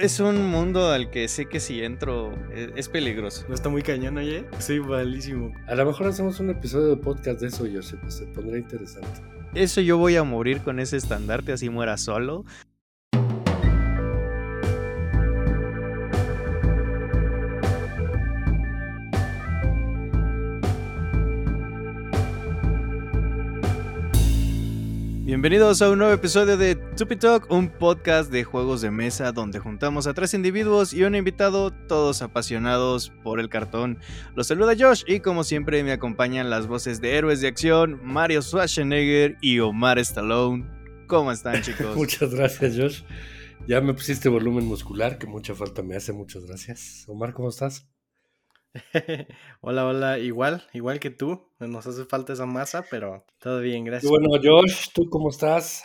es un mundo al que sé que si entro e, es, peligroso. No está muy cañón, oye. Sí, malísimo. A lo mejor hacemos un episodio de podcast de eso, yo sé, pues se pondrá interesante. Eso yo voy a morir con ese estandarte, así muera solo. Bienvenidos a un nuevo episodio de Tupi Talk, un podcast de juegos de mesa donde juntamos a tres individuos y un invitado, todos apasionados por el cartón. Los saluda Josh y como siempre me acompañan las voces de héroes de acción, Mario Schwarzenegger y Omar Stallone. ¿Cómo están chicos? Muchas gracias Josh. Ya me pusiste volumen muscular, que mucha falta me hace, muchas gracias. Omar, ¿cómo estás? hola, hola, igual, igual que tú. Nos hace falta esa masa, pero todo bien, gracias. Bueno, Josh, ¿tú cómo estás?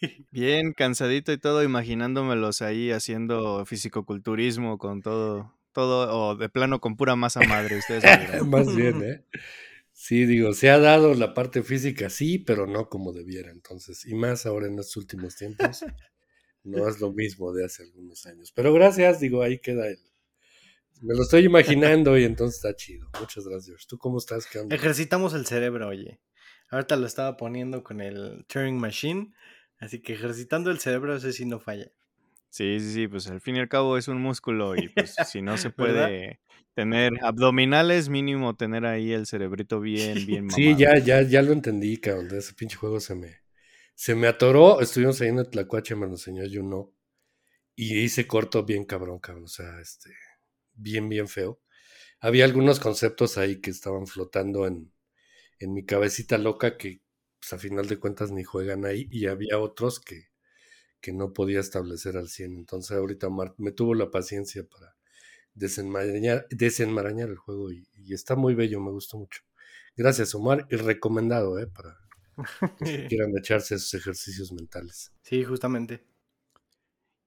Bien, cansadito y todo, imaginándomelos ahí haciendo fisicoculturismo con todo, todo, o de plano con pura masa madre, ustedes Más bien, ¿eh? Sí, digo, se ha dado la parte física, sí, pero no como debiera, entonces, y más ahora en estos últimos tiempos, no es lo mismo de hace algunos años. Pero gracias, digo, ahí queda el, me lo estoy imaginando y entonces está chido. Muchas gracias. ¿Tú cómo estás? ¿Qué onda? Ejercitamos el cerebro, oye. Ahorita lo estaba poniendo con el Turing Machine. Así que ejercitando el cerebro, ese sí no falla. Sí, sí, sí, pues al fin y al cabo es un músculo y pues si no se puede tener abdominales, mínimo tener ahí el cerebrito bien, bien mamado. Sí, ya, ya, ya lo entendí, cabrón. ese pinche juego se me, se me atoró. Estuvimos ahí en el Tlacuache, me lo enseñó no Y hice corto bien cabrón, cabrón. O sea, este bien, bien feo. Había algunos conceptos ahí que estaban flotando en, en mi cabecita loca que pues, a final de cuentas ni juegan ahí y había otros que, que no podía establecer al 100. Entonces ahorita me tuvo la paciencia para desenmarañar, desenmarañar el juego y, está muy bello, me gustó mucho. Gracias Omar y recomendado ¿eh? para que quieran echarse esos ejercicios mentales. Sí, justamente.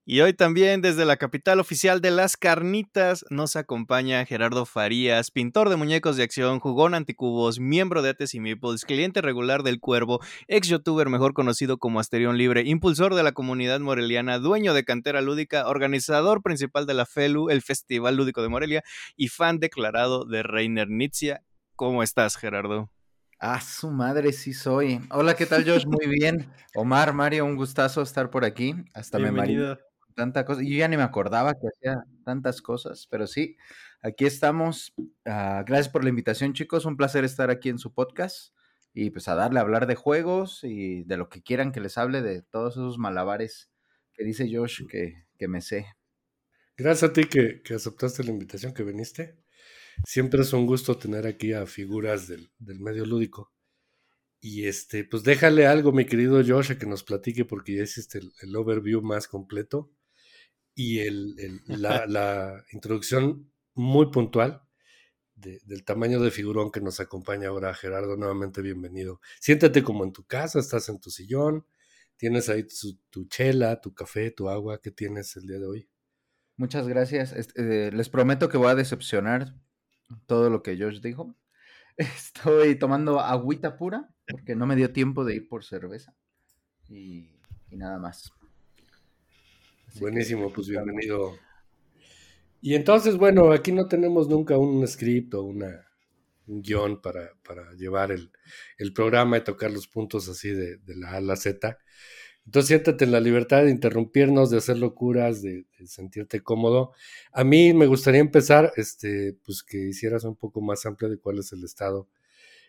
Y hoy también desde la capital oficial de las carnitas nos acompaña Gerardo Farías, pintor de muñecos de acción, jugón anticubos, miembro de Ates y Meeples, cliente regular del Cuervo, ex youtuber mejor conocido como Asterión Libre, impulsor de la comunidad moreliana, dueño de Cantera Lúdica, organizador principal de la FELU, el Festival Lúdico de Morelia, y fan declarado de Reiner Nitzia. ¿Cómo estás, Gerardo? Ah, su madre, sí soy. Hola, ¿qué tal, Josh? Muy bien. Omar, Mario, un gustazo estar por aquí. Hasta Bienvenido. me tanta cosa. Yo ya ni me acordaba que hacía tantas cosas, pero sí, aquí estamos. Ah, gracias por la invitación, chicos. Un placer estar aquí en su podcast y pues a darle a hablar de juegos y de lo que quieran que les hable de todos esos malabares que dice Josh que, que me sé. Gracias a ti que, que, aceptaste la invitación, que viniste. Siempre es un gusto tener aquí a figuras del, del medio lúdico. Y este, pues déjale algo, mi querido Josh, a que nos platique, porque ya hiciste el overview más completo y el, la, introducción muy puntual del tamaño de figurón que nos acompaña ahora Gerardo. Nuevamente bienvenido. Siéntate como en tu casa, estás en tu sillón, tienes ahí tu, chela, tu café, tu agua. ¿Qué tienes el día de hoy? Muchas gracias. Eh, les prometo que voy a decepcionar todo lo que Josh dijo. Estoy tomando agüita pura porque no me dio tiempo de ir por cerveza y nada más. Buenísimo, pues bienvenido. Y entonces, bueno, aquí no tenemos nunca un script o una, un guion para, para llevar el, programa y tocar los puntos así de, la A a la Z. Entonces siéntate en la libertad de interrumpirnos, de hacer locuras, de, sentirte cómodo. A mí me gustaría empezar, este, pues que hicieras un poco más amplio de cuál es el estado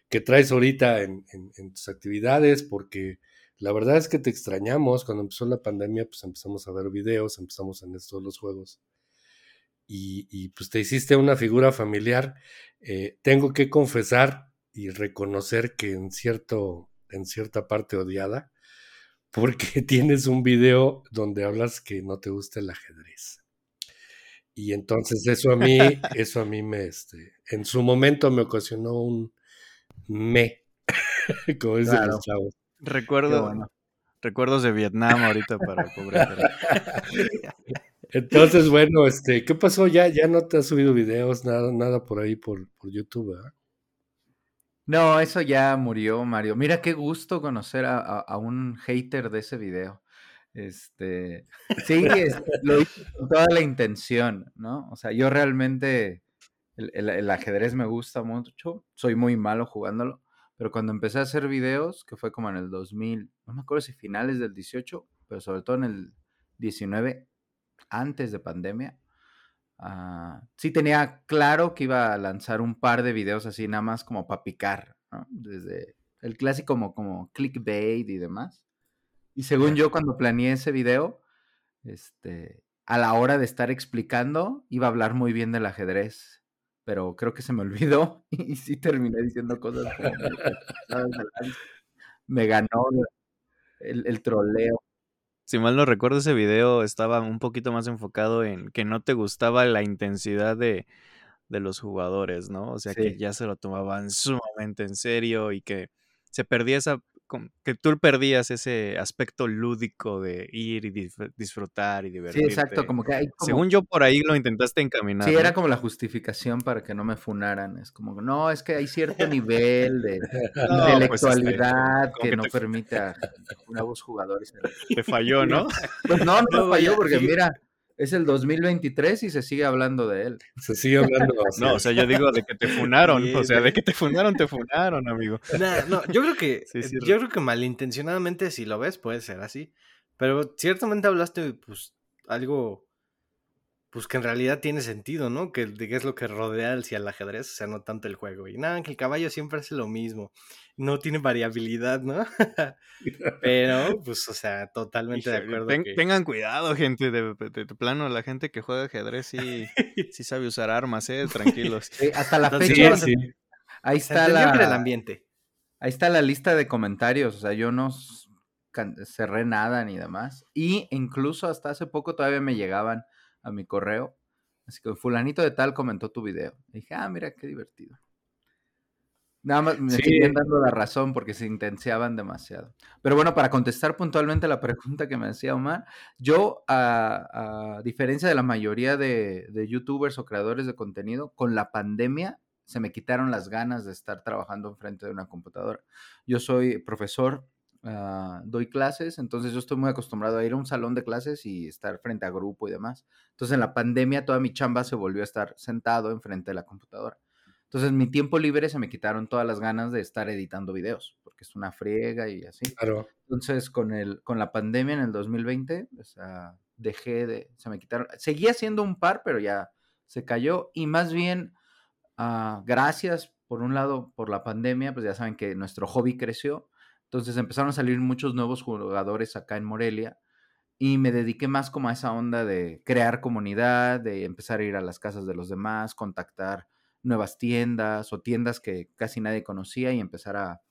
que traes ahorita en, en tus actividades, porque la verdad es que te extrañamos. Cuando empezó la pandemia, pues empezamos a ver videos, empezamos en estos los juegos. Y, pues te hiciste una figura familiar. Eh, tengo que confesar y reconocer que en, cierto, en cierta parte odiada, porque tienes un video donde hablas que no te gusta el ajedrez. Y entonces eso a mí, eso a mí me, este, en su momento me ocasionó un me, como dicen los chavos. Recuerdo, recuerdos de Vietnam ahorita para pobre. Entonces, bueno, este, ¿qué pasó? Ya, ya no te has subido videos, nada, nada por ahí por, por YouTube, ¿verdad? No, eso ya murió, Mario. Mira qué gusto conocer a, un hater de ese video. Este, sí, lo hice con toda la intención, ¿no? O sea, yo realmente el, ajedrez me gusta mucho, soy muy malo jugándolo, pero cuando empecé a hacer videos, que fue como en el 2000, no me acuerdo si finales del 18, pero sobre todo en el 19, antes de pandemia, uh, sí tenía claro que iba a lanzar un par de videos así, nada más como para picar, ¿no? Desde el clásico como, como clickbait y demás. Y según yo, cuando planeé ese video, este, a la hora de estar explicando, iba a hablar muy bien del ajedrez. Pero creo que se me olvidó y sí terminé diciendo cosas me ganó el, el troleo. Si mal no recuerdo, ese video estaba un poquito más enfocado en que no te gustaba la intensidad de, de los jugadores, ¿no? O sea, que ya se lo tomaban sumamente en serio y que se perdía esa que tú perdías ese aspecto lúdico de ir y disfrutar y divertirte. Sí, exacto, como que hay Según yo por ahí lo intentaste encaminar. Sí, era como la justificación para que no me funaran. Es como, no, es que hay cierto nivel de intelectualidad pues, este, que, no permite a nuevos jugadores. Te falló, ¿no? Pues no, no, falló porque mira, es el 2023 y se sigue hablando de él. Se sigue hablando. no, o sea, yo digo de que te funaron, o sea, de que te funaron, te funaron, amigo. no, yo creo que, yo creo que malintencionadamente si lo ves puede ser así, pero ciertamente hablaste, pues, algo pues que en realidad tiene sentido, ¿no? Que, que es lo que rodea hacia el ajedrez, o sea, no tanto el juego. Y nada, que el caballo siempre hace lo mismo, no tiene variabilidad, ¿no? Pero, pues, o sea, totalmente de acuerdo. Tengan cuidado, gente, de, plano, la gente que juega ajedrez sí, sí sabe usar armas, ¿eh? Tranquilos. hasta la fecha, ahí está la... el ambiente. Ahí está la lista de comentarios, o sea, yo no cerré nada ni demás. Y incluso hasta hace poco todavía me llegaban a mi correo. Así que fulanito de tal comentó tu video. dije, ah, mira, qué divertido. Nada más me siguen dando la razón porque se intensiaban demasiado. Pero bueno, para contestar puntualmente la pregunta que me decía Omar, yo, a, diferencia de la mayoría de, de, youtubers o creadores de contenido, con la pandemia se me quitaron las ganas de estar trabajando enfrente de una computadora. Yo soy profesor Ah, doy clases, entonces yo estoy muy acostumbrado a ir a un salón de clases y estar frente a grupo y demás. Entonces en la pandemia toda mi chamba se volvió a estar sentado enfrente de la computadora. Entonces mi tiempo libre se me quitaron todas las ganas de estar editando videos, porque es una friega y así. Claro. Entonces con, el, con la pandemia en el 2020, o sea, dejé de, se me quitaron, seguía haciendo un par, pero ya se cayó y más bien, uh, gracias por un lado por la pandemia, pues ya saben que nuestro hobby creció entonces empezaron a salir muchos nuevos jugadores acá en Morelia y me dediqué más como a esa onda de crear comunidad, de empezar a ir a las casas de los demás, contactar nuevas tiendas o tiendas que casi nadie conocía y empezar a,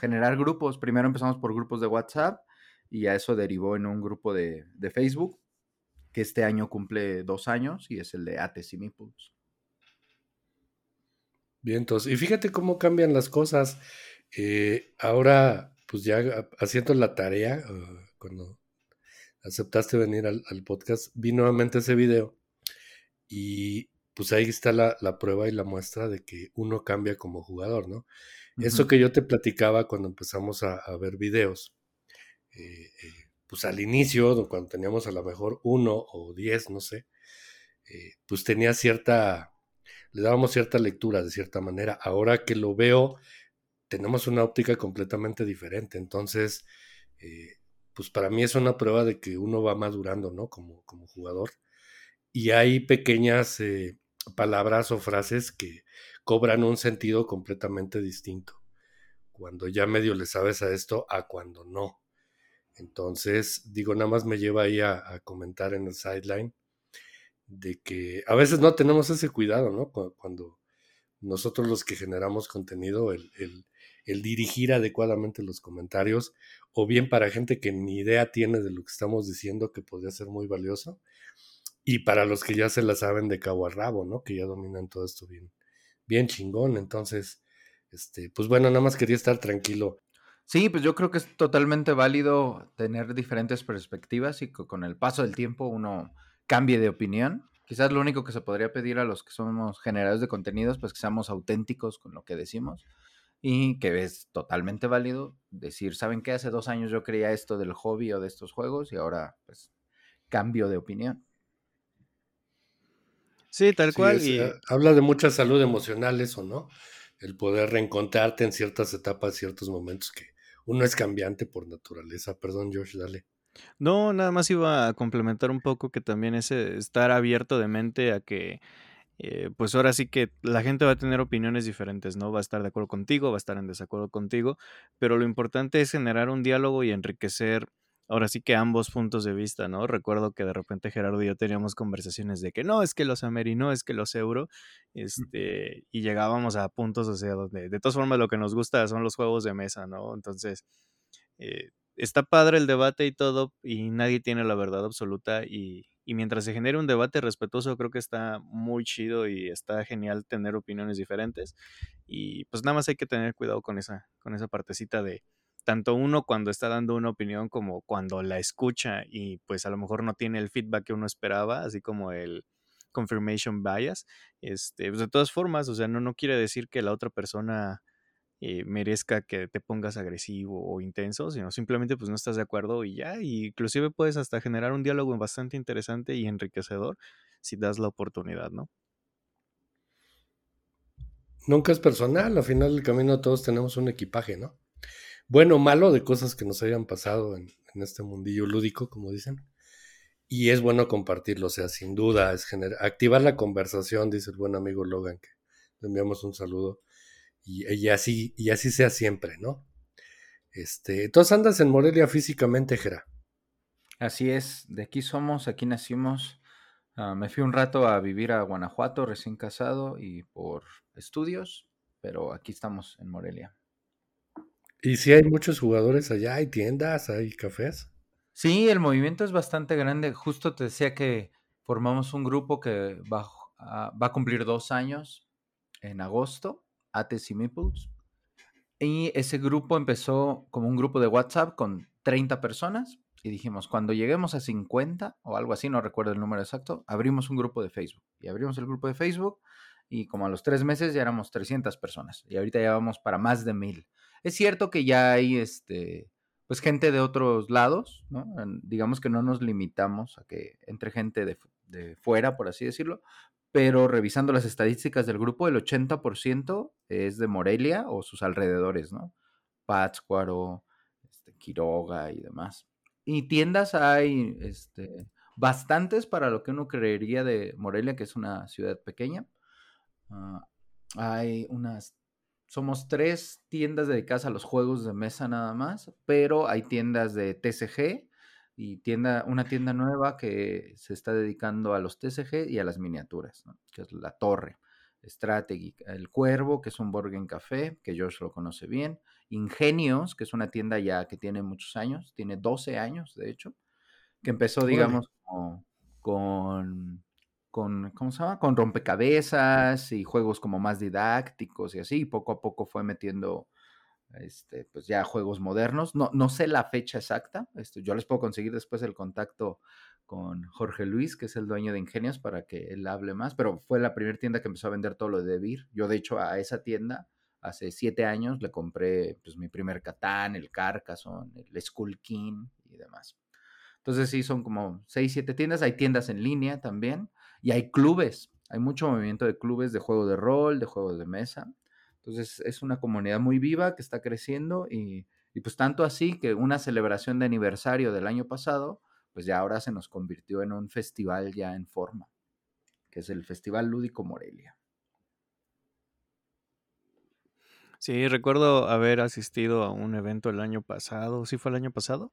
generar grupos. Primero empezamos por grupos de WhatsApp y a eso derivó en un grupo de, Facebook que este año cumple dos años y es el de Ates y Meeples. Bien, entonces, y fíjate cómo cambian las cosas. Eh, ahora, pues ya haciendo la tarea, ah, cuando aceptaste venir al, podcast, vi nuevamente ese video y pues ahí está la, prueba y la muestra de que uno cambia como jugador, ¿no? Eso que yo te platicaba cuando empezamos a, ver videos, eh, eh, pues al inicio, cuando teníamos a lo mejor uno o diez, no sé, pues tenía cierta, le dábamos cierta lectura de cierta manera. Ahora que lo veo tenemos una óptica completamente diferente. Entonces, eh, pues para mí es una prueba de que uno va madurando, ¿no? Como, como jugador. Y hay pequeñas eh, palabras o frases que cobran un sentido completamente distinto. Cuando ya medio le sabes a esto, a cuando no. Entonces, digo, nada más me lleva ahí a, comentar en el sideline de que a veces no tenemos ese cuidado, ¿no? Cuando nosotros los que generamos contenido, el, el dirigir adecuadamente los comentarios, o bien para gente que ni idea tiene de lo que estamos diciendo, que podría ser muy valioso, y para los que ya se la saben de cabo a rabo, ¿no? Que ya dominan todo esto bien, bien chingón. Entonces, este, pues bueno, nada más quería estar tranquilo. Sí, pues yo creo que es totalmente válido tener diferentes perspectivas y que con el paso del tiempo uno cambie de opinión. Quizás lo único que se podría pedir a los que somos generadores de contenidos, pues que seamos auténticos con lo que decimos y que es totalmente válido decir, ¿saben qué? Hace dos años yo creía esto del hobby o de estos juegos y ahora pues cambio de opinión. Sí, tal cual. y... Eh, habla de mucha salud emocional eso, ¿no? El poder reencontrarte en ciertas etapas, ciertos momentos que uno es cambiante por naturaleza. Perdón, Josh, dale. No, nada más iba a complementar un poco que también ese estar abierto de mente a que eh, pues ahora sí que la gente va a tener opiniones diferentes, ¿no? Va a estar de acuerdo contigo, va a estar en desacuerdo contigo, pero lo importante es generar un diálogo y enriquecer ahora sí que ambos puntos de vista, ¿no? Recuerdo que de repente Gerardo y yo teníamos conversaciones de que no, es que los Ameri, no, es que los Euro, este, y llegábamos a puntos, o sea, donde de todas formas lo que nos gusta son los juegos de mesa, ¿no? Entonces, eh, está padre el debate y todo, y nadie tiene la verdad absoluta, y, y mientras se genere un debate respetuoso, creo que está muy chido y está genial tener opiniones diferentes. Y pues nada más hay que tener cuidado con esa, con esa partecita de tanto uno cuando está dando una opinión como cuando la escucha y pues a lo mejor no tiene el feedback que uno esperaba, así como el confirmation bias. Este, pues de todas formas, o sea, no, no quiere decir que la otra persona eh, merezca que te pongas agresivo o intenso, sino simplemente pues no estás de acuerdo y ya, inclusive puedes hasta generar un diálogo bastante interesante y enriquecedor si das la oportunidad, ¿no? Nunca es personal, al final del camino todos tenemos un equipaje, ¿no? Bueno o malo de cosas que nos hayan pasado en, este mundillo lúdico, como dicen. Y es bueno compartirlo, o sea, sin duda, es activar la conversación, dice el buen amigo Logan, que le enviamos un saludo y, así, y así sea siempre, ¿no? Este, entonces andas en Morelia físicamente, Jera. Así es, de aquí somos, aquí nacimos. Ah, me fui un rato a vivir a Guanajuato, recién casado y por estudios, pero aquí estamos en Morelia. ¿Y si hay muchos jugadores allá? ¿Hay tiendas? ¿Hay cafés? Sí, el movimiento es bastante grande. Justo te decía que formamos un grupo que va, ah, va a cumplir dos años en agosto Ates y. Y ese grupo empezó como un grupo de WhatsApp con 30 personas. Y dijimos, cuando lleguemos a 50 o algo así, no recuerdo el número exacto, abrimos un grupo de Facebook. Y abrimos el grupo de Facebook y como a los tres meses ya éramos 300 personas. Y ahorita ya vamos para más de mil. Es cierto que ya hay este, pues gente de otros lados, ¿no? Digamos que no nos limitamos a que entre gente de, de fuera, por así decirlo, pero revisando las estadísticas del grupo, el 80% es de Morelia o sus alrededores, ¿no? Pátzcuaro, este, Quiroga y demás. Y tiendas hay este, bastantes para lo que uno creería de Morelia, que es una ciudad pequeña. Ah, hay unas, somos tres tiendas dedicadas a los juegos de mesa nada más, pero hay tiendas de TCG, y tienda, una tienda nueva que se está dedicando a los TCG y a las miniaturas, que es La Torre, Strategy, El Cuervo, que es un Borgen Café, que Josh lo conoce bien, Ingenios, que es una tienda ya que tiene muchos años, tiene 12 años de hecho, que empezó, digamos, con, con, ¿cómo se llama? Con rompecabezas y juegos como más didácticos y así, y poco a poco fue metiendo este, pues ya juegos modernos. No, no sé la fecha exacta, este, yo les puedo conseguir después el contacto con Jorge Luis, que es el dueño de Ingenios, para que él hable más, pero fue la primera tienda que empezó a vender todo lo de Debir. Yo, de hecho, a esa tienda, hace siete años, le compré pues, mi primer Catán, el Carcassonne, el Skull King y demás. Entonces, sí, son como seis, siete tiendas. Hay tiendas en línea también y hay clubes. Hay mucho movimiento de clubes de juego de rol, de juegos de mesa. Entonces es una comunidad muy viva que está creciendo y, pues tanto así que una celebración de aniversario del año pasado, pues ya ahora se nos convirtió en un festival ya en forma, que es el Festival Lúdico Morelia. Sí, recuerdo haber asistido a un evento el año pasado. ¿Sí fue el año pasado?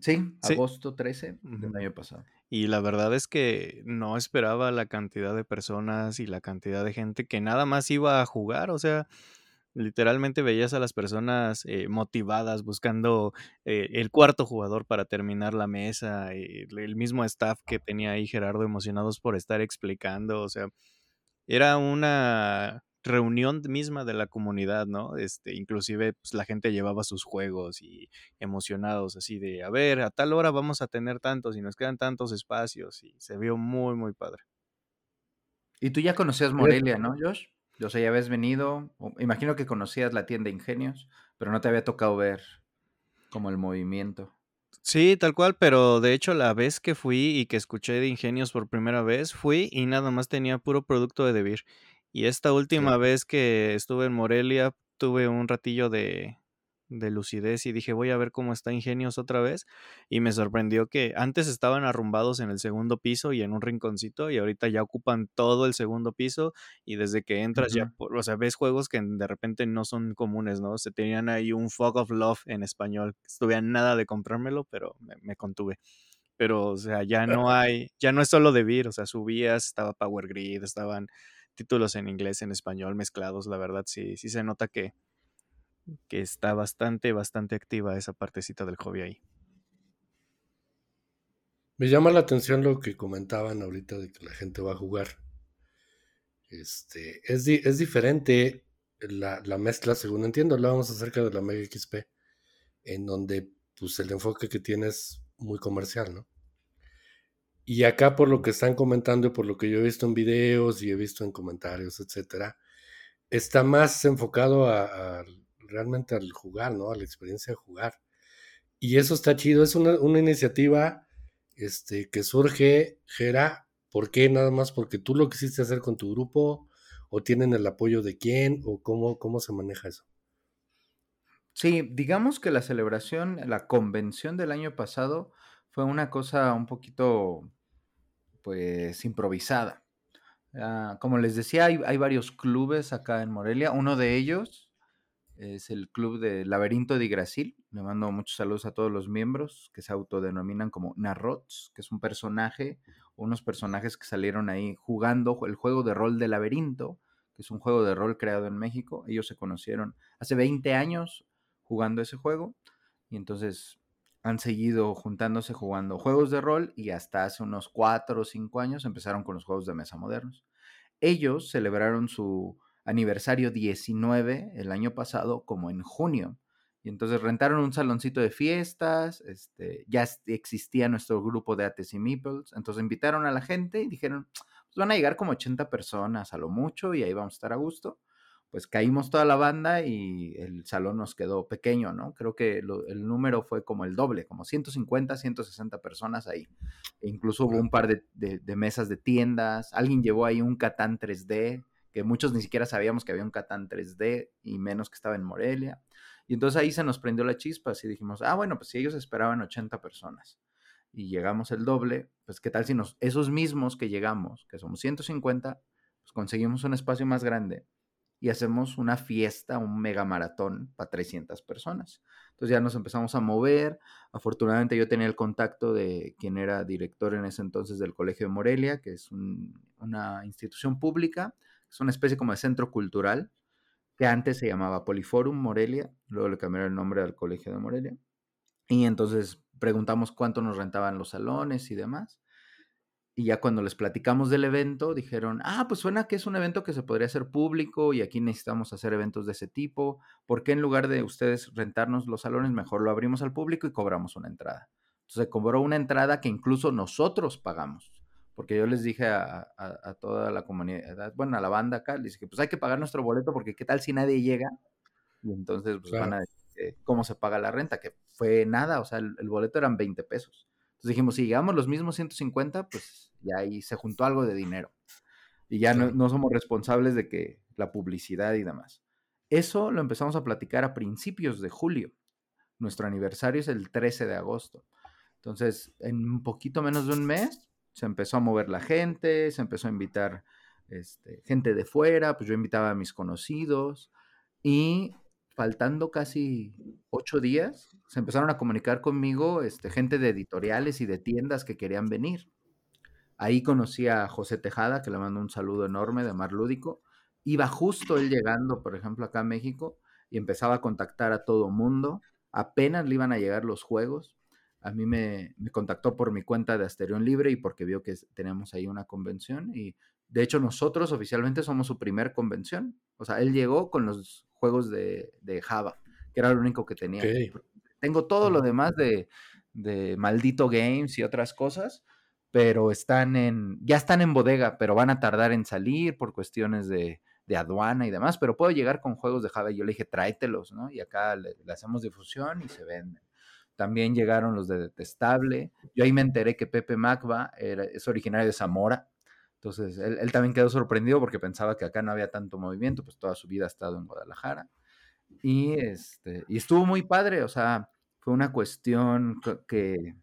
Sí, agosto 13 del año pasado. Y la verdad es que no esperaba la cantidad de personas y la cantidad de gente que nada más iba a jugar. O sea, literalmente veías a las personas eh, motivadas buscando eh, el cuarto jugador para terminar la mesa. Y el mismo staff que tenía ahí Gerardo emocionados por estar explicando. O sea, era una reunión misma de la comunidad, ¿no? Este, inclusive pues, la gente llevaba sus juegos y emocionados así de, a ver, a tal hora vamos a tener tantos y nos quedan tantos espacios y se vio muy, muy padre. Y tú ya conocías Morelia, ¿no, Josh? Yo sé, ya habías venido, imagino que conocías la tienda Ingenios, pero no te había tocado ver como el movimiento. Sí, tal cual, pero de hecho la vez que fui y que escuché de Ingenios por primera vez, fui y nada más tenía puro producto de Debir. Y esta última vez que estuve en Morelia, tuve un ratillo de, de lucidez y dije, voy a ver cómo está Ingenios otra vez. Y me sorprendió que antes estaban arrumbados en el segundo piso y en un rinconcito y ahorita ya ocupan todo el segundo piso y desde que entras ya, o sea, ves juegos que de repente no son comunes, ¿no? Se tenían ahí un Fog of Love en español. Estuve a nada de comprármelo, pero me, contuve. Pero, o sea, ya no hay, ya no es solo de Beer, o sea, subías, estaba Power Grid, estaban títulos en inglés, en español mezclados, la verdad sí, sí se nota que, que está bastante, bastante activa esa partecita del hobby ahí. Me llama la atención lo que comentaban ahorita de que la gente va a jugar. Este, es, es diferente la, mezcla, según entiendo. Hablábamos acerca de la Mega XP, en donde pues, el enfoque que tiene es muy comercial, ¿no? Y acá, por lo que están comentando y por lo que yo he visto en videos y he visto en comentarios, etcétera, está más enfocado a, realmente al jugar, ¿no? A la experiencia de jugar. Y eso está chido, es una, iniciativa este, que surge, Gera, ¿por qué? Nada más porque tú lo quisiste hacer con tu grupo, o tienen el apoyo de quién, o cómo, cómo se maneja eso. Sí, digamos que la celebración, la convención del año pasado fue una cosa un poquito, pues, improvisada. Ah, como les decía, hay, hay, varios clubes acá en Morelia. Uno de ellos es el club de Laberinto de Igrasil. Le mando muchos saludos a todos los miembros que se autodenominan como Narrots, que es un personaje, unos personajes que salieron ahí jugando el juego de rol de Laberinto, que es un juego de rol creado en México. Ellos se conocieron hace 20 años jugando ese juego y entonces han seguido juntándose jugando juegos de rol y hasta hace unos 4 o 5 años empezaron con los juegos de mesa modernos. Ellos celebraron su aniversario 19 el año pasado, como en junio. Y entonces rentaron un saloncito de fiestas, este, ya existía nuestro grupo de Ates y Meeples, entonces invitaron a la gente y dijeron, pues van a llegar como 80 personas a lo mucho y ahí vamos a estar a gusto. Pues caímos toda la banda y el salón nos quedó pequeño, ¿no? Creo que el número fue como el doble, como 150, 160 personas ahí. E incluso hubo un par de, de mesas de tiendas, alguien llevó ahí un Catán 3D, que muchos ni siquiera sabíamos que había un Catán 3D y menos que estaba en Morelia. Y entonces ahí se nos prendió la chispa y dijimos, ah, bueno, pues si ellos esperaban 80 personas y llegamos el doble, pues qué tal si nos, esos mismos que llegamos, que somos 150, pues conseguimos un espacio más grande y hacemos una fiesta, un mega maratón para 300 personas. Entonces ya nos empezamos a mover. Afortunadamente yo tenía el contacto de quien era director en ese entonces del Colegio de Morelia, que es una institución pública es una especie como de centro cultural que antes se llamaba Poliforum Morelia, luego le cambiaron el nombre al Colegio de Morelia. Y entonces preguntamos cuánto nos rentaban los salones y demás. Y ya cuando les platicamos del evento, dijeron, ah, pues suena que es un evento que se podría hacer público y aquí necesitamos hacer eventos de ese tipo. ¿Por qué en lugar de ustedes rentarnos los salones, mejor lo abrimos al público y cobramos una entrada? Entonces cobró una entrada que incluso nosotros pagamos porque yo les dije a, toda la comunidad, bueno, a la banda acá, les dije, pues hay que pagar nuestro boleto porque qué tal si nadie llega y entonces pues, van a decir cómo se paga la renta, que fue nada, o sea, el, boleto eran 20 pesos. Entonces dijimos, si llegamos los mismos 150, pues ya ahí se juntó algo de dinero y ya no, no somos responsables de que la publicidad y demás. Eso lo empezamos a platicar a principios de julio. Nuestro aniversario es el 13 de agosto. Entonces, en un poquito menos de un mes, se empezó a mover la gente, se empezó a invitar este, gente de fuera, pues yo invitaba a mis conocidos y faltando casi ocho días, se empezaron a comunicar conmigo este, gente de editoriales y de tiendas que querían venir. Ahí conocí a José Tejada, que le mando un saludo enorme de Mar Lúdico. Iba justo él llegando, por ejemplo, acá a México y empezaba a contactar a todo mundo. Apenas le iban a llegar los juegos a mí me, contactó por mi cuenta de Asterión Libre y porque vio que tenemos ahí una convención. Y de hecho, nosotros oficialmente somos su primer convención. O sea, él llegó con los juegos de, Java, que era lo único que tenía. Tengo todo lo demás de, de Maldito Games y otras cosas, pero están en, ya están en bodega, pero van a tardar en salir por cuestiones de de aduana y demás, pero puedo llegar con juegos de Java. Y yo le dije, tráetelos, ¿no? Y acá le, hacemos difusión y se venden. También llegaron los de Detestable. Yo ahí me enteré que Pepe Macba es originario de Zamora. Entonces, él, también quedó sorprendido porque pensaba que acá no había tanto movimiento, pues toda su vida ha estado en Guadalajara. Y, este, y estuvo muy padre, o sea, fue una cuestión que,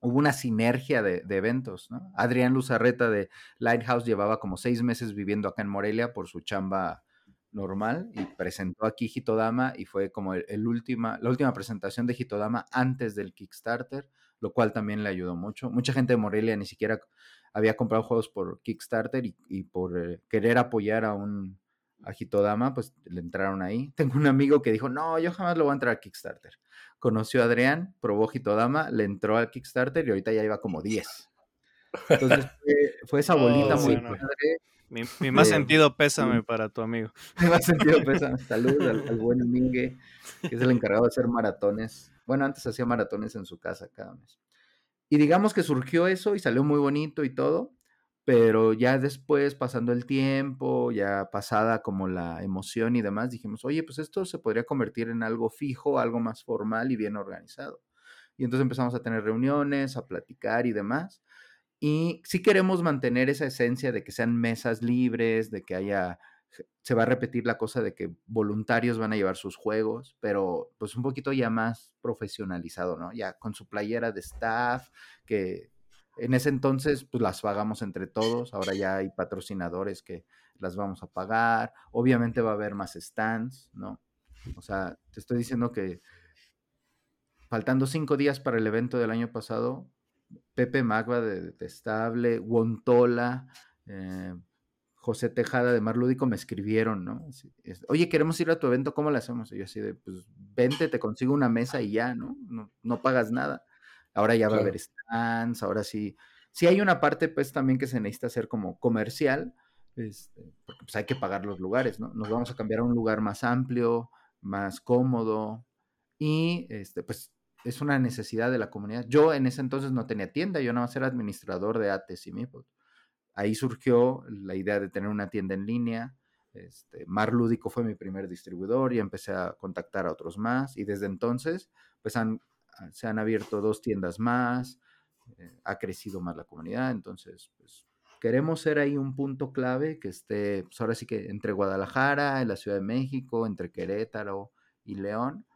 hubo una sinergia de, eventos, ¿no? Adrián Luzarreta de Lighthouse llevaba como seis meses viviendo acá en Morelia por su chamba normal y presentó aquí Hitodama y fue como el, última, la última presentación de Hitodama antes del Kickstarter, lo cual también le ayudó mucho. Mucha gente de Morelia ni siquiera había comprado juegos por Kickstarter y, por eh, querer apoyar a un a Hitodama, pues le entraron ahí. Tengo un amigo que dijo, no, yo jamás lo voy a entrar a Kickstarter conoció a Adrián, probó Hitodama, le entró al Kickstarter y ahorita ya iba como 10. Entonces fue, esa bolita oh, muy padre. Mi, más sentido pésame para tu amigo. Mi más sentido pésame. Salud al, buen Mingue, que es el encargado de hacer maratones. Bueno, antes hacía maratones en su casa cada mes. Y digamos que surgió eso y salió muy bonito y todo pero ya después, pasando el tiempo, ya pasada como la emoción y demás, dijimos, oye, pues esto se podría convertir en algo fijo, algo más formal y bien organizado. Y entonces empezamos a tener reuniones, a platicar y demás. Y sí queremos mantener esa esencia de que sean mesas libres, de que haya, se va a repetir la cosa de que voluntarios van a llevar sus juegos, pero pues un poquito ya más profesionalizado, ¿no? Ya con su playera de staff, que en ese entonces, pues las pagamos entre todos. Ahora ya hay patrocinadores que las vamos a pagar. Obviamente va a haber más stands, ¿no? O sea, te estoy diciendo que faltando cinco días para el evento del año pasado, Pepe Magba de Detestable, Wontola, eh, José Tejada de Mar Lúdico me escribieron, ¿no? Oye, queremos ir a tu evento, ¿cómo lo hacemos? Y yo así de, pues vente, te consigo una mesa y ya, ¿no? No, no pagas nada. Ahora ya va a haber stands, ahora sí. Sí hay una parte pues también que se necesita hacer como comercial, este, porque pues hay que pagar los lugares, ¿no? Nos vamos a cambiar a un lugar más amplio, más cómodo y este, pues es una necesidad de la comunidad. Yo en ese entonces no tenía tienda, yo nada más era administrador de ATES y Meeple. Ahí surgió la idea de tener una tienda en línea. Este, Mar Lúdico fue mi primer distribuidor y empecé a contactar a otros más y desde entonces pues han se han abierto dos tiendas más, eh, ha crecido más la comunidad, entonces pues queremos ser ahí un punto clave que esté, pues ahora sí que entre Guadalajara, en la Ciudad de México, entre Querétaro y León,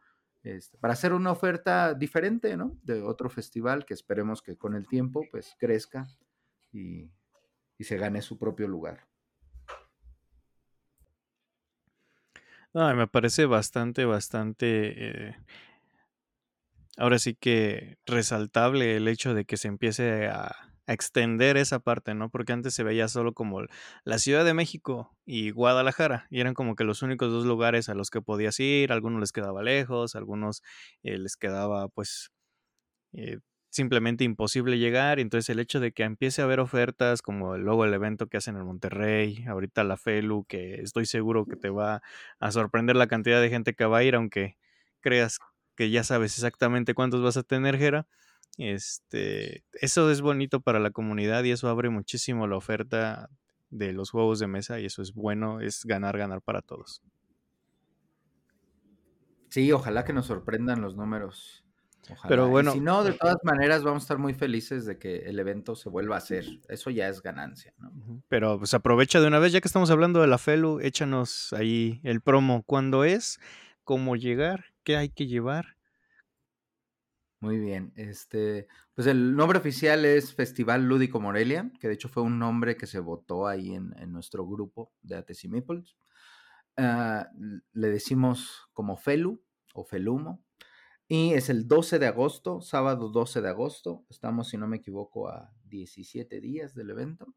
este, para hacer una oferta diferente, ¿no? De otro festival que esperemos que con el tiempo pues crezca y, se gane su propio lugar. me parece bastante, bastante eh, ahora sí que resaltable el hecho de que se empiece a, extender esa parte, ¿no? Porque antes se veía solo como la Ciudad de México y Guadalajara, y eran como que los únicos dos lugares a los que podías ir, algunos les quedaba lejos, algunos eh, les quedaba pues eh, simplemente imposible llegar, entonces el hecho de que empiece a haber ofertas como luego el evento que hacen en Monterrey, ahorita la FELU, que estoy seguro que te va a sorprender la cantidad de gente que va a ir, aunque creas que ya sabes exactamente cuántos vas a tener, Jera. Este, eso es bonito para la comunidad y eso abre muchísimo la oferta de los juegos de mesa y eso es bueno, es ganar, ganar para todos. Sí, ojalá que nos sorprendan los números. Pero bueno, si no, de todas maneras vamos a estar muy felices de que el evento se vuelva a hacer. Eso ya es ganancia, Pero pues aprovecha de una vez, ya que estamos hablando de la FELU, échanos ahí el promo. ¿Cuándo es? ¿Cómo llegar? ¿Qué hay que llevar? Muy bien. Este, pues el nombre oficial es Festival Lúdico Morelia, que de hecho fue un nombre que se votó ahí en, nuestro grupo de Ates y ah, le decimos como Felu o Felumo. Y es el 12 de agosto, sábado 12 de agosto. Estamos, si no me equivoco, a 17 días del evento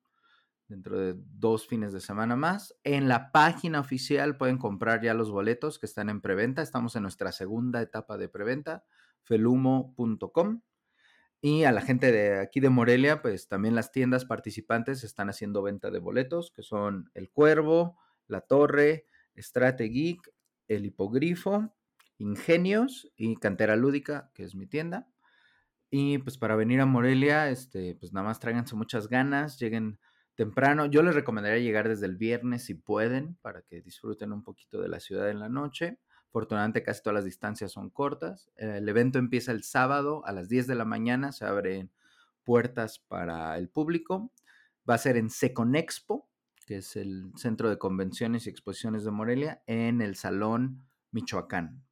dentro de dos fines de semana más. En la página oficial pueden comprar ya los boletos que están en preventa. Estamos en nuestra segunda etapa de preventa, felumo.com. Y a la gente de aquí de Morelia, pues también las tiendas participantes están haciendo venta de boletos, que son El Cuervo, La Torre, Strategeek, El Hipogrifo, Ingenios y Cantera Lúdica, que es mi tienda. Y pues para venir a Morelia, este, pues nada más tráiganse muchas ganas, lleguen temprano. Yo les recomendaría llegar desde el viernes si pueden, para que disfruten un poquito de la ciudad en la noche. Afortunadamente casi todas las distancias son cortas. El evento empieza el sábado a las 10 de la mañana, se abren puertas para el público. Va a ser en Seconexpo, que es el Centro de Convenciones y Exposiciones de Morelia, en el Salón Michoacán.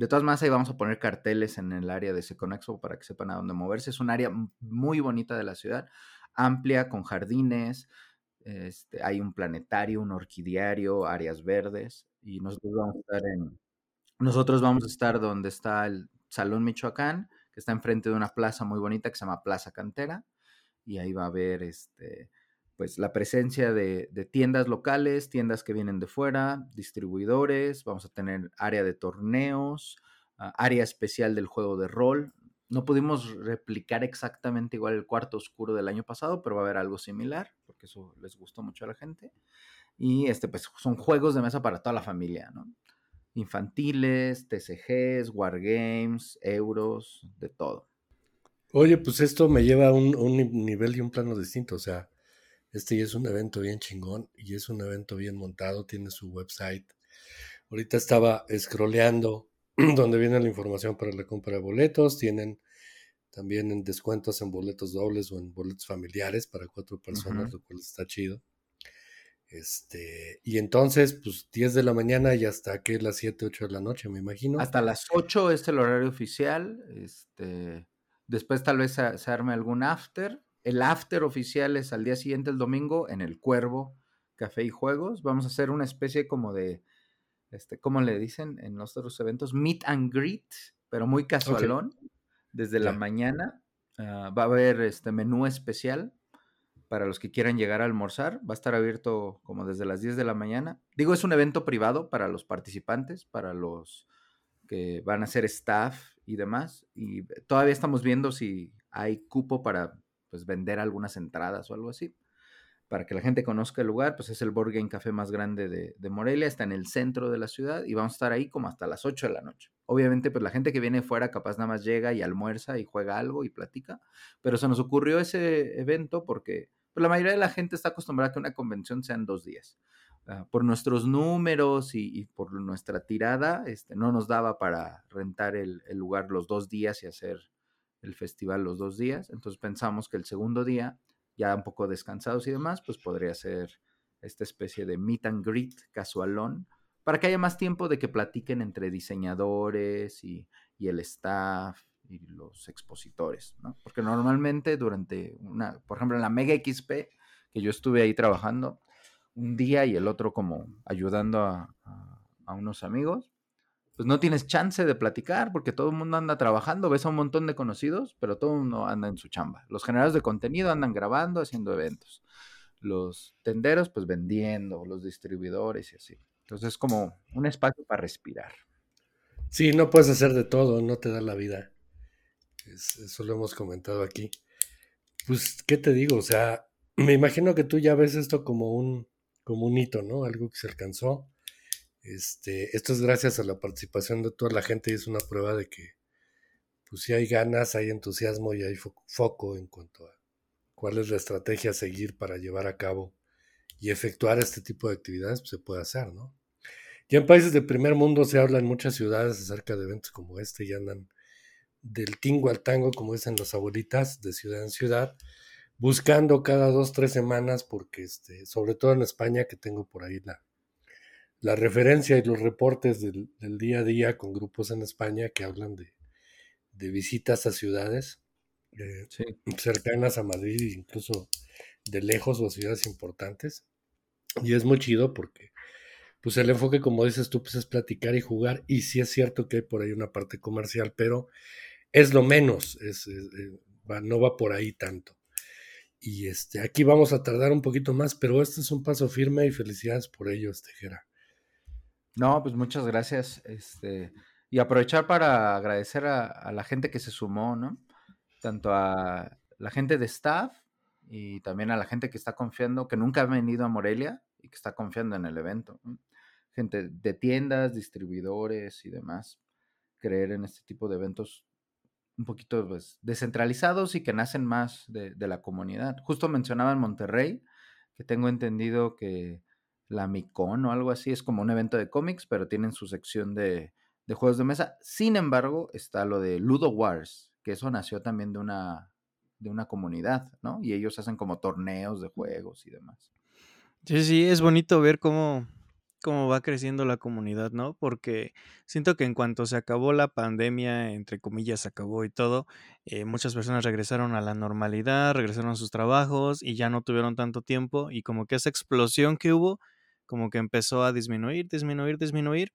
De todas maneras, ahí vamos a poner carteles en el área de Seconexpo para que sepan a dónde moverse. Es un área muy bonita de la ciudad, amplia, con jardines, este, hay un planetario, un orquidiario, áreas verdes, y nosotros vamos a estar en, nosotros vamos a estar donde está el Salón Michoacán, que está enfrente de una plaza muy bonita que se llama Plaza Cantera, y ahí va a haber este, pues, la presencia de, tiendas locales, tiendas que vienen de fuera, distribuidores, vamos a tener área de torneos, ah, área especial del juego de rol. No pudimos replicar exactamente igual el cuarto oscuro del año pasado, pero va a haber algo similar, porque eso les gustó mucho a la gente. Y este, pues son juegos de mesa para toda la familia, ¿no? infantiles, TCGs, Wargames, euros, de todo. Oye, pues esto me lleva a un, nivel y un plano distinto. O sea, este ya es un evento bien chingón y es un evento bien montado, tiene su website. Ahorita estaba scrolleando donde viene la información para la compra de boletos. Tienen también en descuentos en boletos dobles o en boletos familiares para cuatro personas, lo cual está chido. Este, y entonces, pues 10 de la mañana y hasta que las 7, 8 de la noche, me imagino. Hasta las 8 es el horario oficial. Este, después tal vez se, arme algún after. El after oficial es al día siguiente, el domingo, en el Cuervo Café y Juegos. Vamos a hacer una especie como de, este, ¿cómo le dicen en los otros eventos? Meet and greet, pero muy casualón. Desde la mañana ah, va a haber este menú especial para los que quieran llegar a almorzar. Va a estar abierto como desde las 10 de la mañana. Digo, es un evento privado para los participantes, para los que van a ser staff y demás. Y todavía estamos viendo si hay cupo para pues, vender algunas entradas o algo así. Para que la gente conozca el lugar, pues es el Board Game Café más grande de, de, Morelia, está en el centro de la ciudad y vamos a estar ahí como hasta las 8 de la noche. Obviamente, pues la gente que viene fuera capaz nada más llega y almuerza y juega algo y platica, pero se nos ocurrió ese evento porque pero la mayoría de la gente está acostumbrada a que una convención sean dos días. Ah, por nuestros números y, por nuestra tirada, este, no nos daba para rentar el, lugar los dos días y hacer el festival los dos días. Entonces pensamos que el segundo día, ya un poco descansados y demás, pues podría ser esta especie de meet and greet casualón, para que haya más tiempo de que platiquen entre diseñadores y, y el staff y los expositores, ¿no? Porque normalmente durante una, por ejemplo, en la Mega XP, que yo estuve ahí trabajando un día y el otro como ayudando a, unos amigos, pues no tienes chance de platicar porque todo el mundo anda trabajando, ves a un montón de conocidos, pero todo el mundo anda en su chamba. Los generadores de contenido andan grabando, haciendo eventos. Los tenderos, pues vendiendo, los distribuidores y así. Entonces es como un espacio para respirar. Sí, no puedes hacer de todo, no te da la vida eso lo hemos comentado aquí. Pues, ¿qué te digo? O sea, me imagino que tú ya ves esto como un, como un hito, ¿no? Algo que se alcanzó. Este, esto es gracias a la participación de toda la gente y es una prueba de que, pues, si hay ganas, hay entusiasmo y hay foco en cuanto a cuál es la estrategia a seguir para llevar a cabo y efectuar este tipo de actividades, pues se puede hacer, ¿no? Ya en países de primer mundo se habla en muchas ciudades acerca de eventos como este y andan del tingo al tango, como dicen las abuelitas, de ciudad en ciudad, buscando cada dos, tres semanas, porque este, sobre todo en España, que tengo por ahí la, la referencia y los reportes del, día a día con grupos en España que hablan de, de visitas a ciudades eh, cercanas a Madrid, incluso de lejos o a ciudades importantes. Y es muy chido porque pues el enfoque, como dices tú, pues es platicar y jugar. Y sí es cierto que hay por ahí una parte comercial, pero es lo menos, es, eh, no va por ahí tanto. Y este, aquí vamos a tardar un poquito más, pero este es un paso firme y felicidades por ello, Tejera. No, pues muchas gracias. Este, y aprovechar para agradecer a, la gente que se sumó, ¿no? Tanto a la gente de staff y también a la gente que está confiando, que nunca ha venido a Morelia y que está confiando en el evento. Gente de tiendas, distribuidores y demás. Creer en este tipo de eventos un poquito pues, descentralizados y que nacen más de, la comunidad. Justo mencionaba en Monterrey, que tengo entendido que la Micon o algo así es como un evento de cómics, pero tienen su sección de, de juegos de mesa. Sin embargo, está lo de Ludo Wars, que eso nació también de una, de una comunidad, ¿no? Y ellos hacen como torneos de juegos y demás. Sí, sí, es bonito ver cómo, cómo va creciendo la comunidad, ¿no? Porque siento que en cuanto se acabó la pandemia, entre comillas, se acabó y todo, eh, muchas personas regresaron a la normalidad, regresaron a sus trabajos y ya no tuvieron tanto tiempo y como que esa explosión que hubo, como que empezó a disminuir, disminuir, disminuir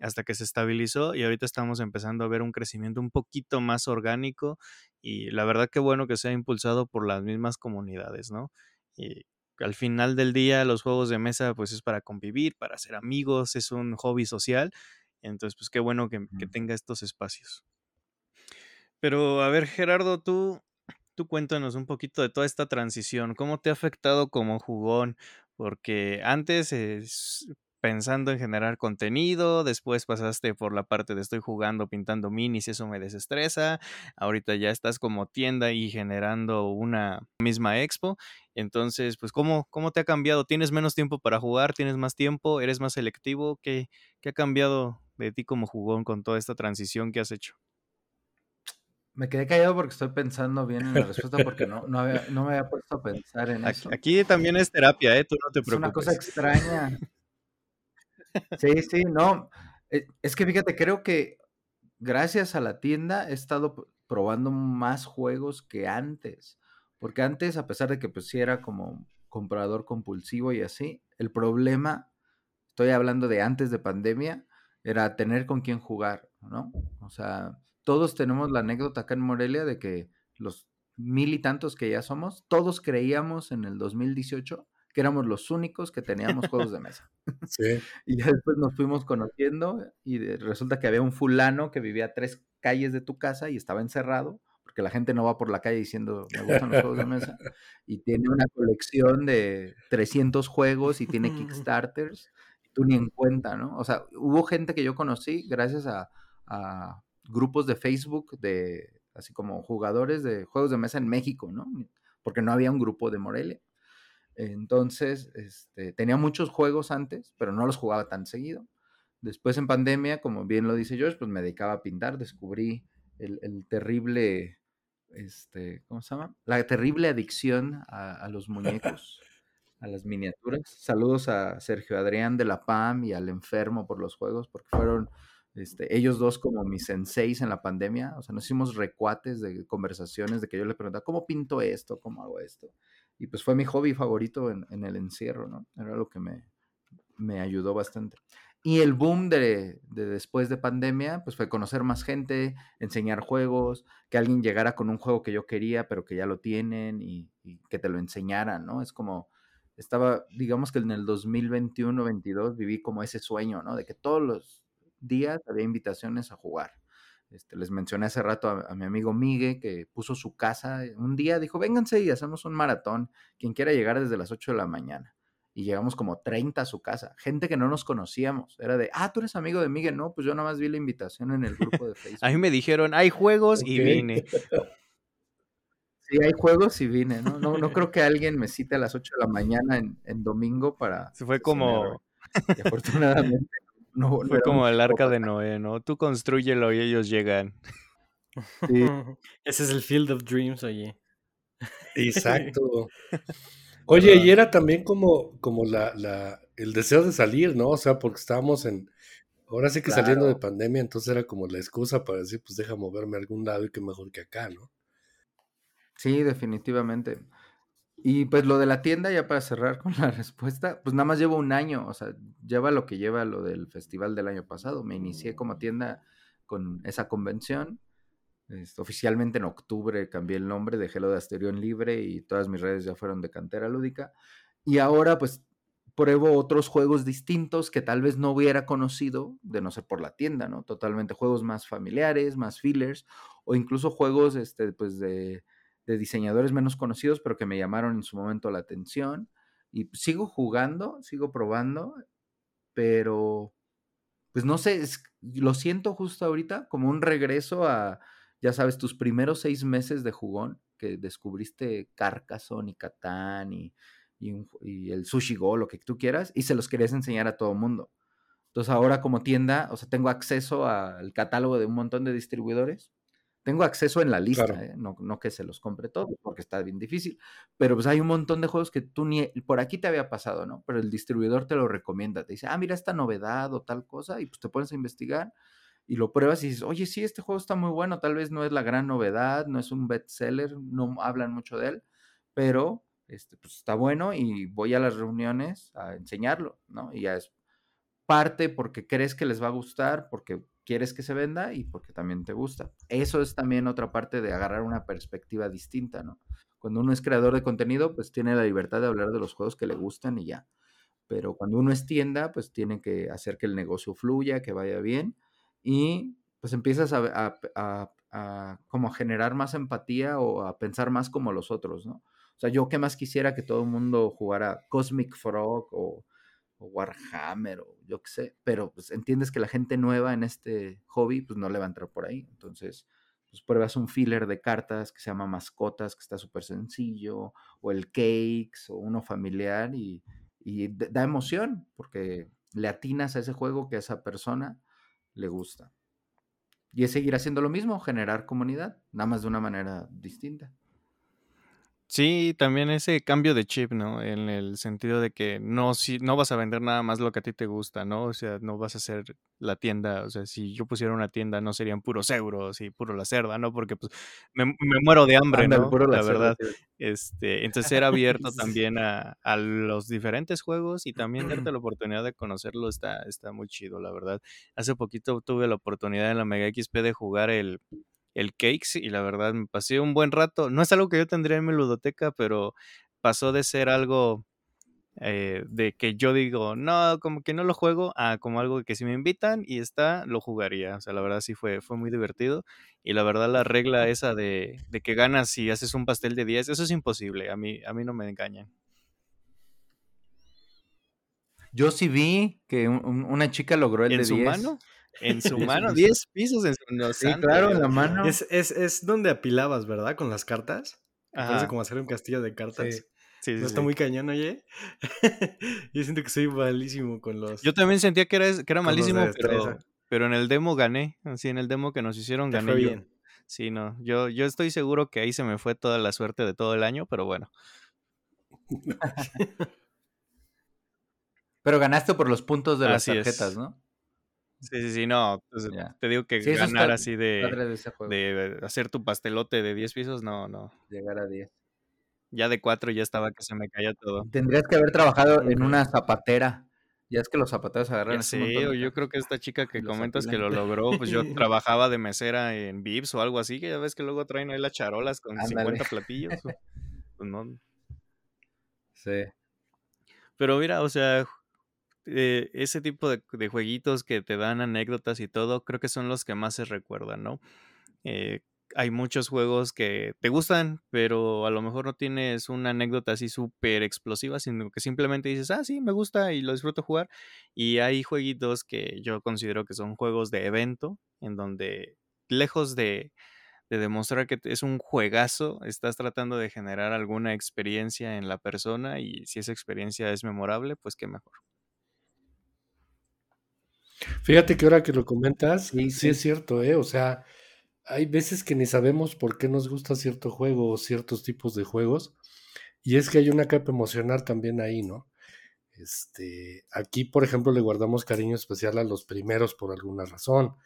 hasta que se estabilizó y ahorita estamos empezando a ver un crecimiento un poquito más orgánico y la verdad que bueno que sea impulsado por las mismas comunidades, ¿no? Y al final del día los juegos de mesa pues es para convivir, para ser amigos, es un hobby social, entonces pues qué bueno que, tenga estos espacios. Pero a ver Gerardo, tú, tú cuéntanos un poquito de toda esta transición, ¿cómo te ha afectado como jugón? Porque antes es, pensando en generar contenido, después pasaste por la parte de estoy jugando, pintando minis, eso me desestresa, ahorita ya estás como tienda y generando una misma expo, entonces, pues, ¿cómo, cómo te ha cambiado? ¿Tienes menos tiempo para jugar? ¿Tienes más tiempo? ¿Eres más selectivo? ¿Qué, qué ha cambiado de ti como jugón con toda esta transición que has hecho? Me quedé callado porque estoy pensando bien en la respuesta porque no, no, me había puesto a pensar en eso. Aquí también es terapia, ¿eh? Tú no te preocupes. Es una cosa extraña. Sí, sí, no. Eh, es que fíjate, creo que gracias a la tienda he estado probando más juegos que antes. Porque antes, a pesar de que pues sí era como comprador compulsivo y así, el problema, estoy hablando de antes de pandemia, era tener con quién jugar, ¿no? O sea, todos tenemos la anécdota acá en Morelia de que los mil y tantos que ya somos, todos creíamos en el 2018 que éramos los únicos que teníamos juegos de mesa. Sí. y después nos fuimos conociendo y resulta que había un fulano que vivía a tres calles de tu casa y estaba encerrado, porque la gente no va por la calle diciendo, me gustan los juegos de mesa, y tiene una colección de 300 juegos y tiene Kickstarters, y tú ni en cuenta, ¿no? O sea, hubo gente que yo conocí gracias a, a grupos de Facebook de, así como jugadores de juegos de mesa en México, ¿no? Porque no había un grupo de Morelia. Entonces, este, tenía muchos juegos antes, pero no los jugaba tan seguido. Después en pandemia, como bien lo dice Josh, pues me dedicaba a pintar, descubrí el, terrible, este, ¿cómo se llama? La terrible adicción a, los muñecos, a las miniaturas. Saludos a Sergio Adrián de la PAM y al enfermo por los juegos, porque fueron este, ellos dos como mis senseis en la pandemia. O sea, nos hicimos recuates de conversaciones de que yo le preguntaba, ¿cómo pinto esto? ¿Cómo hago esto? y pues fue mi hobby favorito en, el encierro, ¿no? Era lo que me, me ayudó bastante. Y el boom de, después de pandemia, pues fue conocer más gente, enseñar juegos, que alguien llegara con un juego que yo quería, pero que ya lo tienen y, que te lo enseñaran, ¿no? Es como, estaba, digamos que en el 2021-22 viví como ese sueño, ¿no? De que todos los días había invitaciones a jugar. Este, les mencioné hace rato a, mi amigo Migue que puso su casa eh, un día, dijo, vénganse y hacemos un maratón, quien quiera llegar desde las 8 de la mañana. Y llegamos como 30 a su casa, gente que no nos conocíamos. Era de, ah, tú eres amigo de Migue. No, pues yo nada más vi la invitación en el grupo de Facebook. a mí me dijeron, hay juegos y vine. Sí, hay juegos y vine, ¿no? No, no creo que alguien me cite a las 8 de la mañana en, en domingo para... Se fue como... Y afortunadamente fue como el arca de Noé, ¿no? Tú construyelo y ellos llegan. Sí. Ese es el Field of Dreams, oye. Exacto. Oye, y era también como, como la, la, el deseo de salir, ¿no? O sea, porque estábamos en, ahora sí que saliendo de pandemia, entonces era como la excusa para decir, pues deja moverme a algún lado y que mejor que acá, ¿no? Sí, definitivamente. Y pues lo de la tienda, ya para cerrar con la respuesta, pues nada más llevo un año, o sea, lleva lo que lleva lo del festival del año pasado. Me inicié como tienda con esa convención. Este, oficialmente en octubre cambié el nombre, dejé lo de Asterión Libre y todas mis redes ya fueron de cantera lúdica. Y ahora pues pruebo otros juegos distintos que tal vez no hubiera conocido de no ser por la tienda, ¿no? Totalmente juegos más familiares, más fillers, o incluso juegos este, pues de de diseñadores menos conocidos, pero que me llamaron en su momento la atención. Y sigo jugando, sigo probando, pero pues no sé, lo siento justo ahorita como un regreso a, ya sabes, tus primeros seis meses de jugón, que descubriste Carcassonne y Catán y y, el sushi go, lo que tú quieras, y se los querías enseñar a todo mundo. Entonces ahora como tienda, o sea, tengo acceso al catálogo de un montón de distribuidores. Tengo acceso en la lista, ¿eh? no, no, que se los compre todos, porque está bien difícil. Pero pues hay un montón de juegos que tú ni por aquí te había pasado, ¿no? Pero el distribuidor te lo recomienda. Te dice, ah, mira esta novedad o tal cosa, y pues te pones a investigar y lo pruebas y dices, oye, sí, este juego está muy bueno, tal vez no es la gran novedad, no es un bestseller, no hablan mucho de él, pero este, pues está bueno y voy a las reuniones a enseñarlo, ¿no? Y ya es parte porque crees que les va a gustar, porque quieres que se venda y porque también te gusta. Eso es también otra parte de agarrar una perspectiva distinta, ¿no? Cuando uno es creador de contenido, pues tiene la libertad de hablar de los juegos que le gustan y ya. Pero cuando uno es tienda, pues tiene que hacer que el negocio fluya, que vaya bien y pues empiezas a, como generar más empatía o a pensar más como los otros, ¿no? O sea, yo qué más quisiera que todo el mundo jugara Cosmic Frog o, Warhammer o yo qué sé, pero pues entiendes que la gente nueva en este hobby pues no le va a entrar por ahí. Entonces, pues pruebas un filler de cartas que se llama Mascotas, que está súper sencillo, o el Cakes, o uno familiar, y, y da emoción, porque le atinas a ese juego que a esa persona le gusta. Y es seguir haciendo lo mismo, generar comunidad, nada más de una manera distinta. Sí, también ese cambio de chip, ¿no? En el sentido de que no, si, no vas a vender nada más lo que a ti te gusta, ¿no? O sea, no vas a hacer la tienda, o sea, si yo pusiera una tienda no serían puros euros y puro la cerda, ¿no? Porque pues me, muero de hambre, ¿no? la, verdad. Este, entonces ser abierto también a, a, los diferentes juegos y también darte la oportunidad de conocerlo está, está muy chido, la verdad. Hace poquito tuve la oportunidad en la Mega XP de jugar el el Cakes y la verdad me pasé un buen rato. No es algo que yo tendría en mi ludoteca, pero pasó de ser algo eh, de que yo digo, no, como que no lo juego, a como algo que si me invitan y está, lo jugaría. O sea, la verdad sí fue, fue muy divertido. Y la verdad la regla esa de, de que ganas si haces un pastel de 10, eso es imposible. A mí, a mí no me engañan. Yo sí vi que una chica logró el de su 10. mano? En su mano, 10 pisos en su Sí, claro, en la mano. Es, es, es, donde apilabas, ¿verdad? Con las cartas. Parece como hacer un castillo de cartas. Sí. no está muy cañón, oye. Yo siento que soy malísimo con los. Yo también sentía que era, que era malísimo, pero, pero en el demo gané. Así en el demo que nos hicieron gané. Fue bien. Sí, no. Yo, yo estoy seguro que ahí se me fue toda la suerte de todo el año, pero bueno. pero ganaste por los puntos de las tarjetas, ¿no? Sí, sí, sí, no. Pues, te digo que ganar así de, de, hacer tu pastelote de 10 pisos, no, no. Llegar a 10. Ya de 4 ya estaba que se me caía todo. Tendrías que haber trabajado en una zapatera. Ya es que los zapateros agarran. Sí, yo creo que esta chica que comentas que lo logró, pues yo trabajaba de mesera en Vips o algo así, que ya ves que luego traen ahí las charolas con 50 platillos. pues no. Sí. Pero mira, o sea, eh, ese tipo de, jueguitos que te dan anécdotas y todo, creo que son los que más se recuerdan, ¿no? Eh, hay muchos juegos que te gustan, pero a lo mejor no tienes una anécdota así súper explosiva, sino que simplemente dices, ah, sí, me gusta y lo disfruto jugar. Y hay jueguitos que yo considero que son juegos de evento, en donde lejos de, de demostrar que es un juegazo, estás tratando de generar alguna experiencia en la persona y si esa experiencia es memorable, pues qué mejor. Fíjate que ahora que lo comentas, sí, es cierto, ¿eh? O sea, hay veces que ni sabemos por qué nos gusta cierto juego o ciertos tipos de juegos. Y es que hay una capa emocional también ahí, ¿no? Este, aquí, por ejemplo, le guardamos cariño especial a los primeros por alguna razón.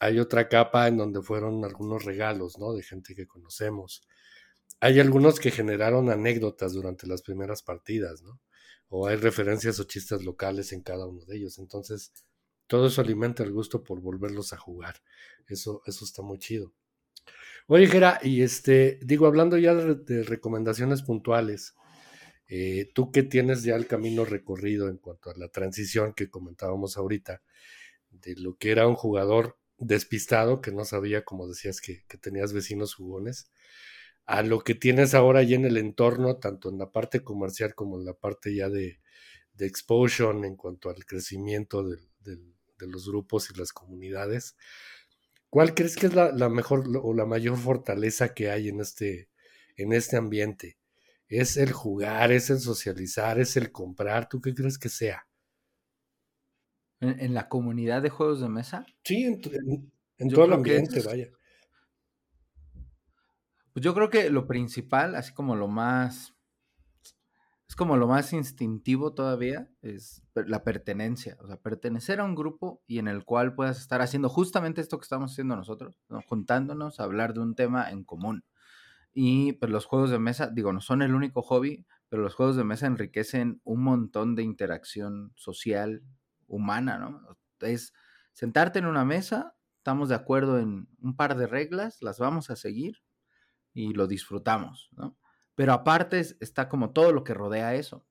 Hay otra capa en donde fueron algunos regalos, ¿no? De gente que conocemos. Hay algunos que generaron anécdotas durante las primeras partidas, ¿no? O hay referencias o chistes locales en cada uno de ellos. Entonces, todo eso alimenta el gusto por volverlos a jugar. Eso, eso está muy chido. Oye, Gera, y este, digo, hablando ya de, recomendaciones puntuales, eh, tú que tienes ya el camino recorrido en cuanto a la transición que comentábamos ahorita, de lo que era un jugador despistado, que no sabía, como decías, que, tenías vecinos jugones, a lo que tienes ahora ya en el entorno, tanto en la parte comercial como en la parte ya de, de en cuanto al crecimiento del, de los grupos y las comunidades. ¿Cuál crees que es la, mejor o la mayor fortaleza que hay en este, en este ambiente? es el jugar, es el socializar, es el comprar. ¿Tú qué crees que sea? ¿En, la comunidad de juegos de mesa? Sí, en, todo el ambiente, vaya. Pues yo creo que lo principal, así como lo más es como lo más instintivo todavía, es la pertenencia, o sea, pertenecer a un grupo y en el cual puedas estar haciendo justamente esto que estamos haciendo nosotros, juntándonos a hablar de un tema en común. Y pues los juegos de mesa, digo, no son el único hobby, pero los juegos de mesa enriquecen un montón de interacción social, humana, ¿no? Es sentarte en una mesa, estamos de acuerdo en un par de reglas, las vamos a seguir y lo disfrutamos, ¿no? Pero aparte está como todo lo que rodea eso.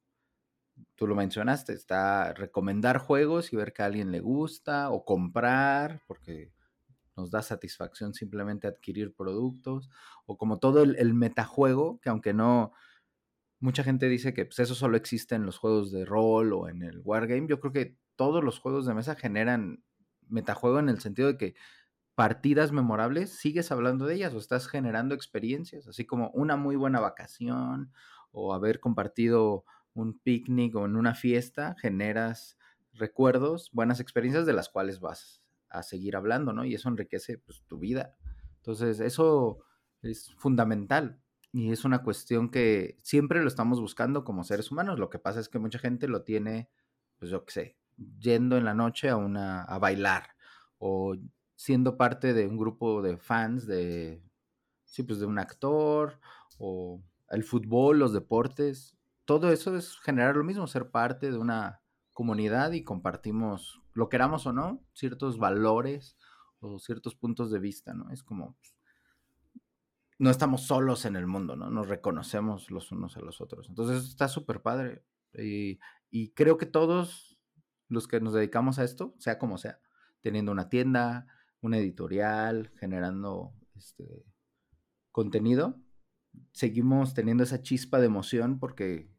Tú lo mencionaste, está recomendar juegos y ver que a alguien le gusta o comprar, porque nos da satisfacción simplemente adquirir productos, o como todo el, metajuego, que aunque no, mucha gente dice que pues, eso solo existe en los juegos de rol o en el wargame, yo creo que todos los juegos de mesa generan metajuego en el sentido de que partidas memorables, sigues hablando de ellas o estás generando experiencias, así como una muy buena vacación o haber compartido un picnic o en una fiesta, generas recuerdos, buenas experiencias de las cuales vas a seguir hablando, ¿no? Y eso enriquece pues, tu vida. Entonces, eso es fundamental y es una cuestión que siempre lo estamos buscando como seres humanos. Lo que pasa es que mucha gente lo tiene, pues yo qué sé, yendo en la noche a una a bailar o siendo parte de un grupo de fans de, sí, pues de un actor o el fútbol, los deportes, todo eso es generar lo mismo, ser parte de una comunidad y compartimos, lo queramos o no, ciertos valores o ciertos puntos de vista, ¿no? Es como, pues, no estamos solos en el mundo, ¿no? Nos reconocemos los unos a los otros. Entonces está súper padre. Y, y creo que todos los que nos dedicamos a esto, sea como sea, teniendo una tienda, una editorial, generando este contenido, seguimos teniendo esa chispa de emoción porque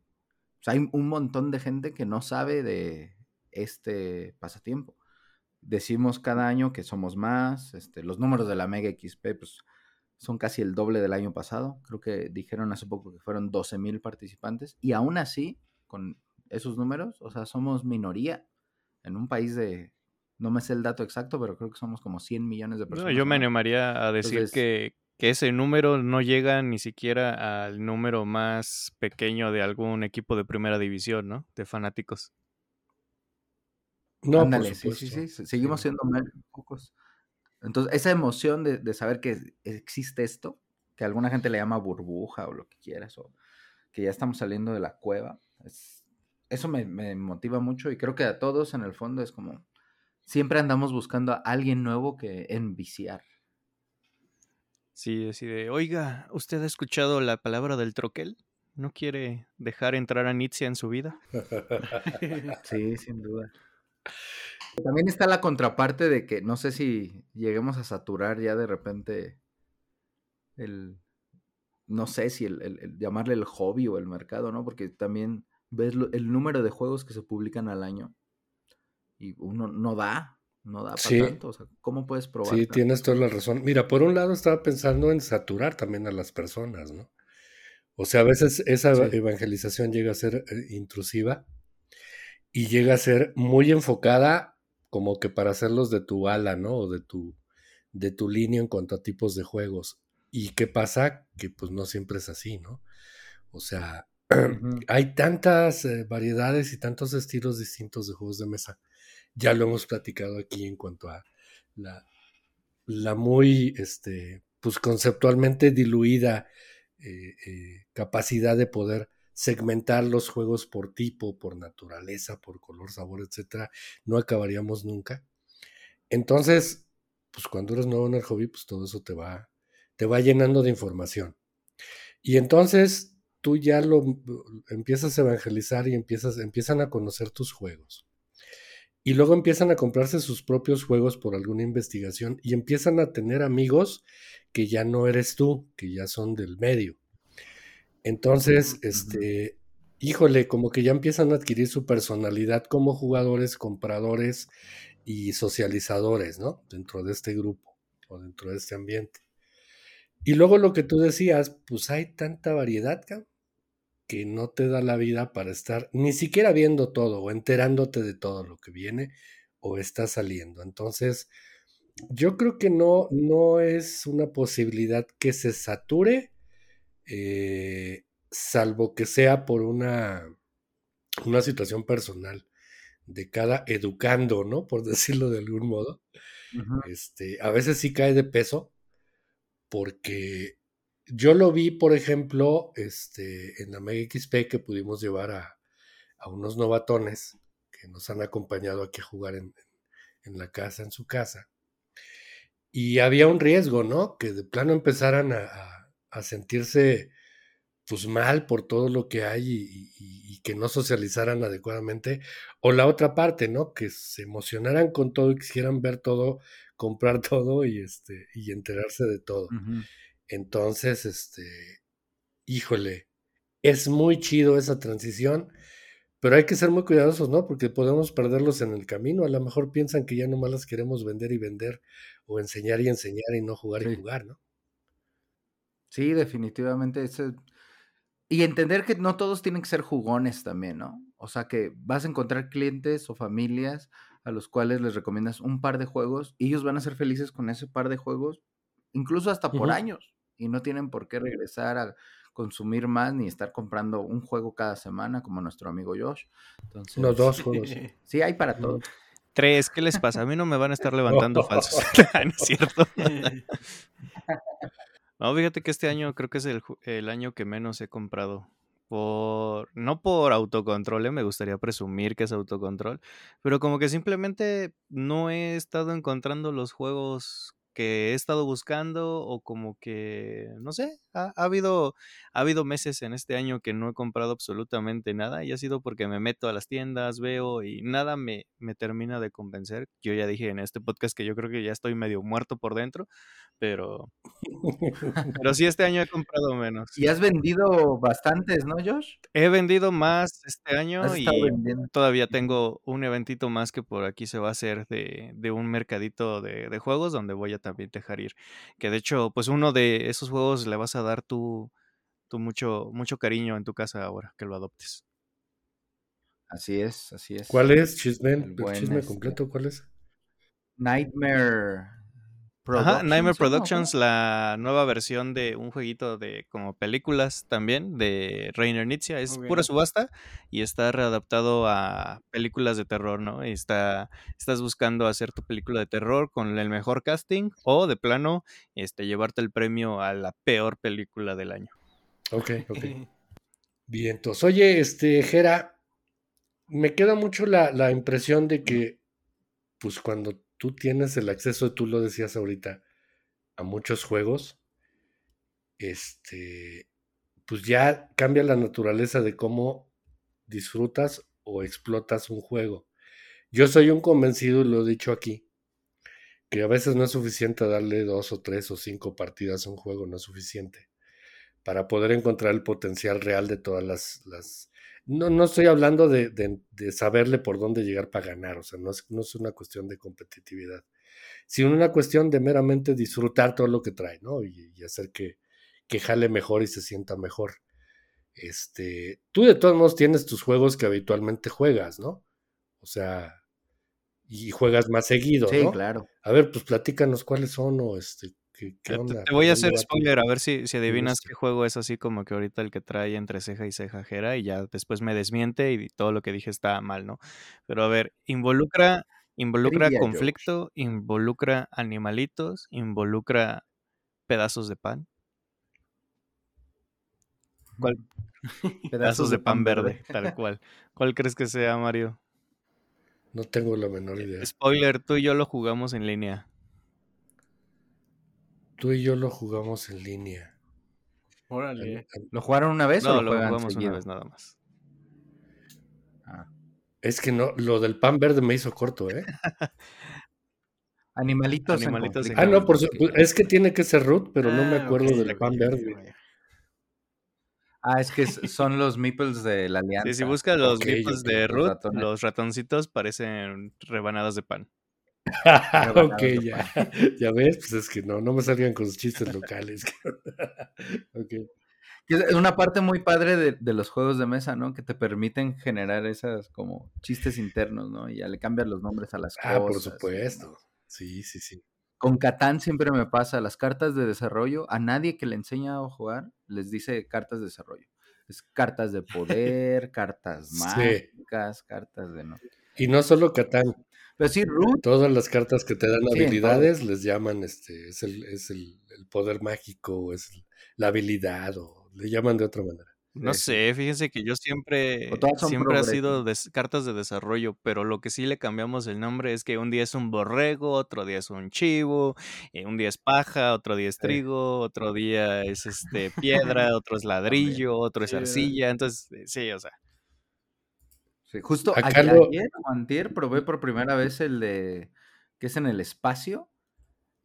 hay un montón de gente que no sabe de este pasatiempo. Decimos cada año que somos más, este, los números de la Mega XP pues, son casi el doble del año pasado. Creo que dijeron hace poco que fueron 12 mil participantes. Y aún así, con esos números, o sea, somos minoría en un país de no me sé el dato exacto, pero creo que somos como 100 millones de personas. yo me animaría a decir que, ese número no llega ni siquiera al número más pequeño de algún equipo de primera división, ¿no? De fanáticos. No, Ándale, sí, sí, sí, seguimos siendo pocos. Entonces, esa emoción de, saber que existe esto, que alguna gente le llama burbuja o lo que quieras, o que ya estamos saliendo de la cueva, eso me, me motiva mucho y creo que a todos en el fondo es como, siempre andamos buscando a alguien nuevo que enviciar. Sí, así de, oiga, ¿usted ha escuchado la palabra del troquel? ¿No quiere dejar entrar a Nietzsche en su vida? sí, sin duda. También está la contraparte de que no sé si lleguemos a saturar ya de repente el, no sé si el, llamarle el hobby o el mercado, ¿no? Porque también ves el número de juegos que se publican al año y uno no da, no da para tanto. O sea, ¿cómo puedes probar? Sí, tienes toda la razón. Mira, por un lado estaba pensando en saturar también a las personas, ¿no? O sea, a veces esa evangelización llega a ser eh, intrusiva y llega a ser muy enfocada como que para hacerlos de tu ala, ¿no? O de tu, de tu línea en cuanto a tipos de juegos. ¿Y qué pasa? Que pues no siempre es así, ¿no? O sea, hay tantas eh, variedades y tantos estilos distintos de juegos de mesa ya lo hemos platicado aquí en cuanto a la, muy, este, pues conceptualmente diluida eh, eh, capacidad de poder segmentar los juegos por tipo, por naturaleza, por color, sabor, etcétera, no acabaríamos nunca. Entonces, pues cuando eres nuevo en el hobby, pues todo eso te va, te va llenando de información. Y entonces tú ya lo empiezas a evangelizar y empiezas, empiezan a conocer tus juegos y luego empiezan a comprarse sus propios juegos por alguna investigación y empiezan a tener amigos que ya no eres tú, que ya son del medio. Entonces, este, híjole, como que ya empiezan a adquirir su personalidad como jugadores, compradores y socializadores, ¿no? Dentro de este grupo o dentro de este ambiente. Y luego lo que tú decías, pues hay tanta variedad, que no te da la vida para estar ni siquiera viendo todo o enterándote de todo lo que viene o está saliendo. Entonces, yo creo que no, no es una posibilidad que se sature, eh, salvo que sea por una, una situación personal de cada educando, ¿no? Por decirlo de algún modo. este, a veces sí cae de peso, porque yo lo vi, por ejemplo, este, en la Mega XP que pudimos llevar a, unos novatones que nos han acompañado aquí a jugar en, la casa, en su casa. Y había un riesgo, ¿no? Que de plano empezaran a, sentirse pues mal por todo lo que hay y, y, que no socializaran adecuadamente. O la otra parte, ¿no? Que se emocionaran con todo y quisieran ver todo, comprar todo y, este, y enterarse de todo. Entonces, este, híjole, es muy chido esa transición pero hay que ser muy cuidadosos, ¿no? Porque podemos perderlos en el camino. A lo mejor piensan que ya nomás las queremos vender y vender, o enseñar y enseñar y no jugar y jugar, ¿no? Sí, definitivamente. Y entender que no todos tienen que ser jugones también, ¿no? O sea, que vas a encontrar clientes o familias a los cuales les recomiendas un par de juegos y ellos van a ser felices con ese par de juegos, incluso hasta por años, y no tienen por qué regresar a consumir más ni estar comprando un juego cada semana como nuestro amigo Josh. Entonces, no, dos juegos. Sí, hay para todos. Tres, ¿qué les pasa? A mí no me van a estar levantando falsos. ¿No es cierto? no, fíjate que este año creo que es el, el año que menos he comprado. Por, no por autocontrol, eh, me gustaría presumir que es autocontrol, pero como que simplemente no he estado encontrando los juegos que he estado buscando o como que, no sé, ha, habido, ha habido meses en este año que no he comprado absolutamente nada y ha sido porque me meto a las tiendas, veo y nada me, me termina de convencer. Yo ya dije en este podcast que yo creo que ya estoy medio muerto por dentro, pero, pero sí este año he comprado menos. Y has vendido bastantes, ¿no, Josh? He vendido más este año y todavía tengo un eventito más que por aquí se va a hacer de, de un mercadito de, de juegos donde voy a también dejar ir. Que de hecho, pues uno de esos juegos le vas a dar tu, tu mucho, mucho cariño en tu casa ahora que lo adoptes. Así es, así es. ¿Cuál es? Chisme, el, chisme este completo, ¿cuál es? Nightmare Ajá, Nightmare Productions, la nueva versión de un jueguito de como películas también de Rainer Nietzsche. Es pura subasta y está readaptado a películas de terror, ¿no? Y está, estás buscando hacer tu película de terror con el mejor casting o de plano este, llevarte el premio a la peor película del año. Ok, ok. Bien, entonces, oye, este, Jera, me queda mucho la, la impresión de que, pues cuando tú tienes el acceso, tú lo decías ahorita, a muchos juegos, este, pues ya cambia la naturaleza de cómo disfrutas o explotas un juego. Yo soy un convencido, y lo he dicho aquí, que a veces no es suficiente darle dos o tres o cinco partidas a un juego, no es suficiente para poder encontrar el potencial real de todas las, las no, no estoy hablando de, de, saberle por dónde llegar para ganar, o sea, no es, no es una cuestión de competitividad, sino una cuestión de meramente disfrutar todo lo que trae, ¿no? Y, hacer que, que, jale mejor y se sienta mejor. Este, tú de todos modos tienes tus juegos que habitualmente juegas, ¿no? O sea, y juegas más seguido, sí, claro. A ver, pues platícanos cuáles son o este, te, voy a hacer spoiler, a ver si, si adivinas qué juego es así como que ahorita el que trae entre ceja y ceja Jera y ya después me desmiente y todo lo que dije está mal, ¿no? Pero a ver, involucra, involucra conflicto, involucra animalitos, involucra pedazos de pan. ¿Cuál? pedazos de pan verde, tal cual. ¿Cuál crees que sea, Mario? No tengo la menor idea. Spoiler, tú y yo lo jugamos en línea. Tú y yo lo jugamos en línea. Órale. ¿Lo jugaron una vez o lo, jugamos una vez nada más? Ah. Es que no, lo del pan verde me hizo corto, ¿eh? Animalitos. Animalitos ah, no, por es que tiene que ser root, pero no me ah, acuerdo del pan verde. Ah, es que son los meeples de la alianza. Sí, si buscas los meeples de root, los ratoncitos parecen rebanadas de pan. Ok, ya. Ya ves, pues es que no, no me salgan con sus chistes locales. okay. Es una parte muy padre de, los juegos de mesa, ¿no? Que te permiten generar esas como chistes internos, ¿no? Y ya le cambian los nombres a las cosas. Ah, por supuesto. Sí, sí, sí. Con Catán siempre me pasa, las cartas de desarrollo, a nadie que le enseña a jugar les dice cartas de desarrollo. Es cartas de poder, cartas mágicas, cartas de no. Y no solo Catán. Pero sí, Root. Todas las cartas que te dan habilidades les llaman, este, es el, es el, el poder mágico, es la habilidad, o le llaman de otra manera. No sé, fíjense que yo siempre, siempre ha sido cartas de desarrollo, pero lo que sí le cambiamos el nombre es que un día es un borrego, otro día es un chivo, eh, un día es paja, otro día es trigo, otro día es este piedra, otro es ladrillo, otro es arcilla, entonces eh, sí, o sea. Justo ayer o antier probé por primera vez el de que es en el espacio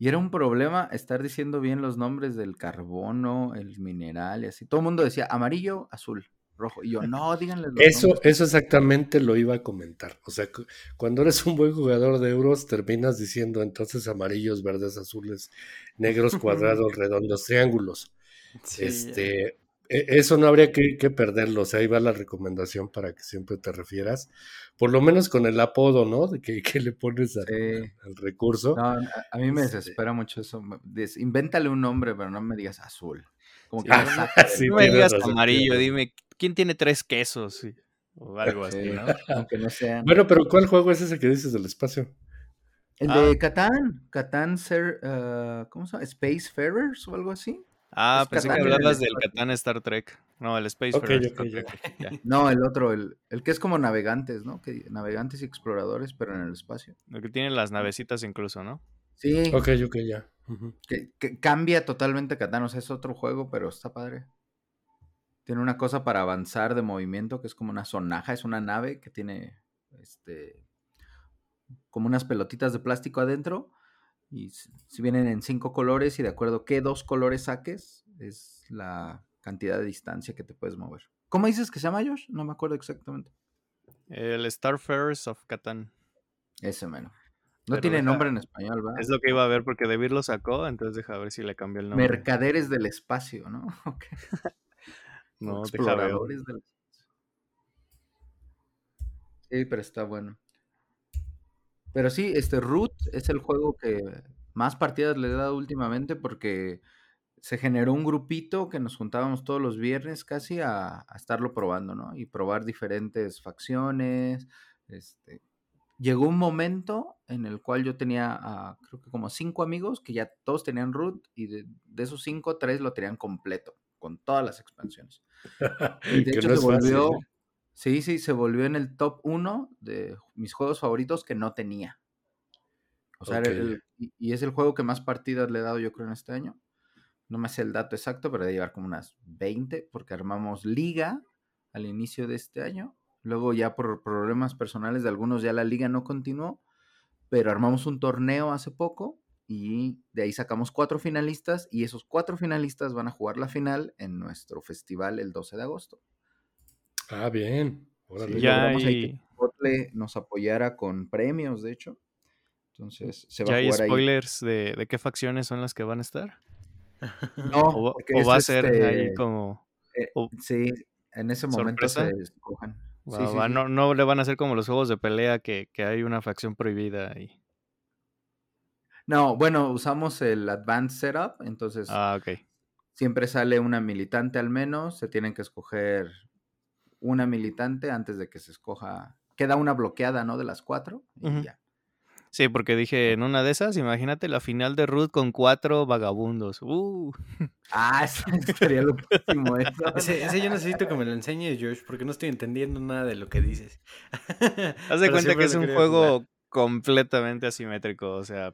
y era un problema estar diciendo bien los nombres del carbono, el mineral y así. Todo el mundo decía amarillo, azul, rojo. Y yo, no, díganle los Eso, eso exactamente lo iba a comentar. O sea, cuando eres un buen jugador de euros, terminas diciendo entonces amarillos, verdes, azules, negros, cuadrados, redondos, triángulos. este, e, eso no habría que, perderlo, o sea, ahí va la recomendación para que siempre te refieras, por lo menos con el apodo, ¿no? De que, le pones al recurso. No, a, mí me este desespera mucho eso. Invéntale un nombre, pero no me digas azul. Como que no, me digas amarillo, dime, ¿quién tiene tres quesos? O algo así, ¿no? Aunque no sean. Bueno, pero ¿cuál juego es ese que dices del espacio? El de ah. Catán, Catán, uh, ¿cómo se llama? Space Farers o algo así. Ah, pensé que hablabas del Catán Star Trek. No, el Space No, el otro, el, el, que es como navegantes, ¿no? Que, navegantes y exploradores, pero en el espacio. El que tiene las navecitas incluso, ¿no? Sí. Ok, ok, ya. que, cambia totalmente Catán, o sea, es otro juego, pero está padre. Tiene una cosa para avanzar de movimiento que es como una sonaja, es una nave que tiene este como unas pelotitas de plástico adentro y si vienen en cinco colores y de acuerdo qué dos colores saques, es la cantidad de distancia que te puedes mover. ¿Cómo dices que se llama, Josh? No me acuerdo exactamente. El Starfarers of Catan. Ese menos. No tiene nombre en español, ¿verdad? Es lo que iba a ver porque David lo sacó, entonces deja ver si le cambió el nombre. Mercaderes del espacio, ¿no? no, deja ver. Sí, pero está bueno. Pero sí, este Root es el juego que más partidas le he dado últimamente porque se generó un grupito que nos juntábamos todos los viernes casi a, estarlo probando, ¿no? Y probar diferentes facciones. Este, llegó un momento en el cual yo tenía, creo que como cinco amigos que ya todos tenían root y de, esos cinco, tres lo tenían completo, con todas las expansiones. Y de hecho se volvió, Sí, sí, se volvió en el top 1 de mis juegos favoritos que no tenía. O sea, y, es el juego que más partidas le he dado yo creo en este año. No me sé el dato exacto, pero de llevar como unas 20, porque armamos liga al inicio de este año. Luego ya por problemas personales de algunos ya la liga no continuó, pero armamos un torneo hace poco y de ahí sacamos cuatro finalistas y esos cuatro finalistas van a jugar la final en nuestro festival el 12 de agosto. Ah, bien. ya hay... que nos apoyara con premios, de hecho. Entonces, se va ¿Ya a jugar hay spoilers De, de, qué facciones son las que van a estar? No, o, va a ser ahí este, como. Eh, sí, en ese momento se escojan. No, no le van a hacer como los juegos de pelea que, que hay una facción prohibida ahí. No, bueno, usamos el Advanced Setup, entonces. Ah, ok. Siempre sale una militante al menos, se tienen que escoger una militante antes de que se escoja. Queda una bloqueada, ¿no? De las cuatro y ya. Sí, porque dije, en una de esas, imagínate la final de Ruth con cuatro vagabundos. Uh. Ah, eso sería lo próximo. Ese, yo necesito que me lo enseñes, George, porque no estoy entendiendo nada de lo que dices. Haz de cuenta que es un juego completamente asimétrico, o sea,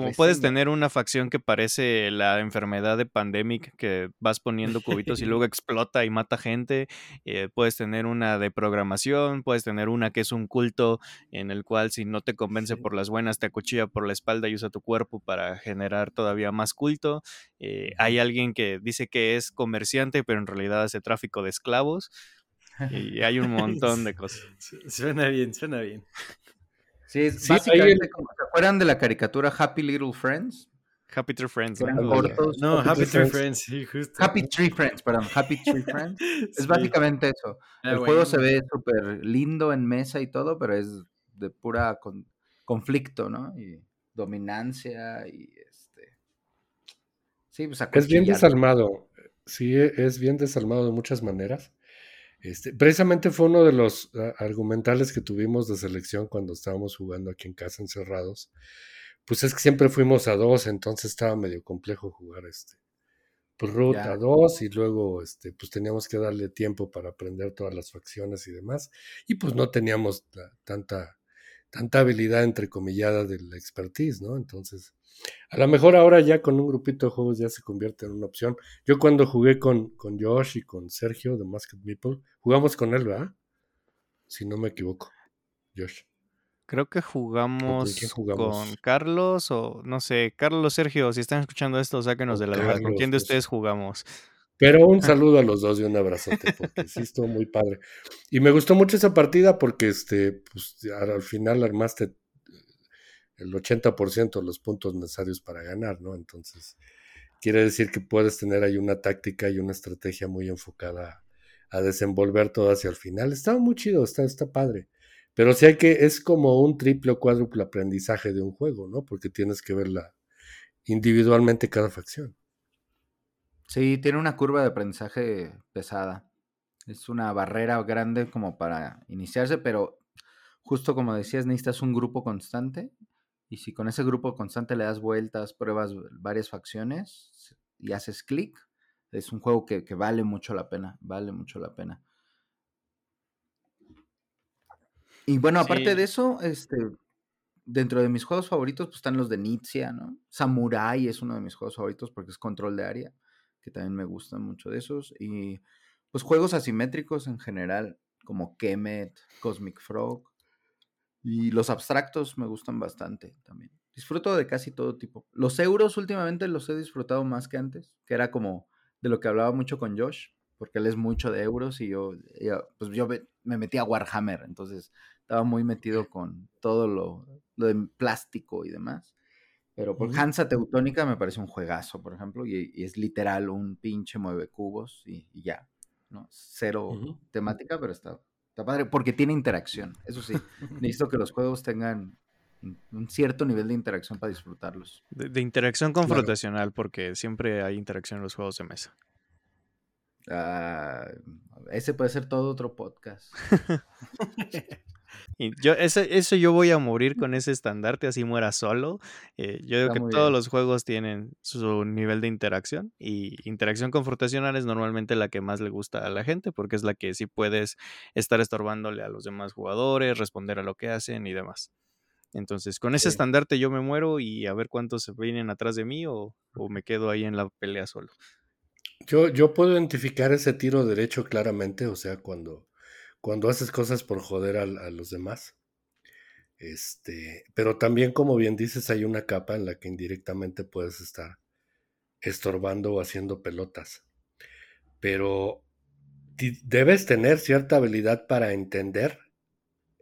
como puedes tener una facción que parece la enfermedad de Pandemic, que vas poniendo cubitos y luego explota y mata gente, eh, puedes tener una de programación, puedes tener una que es un culto en el cual si no te convence por las buenas te acuchilla por la espalda y usa tu cuerpo para generar todavía más culto. Eh, hay alguien que dice que es comerciante, pero en realidad hace tráfico de esclavos. Y hay un montón de cosas. Suena bien, suena bien. Sí, básicamente, como, ¿se acuerdan de la caricatura Happy Little Friends? Happy Tree Friends. ¿no? Happy, Tree Friends. sí, justo. Happy Tree Friends, perdón, Happy Tree Friends. Es básicamente eso. Ah, el juego se ve súper lindo en mesa y todo, pero es de pura conflicto, ¿no? Y dominancia y este... Sí, pues Es bien desalmado. Sí, e, es bien desalmado de muchas maneras. Este, precisamente fue uno de los argumentales que tuvimos de selección cuando estábamos jugando aquí en casa encerrados. Pues es que siempre fuimos a dos, entonces estaba medio complejo jugar este. Pues ruta dos y luego este, pues teníamos que darle tiempo para aprender todas las facciones y demás. Y pues no teníamos tanta, tanta habilidad entrecomillada de la expertise, ¿no? Entonces, a lo mejor ahora ya con un grupito de juegos ya se convierte en una opción. Yo cuando jugué con, con Josh y con Sergio de Masked Meeple, jugamos con él, ¿verdad? Si no me equivoco, Josh. Creo que jugamos, con Carlos o no sé, Carlos, Sergio, si están escuchando esto, sáquenos de la duda. ¿Con quién de ustedes jugamos? Pero un saludo a los dos y un abrazote, porque sí estuvo muy padre. Y me gustó mucho esa partida porque este, pues, al final armaste el 80% de los puntos necesarios para ganar, ¿no? Entonces, quiere decir que puedes tener ahí una táctica y una estrategia muy enfocada a desenvolver todo hacia el final. Estaba muy chido, está, está padre. Pero sí hay que, es como un triple o cuádruple aprendizaje de un juego, ¿no? Porque tienes que verla individualmente cada facción. Sí, tiene una curva de aprendizaje pesada. Es una barrera grande como para iniciarse, pero justo como decías, necesitas un grupo constante y si con ese grupo constante le das vueltas, pruebas varias facciones y haces clic, es un juego que, vale mucho la pena, vale mucho la pena. Y bueno, aparte de eso, este, dentro de mis juegos favoritos pues, están los de Nizia, ¿no? Samurai es uno de mis juegos favoritos porque es control de área, que también me gustan mucho de esos. Y pues juegos asimétricos en general, como Kemet, Cosmic Frog, y los abstractos me gustan bastante también. Disfruto de casi todo tipo. Los euros últimamente los he disfrutado más que antes, que era como de lo que hablaba mucho con Josh, porque él es mucho de euros y yo, pues yo me metí a Warhammer, entonces estaba muy metido con todo lo, de plástico y demás. Pero por Hansa Teutónica me parece un juegazo, por ejemplo, y, es literal un pinche mueve cubos y, ya, ¿no? Cero temática, pero está Está padre porque tiene interacción. Eso sí, necesito que los juegos tengan un cierto nivel de interacción para disfrutarlos. De, interacción confrontacional, porque siempre hay interacción en los juegos de mesa. Ah, ese puede ser todo otro podcast. Y yo, eso yo voy a morir con ese estandarte, así muera solo. Eh, yo digo que todos los juegos tienen su nivel de interacción y interacción confrontacional es normalmente la que más le gusta a la gente porque es la que sí puedes estar estorbándole a los demás jugadores, responder a lo que hacen y demás. Entonces, con ese estandarte yo me muero y a ver cuántos se vienen atrás de mí o, o me quedo ahí en la pelea solo. Yo, yo puedo identificar ese tiro derecho claramente, o sea, cuando cuando haces cosas por joder a, los demás. Este, pero también, como bien dices, hay una capa en la que indirectamente puedes estar estorbando o haciendo pelotas. Pero debes tener cierta habilidad para entender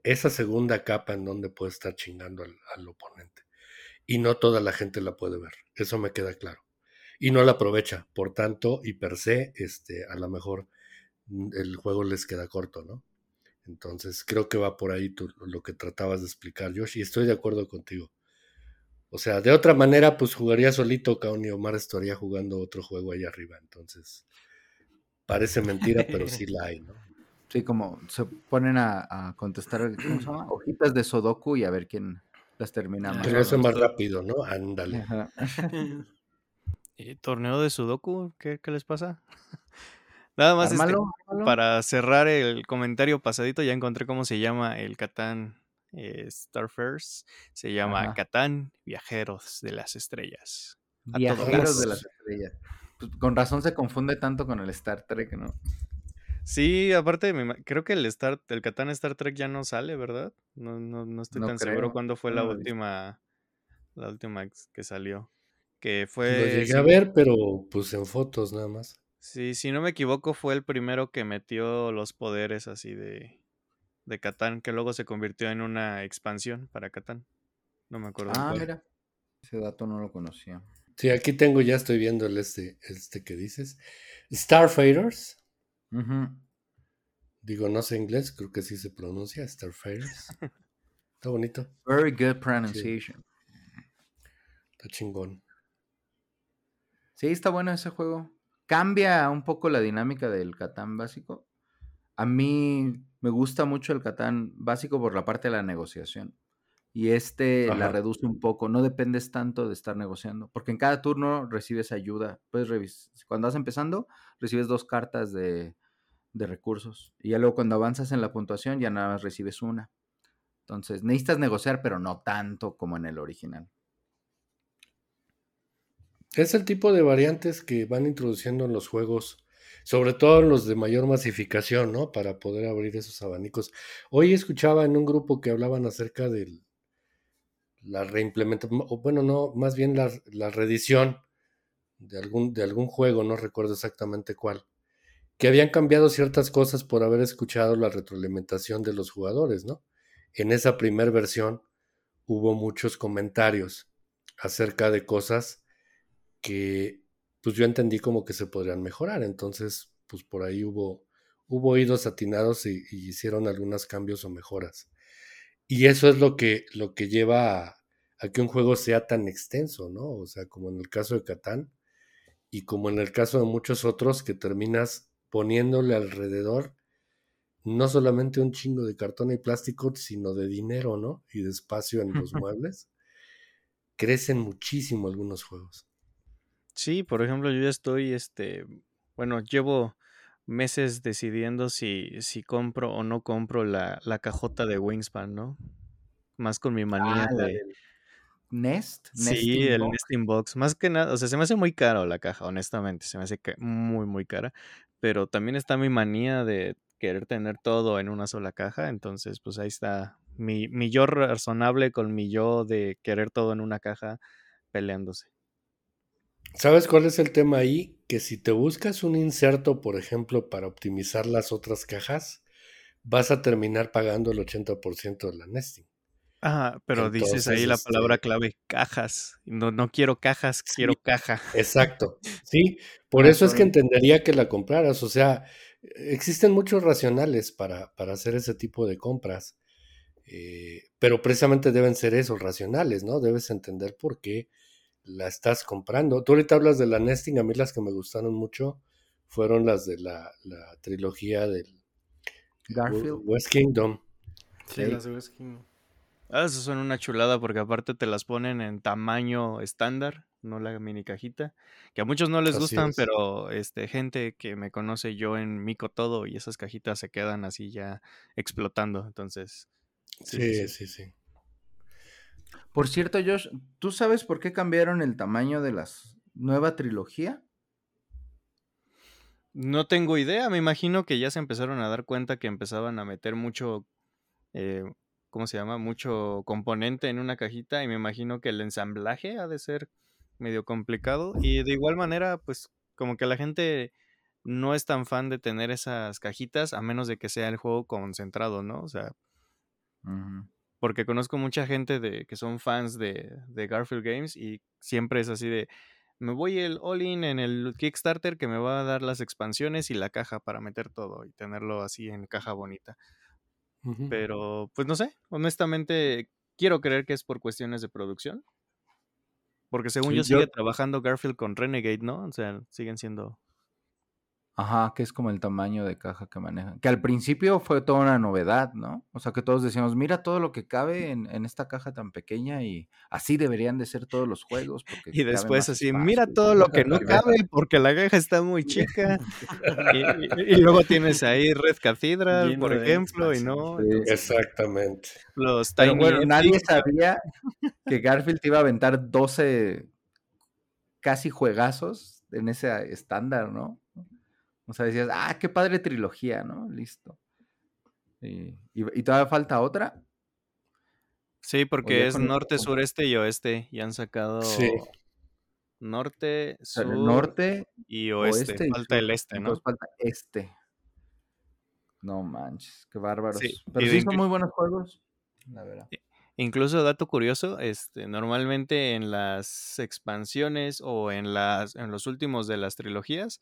esa segunda capa en donde puedes estar chingando al, oponente. Y no toda la gente la puede ver. Eso me queda claro. Y no la aprovecha. Por tanto, y per se, este, a lo mejor el juego les queda corto, ¿no? Entonces creo que va por ahí lo que tratabas de explicar, Josh, y estoy de acuerdo contigo. O sea, de otra manera, pues jugaría solito, Kaon y Omar estaría jugando otro juego ahí arriba. Entonces, parece mentira, pero sí la hay, ¿no? Sí, como se ponen a, contestar, ¿cómo se llama? Hojitas de Sodoku y a ver quién las termina más. Pero eso más rápido, ¿no? Ándale. ¿Y torneo de Sudoku? ¿Qué, qué les pasa? Nada más este, para cerrar el comentario pasadito, ya encontré cómo se llama el Catán eh. Se llama Catán Viajeros de las Estrellas. Viajeros de las Estrellas. Pues, con razón se confunde tanto con el Star Trek, ¿no? Sí, aparte, creo que el Star, el Catán Star Trek ya no sale, ¿verdad? No, no, no estoy tan seguro cuándo fue la última, la última que salió. Que fue. Lo llegué a ver, pero pues en fotos nada más. Sí, si no me equivoco, fue el primero que metió los poderes así de, de Catán, que luego se convirtió en una expansión para Catán. No me acuerdo. Ah, mira. Ese dato no lo conocía. Sí, aquí tengo, ya estoy viendo el este, este que dices. Starfaders. Digo, no sé inglés, creo que sí se pronuncia, Starfaders. Está bonito. Very good pronunciation. Está chingón. Sí, está bueno ese juego. Cambia un poco la dinámica del Catán básico. A mí me gusta mucho el Catán básico por la parte de la negociación. Y este la reduce un poco. No dependes tanto de estar negociando. Porque en cada turno recibes ayuda. Puedes Cuando vas empezando, recibes dos cartas de, de recursos. Y ya luego cuando avanzas en la puntuación, ya nada más recibes una. Entonces, necesitas negociar, pero no tanto como en el original. Es el tipo de variantes que van introduciendo en los juegos sobre todo los de mayor masificación, ¿no? Para poder abrir esos abanicos. Hoy escuchaba en un grupo que hablaban acerca de la reimplementación, bueno, no, más bien la, la reedición de algún, de algún juego, no recuerdo exactamente cuál, que habían cambiado ciertas cosas por haber escuchado la retroalimentación de los jugadores, ¿no? En esa primera versión hubo muchos comentarios acerca de cosas que pues yo entendí como que se podrían mejorar. Entonces, pues por ahí hubo, hubo oídos atinados y, hicieron algunos cambios o mejoras. Y eso es lo que, lo que lleva a, que un juego sea tan extenso, ¿no? O sea, como en el caso de Catán y como en el caso de muchos otros que terminas poniéndole alrededor no solamente un chingo de cartón y plástico, sino de dinero, ¿no? Y de espacio en los muebles. Crecen muchísimo algunos juegos. Sí, por ejemplo, yo ya estoy, este, bueno, llevo meses decidiendo si, si compro o no compro la, la cajota de Wingspan, ¿no? Más con mi manía ah, de... Nest. Sí, el Nesting Box. Más que nada, o sea, se me hace muy caro la caja, honestamente, se me hace muy, muy cara. Pero también está mi manía de querer tener todo en una sola caja. Entonces, pues ahí está mi, mi yo razonable con mi yo de querer todo en una caja peleándose. ¿Sabes cuál es el tema ahí? Que si te buscas un inserto, por ejemplo, para optimizar las otras cajas, vas a terminar pagando el 80% de la nesting. Ajá, pero dices ahí la palabra este clave, cajas. No, no quiero cajas, quiero caja. Exacto. Sí, por eso es que entendería que la compraras. O sea, existen muchos racionales para, para hacer ese tipo de compras. Eh, pero precisamente deben ser esos racionales, ¿no? Debes entender por qué la estás comprando. Tú ahorita hablas de la Nesting, a mí las que me gustaron mucho fueron las de la, trilogía del Garfield. West Kingdom. Sí, las de West Kingdom. Ah, esas son una chulada porque aparte te las ponen en tamaño estándar, no la mini cajita, que a muchos no les gustan, pero este gente que me conoce yo en Mico todo y esas cajitas se quedan así ya explotando, entonces. sí. sí. sí. Por cierto, Josh, ¿tú sabes por qué cambiaron el tamaño de la nueva trilogía? No tengo idea, me imagino que ya se empezaron a dar cuenta que empezaban a meter mucho, eh, ¿cómo se llama? Mucho componente en una cajita y me imagino que el ensamblaje ha de ser medio complicado y de igual manera, pues como que la gente no es tan fan de tener esas cajitas a menos de que sea el juego concentrado, ¿no? O sea, porque conozco mucha gente de, que son fans de, Garfield Games y siempre es así de, me voy el all-in en el Kickstarter que me va a dar las expansiones y la caja para meter todo y tenerlo así en caja bonita. Pero, pues no sé, honestamente quiero creer que es por cuestiones de producción. Porque según yo sigue trabajando Garfield con Renegade, ¿no? O sea, siguen siendo Ajá, que es como el tamaño de caja que manejan. Que al principio fue toda una novedad, ¿no? O sea, que todos decíamos, mira todo lo que cabe en, esta caja tan pequeña y así deberían de ser todos los juegos. Porque y después así, mira todo lo que no cabe porque la caja está muy chica. y, luego tienes ahí Red Cathedral, por ejemplo, y no. Exactamente. Los Tiny bueno, nadie sabía que Garfield iba a aventar 12 casi juegazos en ese estándar, ¿no? O sea, decías, ah, qué padre trilogía, ¿no? Listo. ¿Y, y, todavía falta otra? Sí, porque es norte, sureste y oeste. Y han sacado norte, sur norte y oeste. falta el este, ¿no? falta este. No manches, qué bárbaros. Pero sí son muy buenos juegos, la verdad. Incluso dato curioso, este, normalmente en las expansiones o en las en los últimos de las trilogías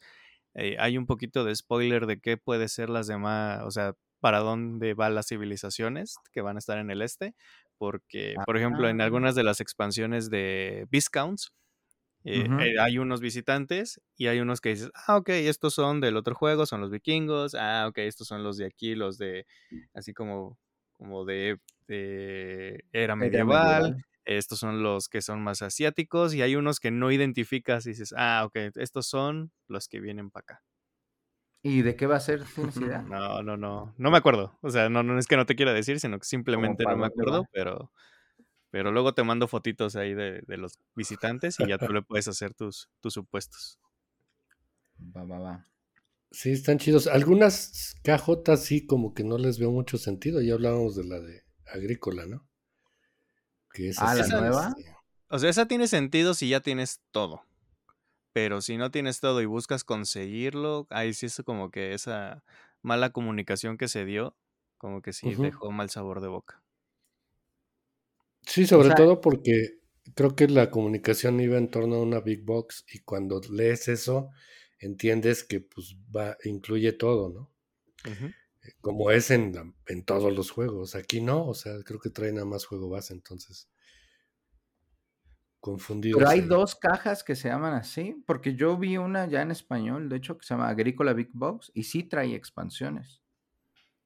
eh, hay un poquito de spoiler de qué puede ser las demás, o sea, para dónde van las civilizaciones que van a estar en el este, porque, por ejemplo, en algunas de las expansiones de Viscounts, eh, eh, hay unos visitantes y hay unos que dices, ah, ok, estos son del otro juego, son los vikingos, ah, ok, estos son los de aquí, los de, así como, como de, era medieval, estos son los que son más asiáticos y hay unos que no identificas y dices, ah, ok, estos son los que vienen para acá. ¿Y de qué va a ser No, no, no. No me acuerdo. O sea, no, no es que no te quiera decir, sino que simplemente no me acuerdo, pero, pero luego te mando fotitos ahí de, los visitantes y ya tú le puedes hacer tus, tus supuestos. Va, va, va. Sí, están chidos. Algunas cajotas sí como que no les veo mucho sentido. Ya hablábamos de la de agrícola, ¿no? Que es ah, la nueva. O sea, esa tiene sentido si ya tienes todo. Pero si no tienes todo y buscas conseguirlo, ahí sí es como que esa mala comunicación que se dio, como que sí dejó mal sabor de boca. Sí, sobre todo porque creo que la comunicación iba en torno a una big box y cuando lees eso entiendes que pues va incluye todo, ¿no? Como es en, en todos los juegos. Aquí no, o sea, creo que trae nada más juego base, entonces confundido. Pero hay dos cajas que se llaman así, porque yo vi una ya en español, de hecho, que se llama Agrícola Big Box y sí trae expansiones.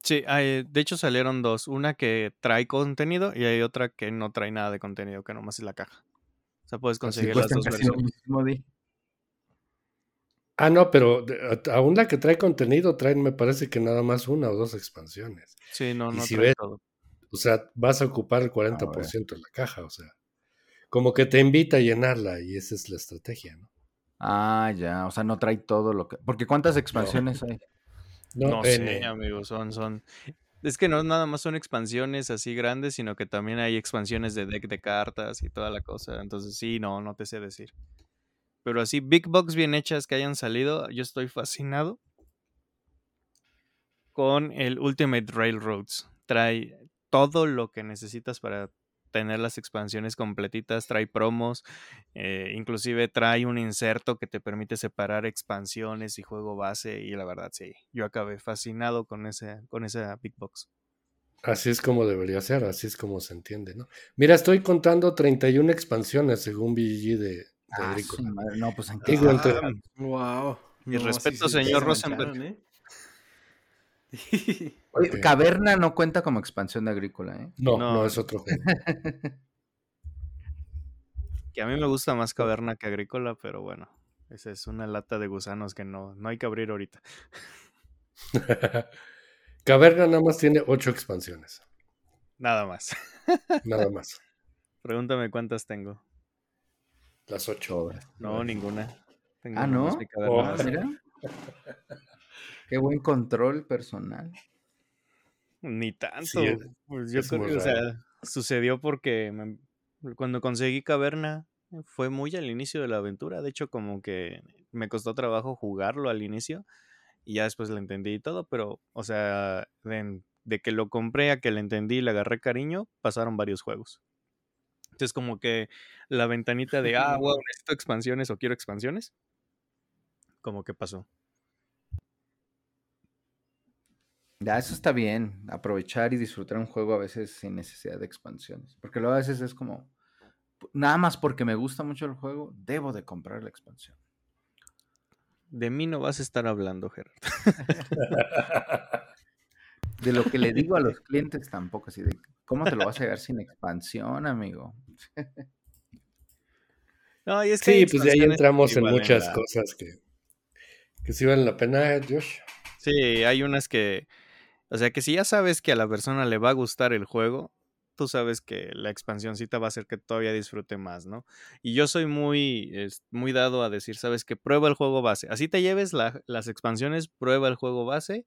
Sí, hay, de hecho salieron dos, una que trae contenido y hay otra que no trae nada de contenido, que nomás es la caja. O sea, puedes conseguir las dos versiones. Ah, no, pero aún la que trae contenido traen, me parece que nada más una o dos expansiones. Sí, no, no trae todo. O sea, vas a ocupar el 40% de la caja, o sea como que te invita a llenarla y esa es la estrategia, ¿no? Ah, ya, o sea, no trae todo lo que... Porque ¿cuántas expansiones hay? No, sé, amigos, son, son... Es que no nada más son expansiones así grandes, sino que también hay expansiones de deck de cartas y toda la cosa. Entonces sí, no, no te sé decir. Pero así, big box bien hechas que hayan salido, yo estoy fascinado con el Ultimate Railroads. Trae todo lo que necesitas para tener las expansiones completitas, trae promos, eh, inclusive trae un inserto que te permite separar expansiones y juego base y la verdad sí, yo acabé fascinado con, ese, con esa Big Box. Así es como debería ser, así es como se entiende, ¿no? Mira, estoy contando 31 expansiones según BG de, ah, no, pues en Wow. Mi respeto, señor Rosenberg. ¿eh? Caverna no cuenta como expansión de agrícola, ¿eh? No, no, es otro juego. que a mí me gusta más Caverna que agrícola, pero bueno, esa es una lata de gusanos que no, no hay que abrir ahorita. Caverna nada más tiene ocho expansiones. Nada más. nada más. Pregúntame cuántas tengo. Las ocho. No, ninguna. ah, ¿no? Oh, Qué buen control personal. Ni tanto. pues yo creo que, o sea, sucedió porque cuando conseguí Caverna fue muy al inicio de la aventura. De hecho, como que me costó trabajo jugarlo al inicio y ya después lo entendí y todo, pero, o sea, de, de que lo compré a que lo entendí y le agarré cariño, pasaron varios juegos. Entonces, como que la ventanita de, ah, wow, necesito expansiones o quiero expansiones, como que pasó. Ya, eso está bien, aprovechar y disfrutar un juego a veces sin necesidad de expansiones, porque luego a veces es como, nada más porque me gusta mucho el juego, debo de comprar la expansión. De mí no vas a estar hablando, Gerardo. de lo que le digo a los clientes tampoco, así de, ¿cómo te lo vas a llegar sin expansión, amigo? no, y es que sí, pues de ahí entramos en muchas cosas que, que sí valen la pena, Josh. Sí, hay unas que o sea que si ya sabes que a la persona le va a gustar el juego, tú sabes que la expansioncita va a hacer que todavía disfrute más, ¿no? Y yo soy muy, muy dado a decir, sabes que prueba el juego base. Así te lleves las expansiones, prueba el juego base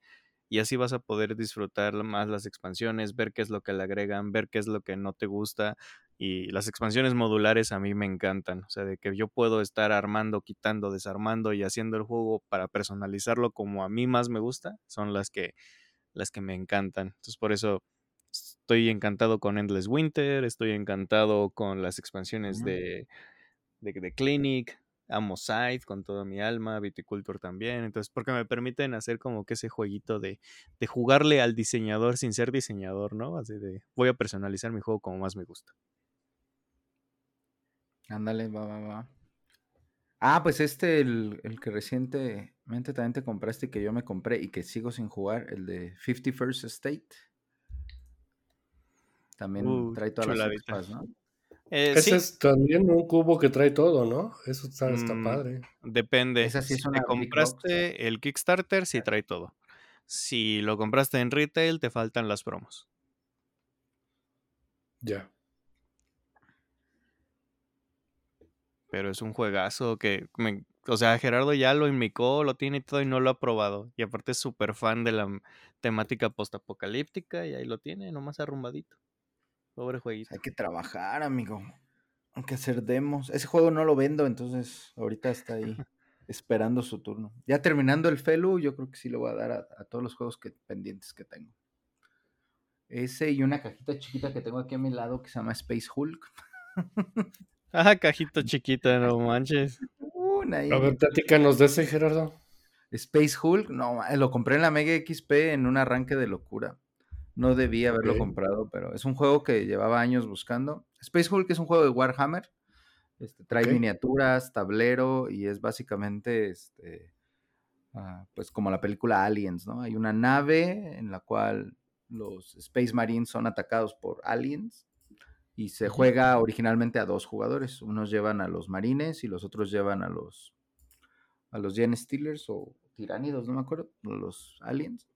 y así vas a poder disfrutar más las expansiones, ver qué es lo que le agregan, ver qué es lo que no te gusta. Y las expansiones modulares a mí me encantan. O sea, de que yo puedo estar armando, quitando, desarmando y haciendo el juego para personalizarlo como a mí más me gusta, son las que las que me encantan. Entonces, por eso estoy encantado con Endless Winter, estoy encantado con las expansiones de, de, Clinic, amo Side con toda mi alma, Viticulture también, entonces porque me permiten hacer como que ese jueguito de, de jugarle al diseñador sin ser diseñador, ¿no? Así de voy a personalizar mi juego como más me gusta. Ándale, va, va, va. Ah, pues este, el, el, que recientemente también te compraste y que yo me compré y que sigo sin jugar, el de 51st State. También uh, trae todas las expas, ¿no? Eh, Ese es también un cubo que trae todo, ¿no? Eso está, mm, padre. Depende. si te compraste el Kickstarter, sí trae todo. Si lo compraste en retail, te faltan las promos. Ya. Pero es un juegazo que, o sea, Gerardo ya lo inmicó, lo tiene y todo y no lo ha probado. Y aparte es súper fan de la temática postapocalíptica y ahí lo tiene, nomás arrumbadito. Pobre jueguito. Hay que trabajar, amigo. Hay que hacer demos. Ese juego no lo vendo, entonces ahorita está ahí esperando su turno. Ya terminando el Felu, yo creo que sí lo voy a dar a, todos los juegos que, pendientes que tengo. Ese y una cajita chiquita que tengo aquí a mi lado que se llama Space Hulk. ah, cajita chiquita, no manches. a ver, platícanos de ese, Gerardo. Space Hulk, no, lo compré en la Mega XP en un arranque de locura. No debía haberlo comprado, pero es un juego que llevaba años buscando. Space Hulk es un juego de Warhammer. Este, trae miniaturas, tablero y es básicamente este, ah, pues como la película Aliens, ¿no? Hay una nave en la cual los Space Marines son atacados por aliens y se juega originalmente a dos jugadores. Unos llevan a los marines y los otros llevan a los a los Gen Stealers o tiránidos, no me acuerdo, los aliens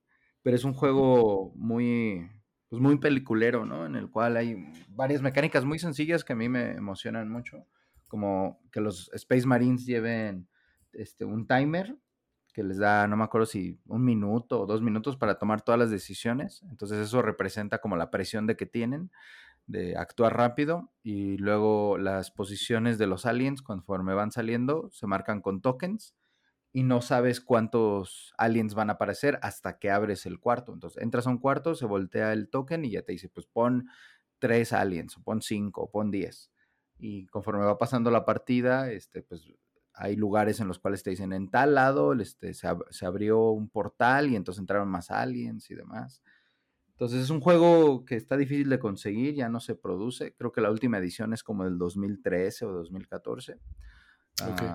pero es un juego muy, pues muy peliculero, ¿no? En el cual hay varias mecánicas muy sencillas que a mí me emocionan mucho, como que los Space Marines lleven este, un timer que les da, no me acuerdo si un minuto o dos minutos para tomar todas las decisiones. Entonces eso representa como la presión de que tienen de actuar rápido y luego las posiciones de los aliens conforme van saliendo se marcan con tokens y no sabes cuántos aliens van a aparecer hasta que abres el cuarto. Entonces entras a un cuarto, se voltea el token y ya te dice, pues pon tres aliens, o pon cinco, o pon diez. Y conforme va pasando la partida, este, pues hay lugares en los cuales te dicen, en tal lado este, se, se abrió un portal y entonces entraron más aliens y demás. Entonces es un juego que está difícil de conseguir, ya no se produce. Creo que la última edición es como del 2013 o 2014. Okay.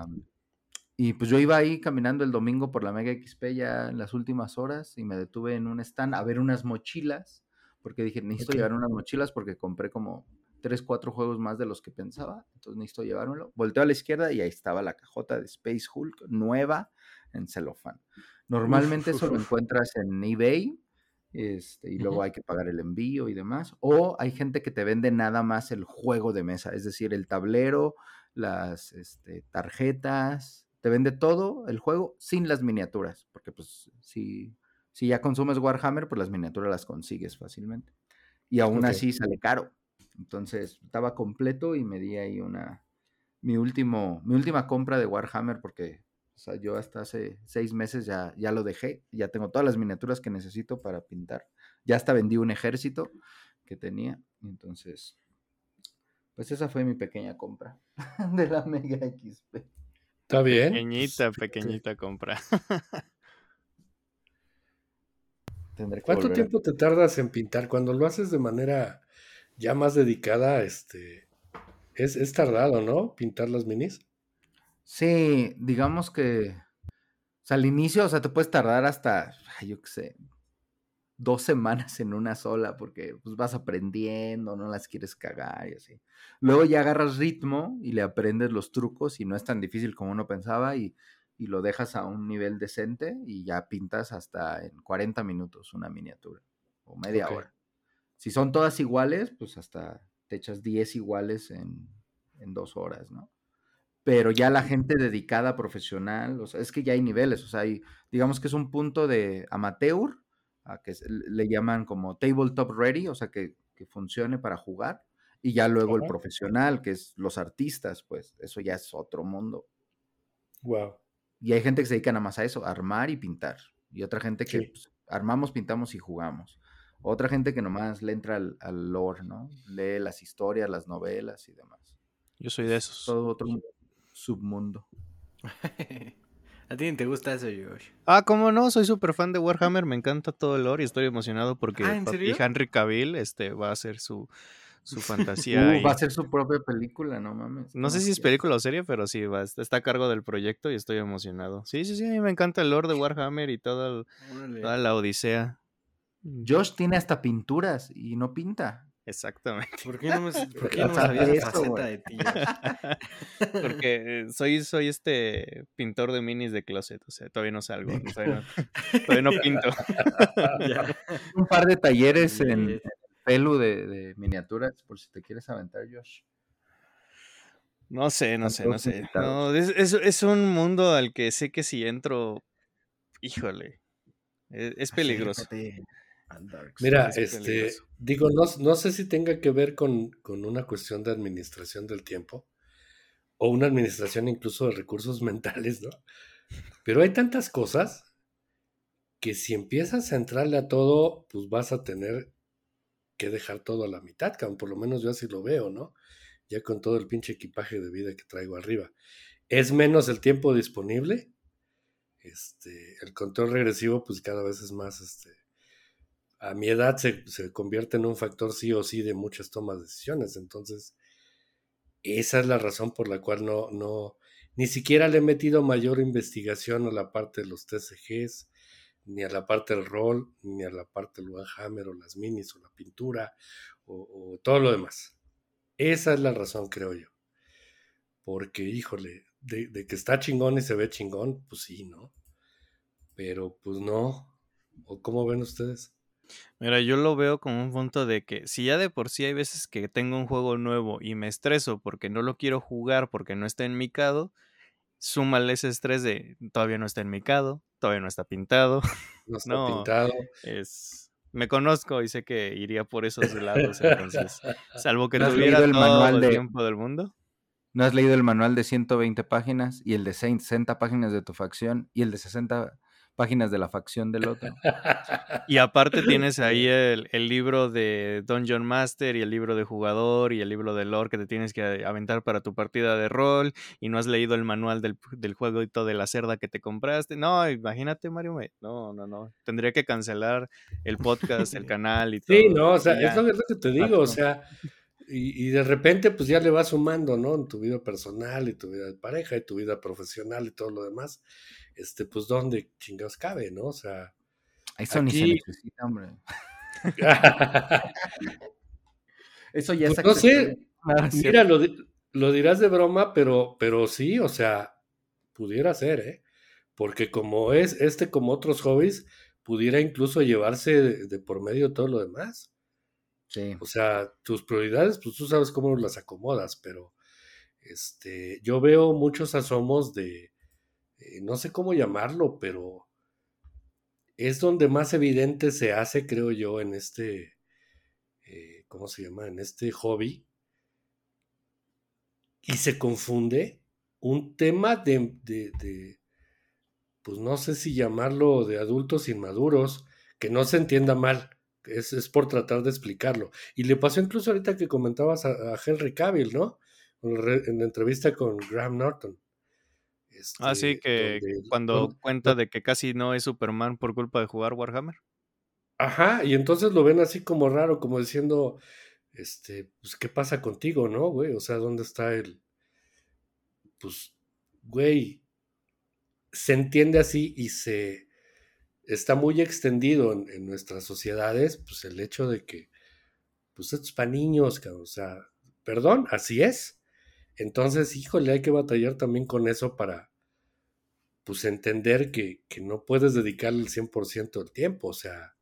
Y pues yo iba ahí caminando el domingo por la Mega XP ya en las últimas horas y me detuve en un stand a ver unas mochilas, porque dije, necesito llevar unas mochilas porque compré como tres, cuatro juegos más de los que pensaba, entonces necesito llevármelo. Volteo a la izquierda y ahí estaba la cajota de Space Hulk nueva en celofán. Normalmente eso lo encuentras en eBay este, y luego hay que pagar el envío y demás. O hay gente que te vende nada más el juego de mesa, es decir, el tablero, las este, tarjetas, te vende todo el juego sin las miniaturas, porque pues si, si ya consumes Warhammer, pues las miniaturas las consigues fácilmente. Y aún así sale caro. Entonces estaba completo y me di ahí una, mi, último, mi última compra de Warhammer, porque yo hasta hace seis meses ya, ya lo dejé, ya tengo todas las miniaturas que necesito para pintar. Ya hasta vendí un ejército que tenía, entonces, pues esa fue mi pequeña compra de la Mega XP. Está bien. Pequeñita, pequeñita compra. ¿Cuánto tiempo te tardas en pintar? Cuando lo haces de manera ya más dedicada, este, es, es tardado, ¿no? Pintar las minis. Sí, digamos que, o sea, al inicio, o sea, te puedes tardar hasta, yo qué sé, dos semanas en una sola porque pues, vas aprendiendo, no las quieres cagar y así. Luego ya agarras ritmo y le aprendes los trucos y no es tan difícil como uno pensaba y, lo dejas a un nivel decente y ya pintas hasta en 40 minutos una miniatura o media hora. Si son todas iguales, pues hasta te echas 10 iguales en, en dos horas, ¿no? Pero ya la gente dedicada, profesional, o sea, es que ya hay niveles, o sea, hay, digamos que es un punto de amateur a que le llaman como tabletop ready, o sea, que, funcione para jugar, y ya luego el profesional, que es los artistas, pues eso ya es otro mundo. Wow. Y hay gente que se dedica nada más a eso, a armar y pintar, y otra gente que pues, armamos, pintamos y jugamos. Otra gente que nomás le entra al, al lore, ¿no? Lee las historias, las novelas y demás. Yo soy de esos. Todo otro submundo. ¿A ti te gusta eso, Josh? Ah, cómo no, soy súper fan de Warhammer, me encanta todo el lore y estoy emocionado porque ¿Ah, Henry Cavill este, va a hacer su, su fantasía. Uh, Va a ser su propia película, no mames. No sé si es película o serie, pero sí, va, está a cargo del proyecto y estoy emocionado. Sí, sí, sí, a mí me encanta el lore de Warhammer y toda, toda la odisea. Josh tiene hasta pinturas y no pinta. Exactamente. ¿Por qué no me, por qué no sabías esa faceta de ti? Porque eh, soy, soy este pintor de minis de closet, o sea, todavía no salgo, todavía no, todavía no pinto. Un par de talleres en pelu de, de, miniaturas, por si te quieres aventar, Josh. No sé, no sé, no sé. No, es, es, es, un mundo al que sé que si entro, híjole, es, es peligroso. Mira, este, digo, no, no, sé si tenga que ver con, con, una cuestión de administración del tiempo o una administración incluso de recursos mentales, ¿no? Pero hay tantas cosas que si empiezas a entrarle a todo, pues vas a tener que dejar todo a la mitad. Por lo menos yo así lo veo, ¿no? Ya con todo el pinche equipaje de vida que traigo arriba. Es menos el tiempo disponible. Este, el control regresivo, pues cada vez es más, este, a mi edad se, se, convierte en un factor sí o sí de muchas tomas de decisiones. Entonces, esa es la razón por la cual no, no, ni siquiera le he metido mayor investigación a la parte de los TCGs, ni a la parte del rol, ni a la parte del Warhammer o las minis o la pintura o, o todo lo demás. Esa es la razón, creo yo. Porque, híjole, de, de, que está chingón y se ve chingón, pues sí, ¿no? Pero pues no. ¿O cómo ven ustedes? Mira, yo lo veo como un punto de que si ya de por sí hay veces que tengo un juego nuevo y me estreso porque no lo quiero jugar porque no está enmicado, súmale ese estrés de todavía no está enmicado, todavía no está pintado. No está pintado. Es, me conozco y sé que iría por esos lados, entonces, salvo que ¿No tuviera el todo manual el de... tiempo del mundo. ¿No has leído el manual de 120 páginas y el de 60 páginas de tu facción y el de 60 páginas de la facción del otro. Y aparte tienes ahí el, el, libro de Dungeon Master y el libro de jugador y el libro de lore que te tienes que aventar para tu partida de rol y no has leído el manual del, del jueguito de la cerda que te compraste. No, imagínate, Mario. No, no, no. Tendría que cancelar el podcast, el canal y todo. Sí, no, o sea, es lo, que te digo, o sea... Y, y, de repente, pues ya le vas sumando, ¿no? En tu vida personal y tu vida de pareja y tu vida profesional y todo lo demás este, pues dónde chingados cabe, ¿no? O sea. Eso aquí... ni se necesita, hombre. Eso ya pues No sé, ah, mira, lo, lo, dirás de broma, pero, pero sí, o sea, pudiera ser, ¿eh? Porque como es este, como otros hobbies, pudiera incluso llevarse de, de por medio todo lo demás. Sí. O sea, tus prioridades, pues tú sabes cómo las acomodas, pero este, yo veo muchos asomos de, eh, no sé cómo llamarlo, pero es donde más evidente se hace, creo yo, en este, eh, ¿cómo se llama? En este hobby. Y se confunde un tema de, de, pues no sé si llamarlo de adultos inmaduros, que no se entienda mal, es, es por tratar de explicarlo. Y le pasó incluso ahorita que comentabas a, a Henry Cavill, ¿no? En la entrevista con Graham Norton. Ah, sí, que donde, cuando donde, cuenta de que casi no es Superman por culpa de jugar Warhammer. Ajá, y entonces lo ven así como raro, como diciendo, este, pues, ¿qué pasa contigo, no, güey? O sea, ¿dónde está el... Pues, güey, se entiende así y se está muy extendido en, en nuestras sociedades, pues el hecho de que, pues esto es para niños, o sea, perdón, así es. Entonces, híjole, hay que batallar también con eso para, pues, entender que, que no puedes dedicarle el 100% del tiempo, o sea,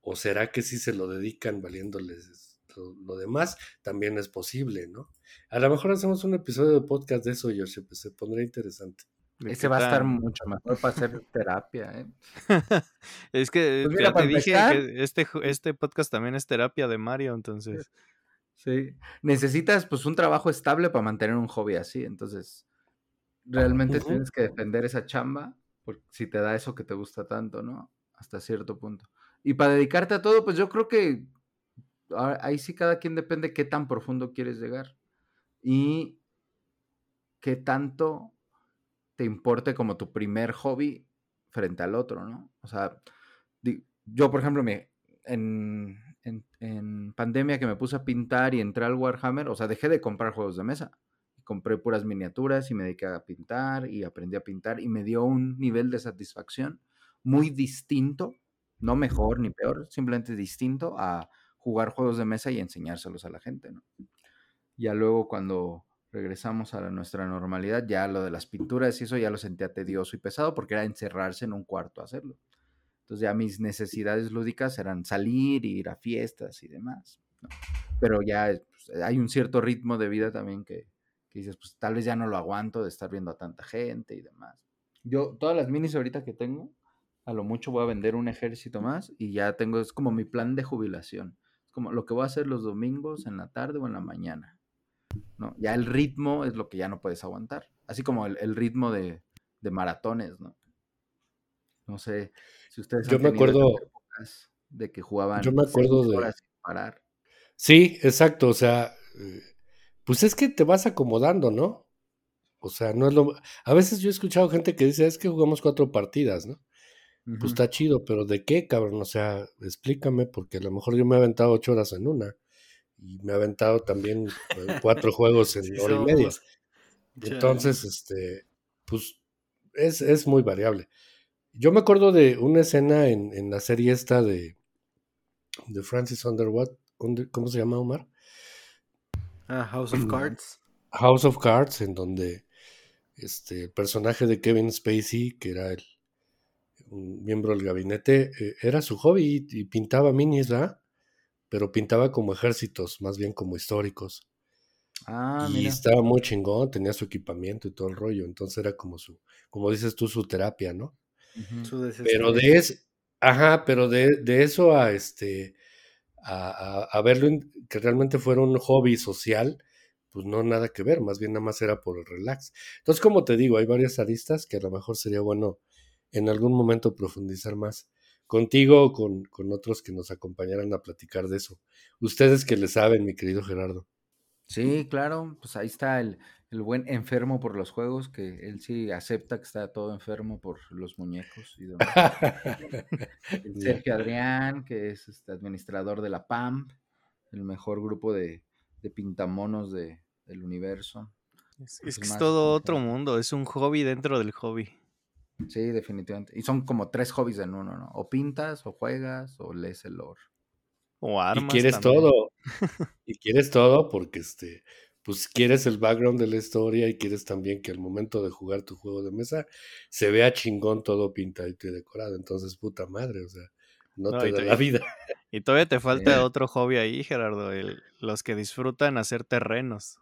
o será que si se lo dedican valiéndoles lo, lo, demás, también es posible, ¿no? A lo mejor hacemos un episodio de podcast de eso, Yoshi, pues se pondría interesante. Ese va a estar mucho mejor para hacer terapia, ¿eh? es que pues mira, te dije que este, este podcast también es terapia de Mario, entonces. Sí. Necesitas pues un trabajo estable para mantener un hobby así. Entonces, realmente uh -huh. tienes que defender esa chamba por, si te da eso que te gusta tanto, ¿no? Hasta cierto punto. Y para dedicarte a todo, pues yo creo que ahí sí cada quien depende qué tan profundo quieres llegar y qué tanto te importe como tu primer hobby frente al otro, ¿no? O sea, yo, por ejemplo, me, en, en, pandemia que me puse a pintar y entré al Warhammer, o sea, dejé de comprar juegos de mesa. Compré puras miniaturas y me dediqué a pintar y aprendí a pintar y me dio un nivel de satisfacción muy distinto, no mejor ni peor, simplemente distinto a jugar juegos de mesa y enseñárselos a la gente, ¿no? Ya luego cuando regresamos a nuestra normalidad, ya lo de las pinturas y eso ya lo sentía tedioso y pesado porque era encerrarse en un cuarto a hacerlo. Entonces ya mis necesidades lúdicas eran salir, ir a fiestas y demás. Pero ya pues, hay un cierto ritmo de vida también que, dices, pues tal vez ya no lo aguanto de estar viendo a tanta gente y demás. Yo, todas las minis ahorita que tengo, a lo mucho voy a vender un ejército más y ya tengo, es como mi plan de jubilación. Es como lo que voy a hacer los domingos en la tarde o en la mañana. ¿no? Ya el ritmo es lo que ya no puedes aguantar. Así como el, ritmo de, de maratones, ¿no? No sé si ustedes. Yo me acuerdo. De que jugaban. Yo me acuerdo de. Horas sin parar. Sí, exacto. O sea, eh, pues es que te vas acomodando, ¿no? O sea, no es lo. A veces yo he escuchado gente que dice, es que jugamos cuatro partidas, ¿no? Pues está chido, pero ¿de qué, cabrón? O sea, explícame, porque a lo mejor yo me he aventado ocho horas en una. Y me he aventado también eh, cuatro juegos en hora y media. Entonces, este, pues es, es muy variable. Yo me acuerdo de una escena en, en la serie esta de, de Francis Underwood, ¿cómo se llama Omar? Ah, House of Cards. House of Cards, en donde este, el personaje de Kevin Spacey, que era el un miembro del gabinete, eh, era su hobby y, pintaba minis, ¿verdad? Pero pintaba como ejércitos, más bien como históricos. Ah, y estaba muy chingón, tenía su equipamiento y todo el rollo, entonces era como su, como dices tú, su terapia, ¿no? Pero de eso, ajá, pero de, eso a este, a, verlo que realmente fuera un hobby social, pues no nada que ver, más bien nada más era por el relax. Entonces, como te digo, hay varias aristas que a lo mejor sería bueno en algún momento profundizar más contigo o con, con otros que nos acompañaran a platicar de eso. Ustedes que le saben, mi querido Gerardo. Sí, claro, pues ahí está el, el buen enfermo por los juegos, que él sí acepta que está todo enfermo por los muñecos y demás. Sergio Adrián, que es este administrador de la PAM, el mejor grupo de, de pintamonos de, del universo. Es, es que es todo otro mundo, es un hobby dentro del hobby. Sí, definitivamente. Y son como tres hobbies en uno, ¿no? O pintas, o juegas, o lees el lore. O armas. Y quieres todo. y quieres todo porque este pues quieres el background de la historia y quieres también que al momento de jugar tu juego de mesa se vea chingón todo pintadito y decorado. Entonces, puta madre, o sea, no, te da la vida. Y todavía te falta otro hobby ahí, Gerardo, los que disfrutan hacer terrenos.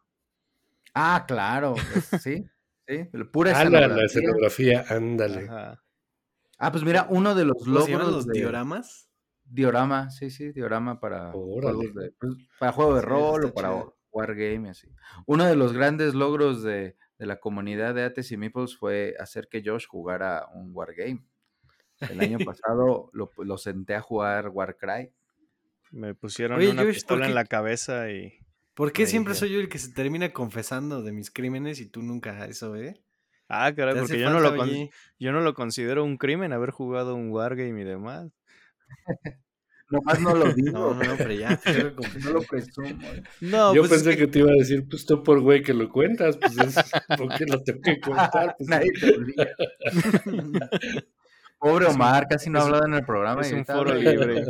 Ah, claro, pues, sí, sí, pura ah, escenografía. la escenografía, ándale. Ah, pues mira, uno de los logros los dioramas. Diorama, sí, sí, diorama para juegos de, pues, para juego de rol o para Wargame, así. Uno de los grandes logros de, la comunidad de Ates y Meeples fue hacer que Josh jugara un Wargame. El año pasado lo, senté a jugar Warcry. Me pusieron una pistola en la cabeza y... ¿Por qué siempre soy yo el que se termina confesando de mis crímenes y tú nunca eso, eh? Ah, caray, porque yo no, lo yo no lo considero un crimen haber jugado un Wargame y demás. Nomás no lo digo. No, no, pero ya, no lo presumo. No, Yo pues pensé que... te iba a decir, pues tú por güey que lo cuentas, pues es porque lo tengo que contar. Pues, Nadie te Pobre Omar, casi no ha hablado en el programa. Es un foro libre.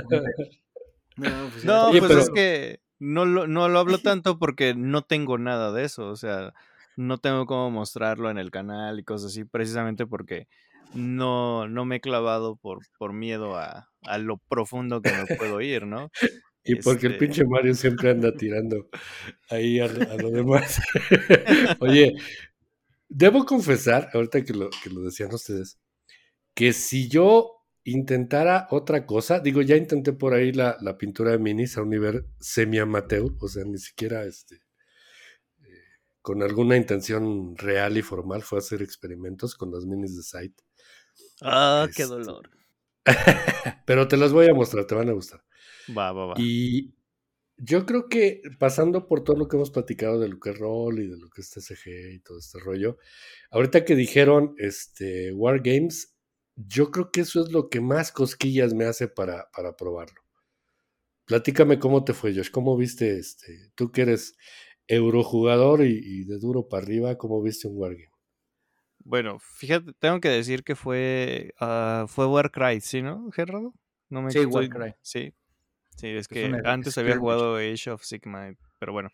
No, pues, no, pues es que no lo, no lo hablo tanto porque no tengo nada de eso. O sea, no tengo cómo mostrarlo en el canal y cosas así, precisamente porque no, no me he clavado por, por miedo a, a lo profundo que me puedo ir, ¿no? Y porque el este pinche Mario siempre anda tirando ahí a, lo demás. Oye, debo confesar, ahorita que lo, que lo decían ustedes, que si yo intentara otra cosa, digo, ya intenté por ahí la, la pintura de minis a un nivel semi-amateur, o sea, ni siquiera este, eh, con alguna intención real y formal, fue hacer experimentos con las minis de site. Ah, qué este, dolor. Pero te las voy a mostrar, te van a gustar. Va, va, va. Y yo creo que pasando por todo lo que hemos platicado de lo que es rol y de lo que es TCG y todo este rollo, ahorita que dijeron este Wargames, yo creo que eso es lo que más cosquillas me hace para, para probarlo. Platícame cómo te fue, Josh. ¿Cómo viste este? Tú que eres eurojugador y, y de duro para arriba, ¿cómo viste un Wargame? Bueno, fíjate, tengo que decir que fue, uh, fue Warcry, ¿sí, no, Gerardo? No me sí, Warcry. Sí, sí, es que antes había jugado Age of Sigma, pero bueno.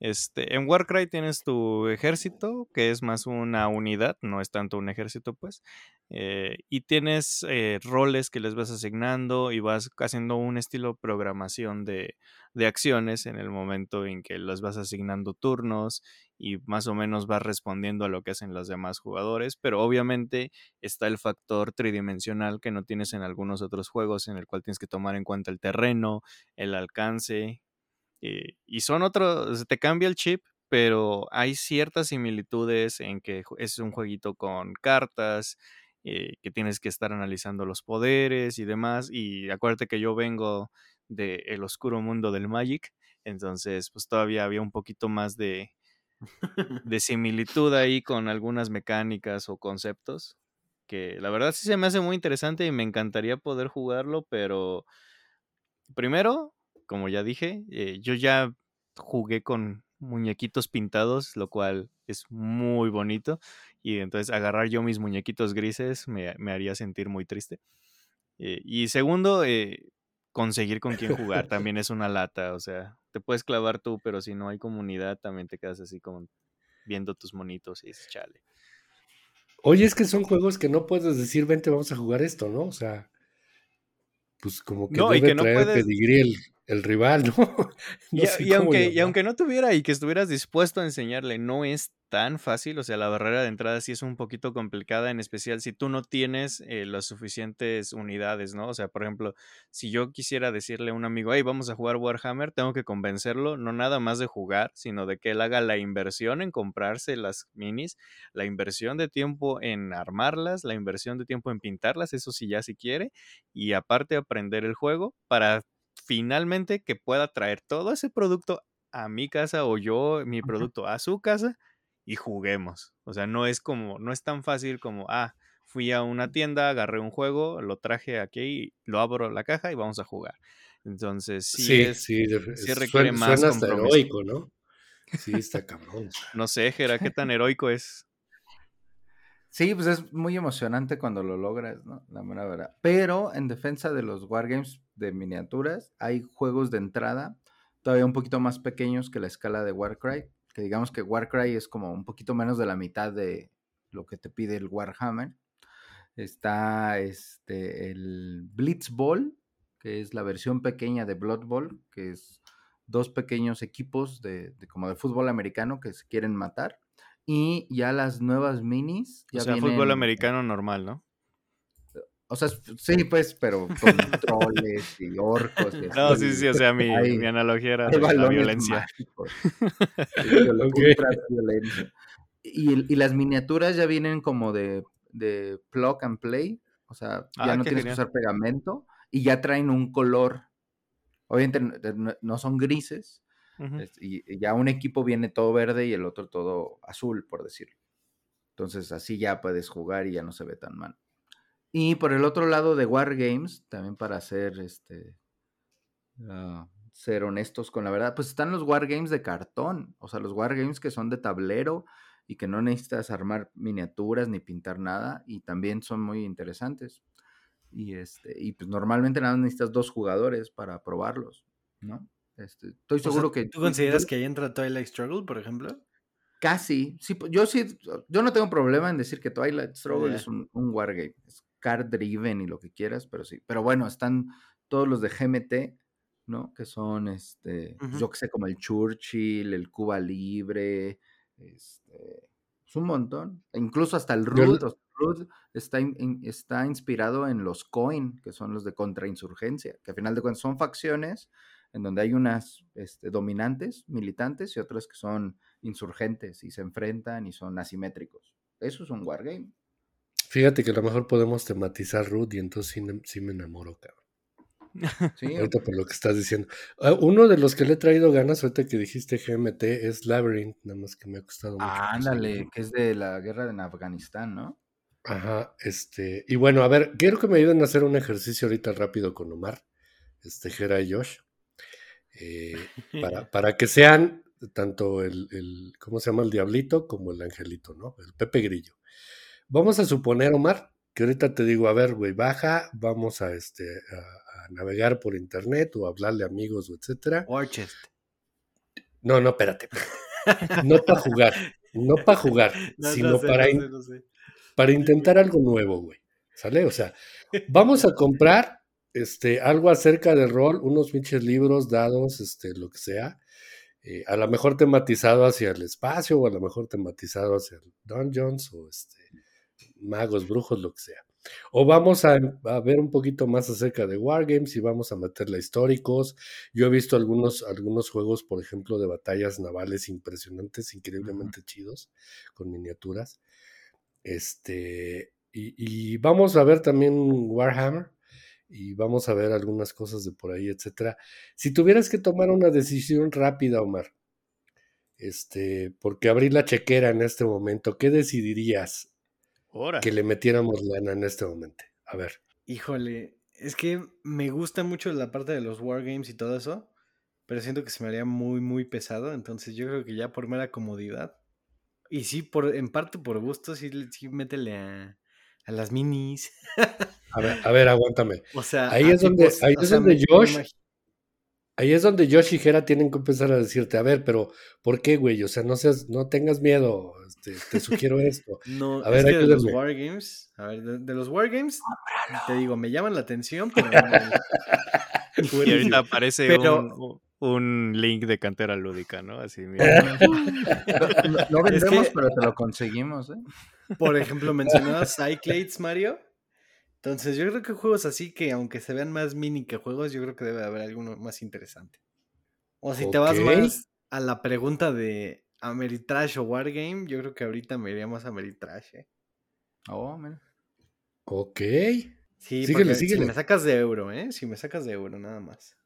Este, en Warcry tienes tu ejército, que es más una unidad, no es tanto un ejército, pues. Eh, y tienes eh, roles que les vas asignando y vas haciendo un estilo programación de, de acciones en el momento en que las vas asignando turnos y más o menos vas respondiendo a lo que hacen los demás jugadores, pero obviamente está el factor tridimensional que no tienes en algunos otros juegos en el cual tienes que tomar en cuenta el terreno, el alcance eh, y son otros, te cambia el chip, pero hay ciertas similitudes en que es un jueguito con cartas, eh, que tienes que estar analizando los poderes y demás, y acuérdate que yo vengo del el oscuro mundo del Magic, entonces pues todavía había un poquito más de, de similitud ahí con algunas mecánicas o conceptos, que la verdad sí se me hace muy interesante y me encantaría poder jugarlo, pero primero, como ya dije, eh, yo ya jugué con muñequitos pintados, lo cual es muy bonito. Y entonces agarrar yo mis muñequitos grises me, haría sentir muy triste. Eh, y segundo, eh, conseguir con quién jugar también es una lata. O sea, te puedes clavar tú, pero si no hay comunidad, también te quedas así como viendo tus monitos y dices, chale. Oye, es que son juegos que no puedes decir, vente, vamos a jugar esto, ¿no? O sea, pues como que no, debe que no traer puedes el rival, ¿no? y, aunque, y aunque no tuviera y que estuvieras dispuesto a enseñarle, no es tan fácil, o sea, la barrera de entrada sí es un poquito complicada, en especial si tú no tienes eh, las suficientes unidades, ¿no? O sea, por ejemplo, si yo quisiera decirle a un amigo, hey, vamos a jugar Warhammer, tengo que convencerlo, no nada más de jugar, sino de que él haga la inversión en comprarse las minis, la inversión de tiempo en armarlas, la inversión de tiempo en pintarlas, eso sí ya si quiere, y aparte aprender el juego para finalmente que pueda traer todo ese producto a mi casa o yo mi producto a su casa y juguemos. O sea, no es como, no es tan fácil como, ah, fui a una tienda, agarré un juego, lo traje aquí, lo abro la caja y vamos a jugar. Entonces, sí, sí, es, sí, requiere más heroico, ¿no? Sí, está cabrón. no sé, Jera, ¿qué tan heroico es? Sí, pues es muy emocionante cuando lo logras, ¿no? La mera verdad. Pero en defensa de los Wargames de miniaturas, hay juegos de entrada todavía un poquito más pequeños que la escala de Warcry, que digamos que Warcry es como un poquito menos de la mitad de lo que te pide el Warhammer. Está este, el Blitzball, que es la versión pequeña de Blood Bowl, que es dos pequeños equipos de, como de fútbol americano que se quieren matar. Y ya las nuevas minis. Ya o sea, fútbol americano normal, ¿no? O sea, sí, pues, pero con troles y orcos. Y no, sí, sí, o sea, mi, mi analogía era la violencia. Y, y, las miniaturas ya vienen como de, de plug and play, o sea, ya ah, no tienes que usar pegamento y ya traen un color. Obviamente no son grises, y, ya un equipo viene todo verde y el otro todo azul, por decirlo. Entonces así ya puedes jugar y ya no se ve tan mal. Y por el otro lado de Wargames, también para ser, este, ah, ser honestos con la verdad, pues están los Wargames de cartón, o sea, los Wargames que son de tablero y que no necesitas armar miniaturas ni pintar nada y también son muy interesantes. Y, este, y pues normalmente nada necesitas dos jugadores para probarlos, ¿no? Este, estoy seguro que... ¿Tú consideras que ahí entra Twilight Struggle, por ejemplo? Casi, sí, yo sí, yo no tengo problema en decir que Twilight Struggle es un, un wargame, card driven y lo que quieras, pero sí. Pero bueno, están todos los de GMT, ¿no? Que son, este, yo que sé, como el Churchill, el Cuba Libre, este, es un montón. E incluso hasta el Root, está, está inspirado en los Coin, que son los de contrainsurgencia, que al final de cuentas son facciones en donde hay unas este, dominantes, militantes, y otras que son insurgentes y se enfrentan y son asimétricos. Eso es un wargame. Fíjate que a lo mejor podemos tematizar Ruth y entonces sí, me enamoro, cabrón. Sí. Ahorita por lo que estás diciendo. Ah, uno de los que le he traído ganas, ahorita que dijiste GMT, es Labyrinth, nada más que me ha costado mucho. Ah, ándale, que es de la guerra en Afganistán, ¿no? Ajá, este, y bueno, a ver, quiero que me ayuden a hacer un ejercicio ahorita rápido con Omar, este, Jera y Josh, eh, para, para que sean tanto el, el, ¿cómo se llama? El diablito como el angelito, ¿no? El Pepe Grillo. Vamos a suponer, Omar, que ahorita te digo, a ver, güey, baja, vamos a, este, a, navegar por internet o hablarle a amigos o etcétera. No, no, espérate. No para jugar, no para jugar, sino para, para intentar algo nuevo, güey. ¿Sale? O sea, vamos a comprar este, algo acerca del rol, unos pinches libros, dados, este, lo que sea. Eh, a lo mejor tematizado hacia el espacio o a lo mejor tematizado hacia el dungeons o este, magos, brujos, lo que sea. O vamos a, ver un poquito más acerca de Wargames y vamos a meterle históricos. Yo he visto algunos, algunos juegos, por ejemplo, de batallas navales impresionantes, increíblemente chidos, con miniaturas. Este, y, vamos a ver también Warhammer y vamos a ver algunas cosas de por ahí, etcétera. Si tuvieras que tomar una decisión rápida, Omar, este, porque abrir la chequera en este momento, ¿qué decidirías? que le metiéramos lana en este momento. A ver. Híjole, es que me gusta mucho la parte de los wargames y todo eso, pero siento que se me haría muy, muy pesado. Entonces yo creo que ya por mera comodidad. Y sí, por, en parte por gusto, sí, sí métele a, a las minis. A ver, a ver, aguántame. O sea, ahí es donde, ahí es donde Josh, Ahí es donde Josh y Jera tienen que empezar a decirte, a ver, pero ¿por qué, güey? O sea, no seas, no tengas miedo, este, te sugiero esto. no, a ver, es que de los Wargames, a ver, de, los Wargames, te digo, me llaman la atención, pero... y ahorita aparece un, link de cantera lúdica, ¿no? Así, mira. no, vendemos, pero te lo conseguimos, ¿eh? Por ejemplo, mencionabas Cyclades, Mario. Entonces, yo creo que juegos así que, aunque se vean más mini que juegos, yo creo que debe haber alguno más interesante. O si te vas más a la pregunta de Ameritrash o Wargame, yo creo que ahorita me iría más a Ameritrash, ¿eh? Oh, man. Ok. Sí, síguele, síguele. si me sacas de euro, ¿eh? Si me sacas de euro, nada más.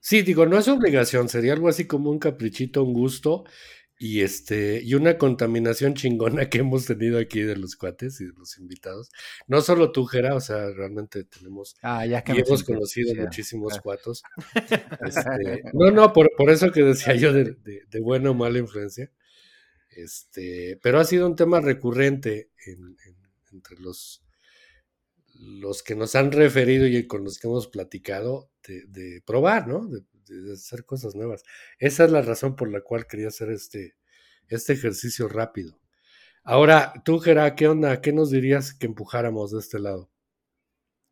Sí, digo, no es obligación, sería algo así como un caprichito, un gusto y este y una contaminación chingona que hemos tenido aquí de los cuates y de los invitados. No solo tú, Jera, o sea, realmente tenemos ah, ya y hemos conocido muchísimos cuatos. Este, no, no, por, por, eso que decía yo de, de, buena o mala influencia. Este, pero ha sido un tema recurrente entre los los que nos han referido y con los que hemos platicado de, de probar, ¿no? De, de hacer cosas nuevas. Esa es la razón por la cual quería hacer este, este ejercicio rápido. Ahora, tú, Gerard, ¿qué onda? ¿Qué nos dirías que empujáramos de este lado?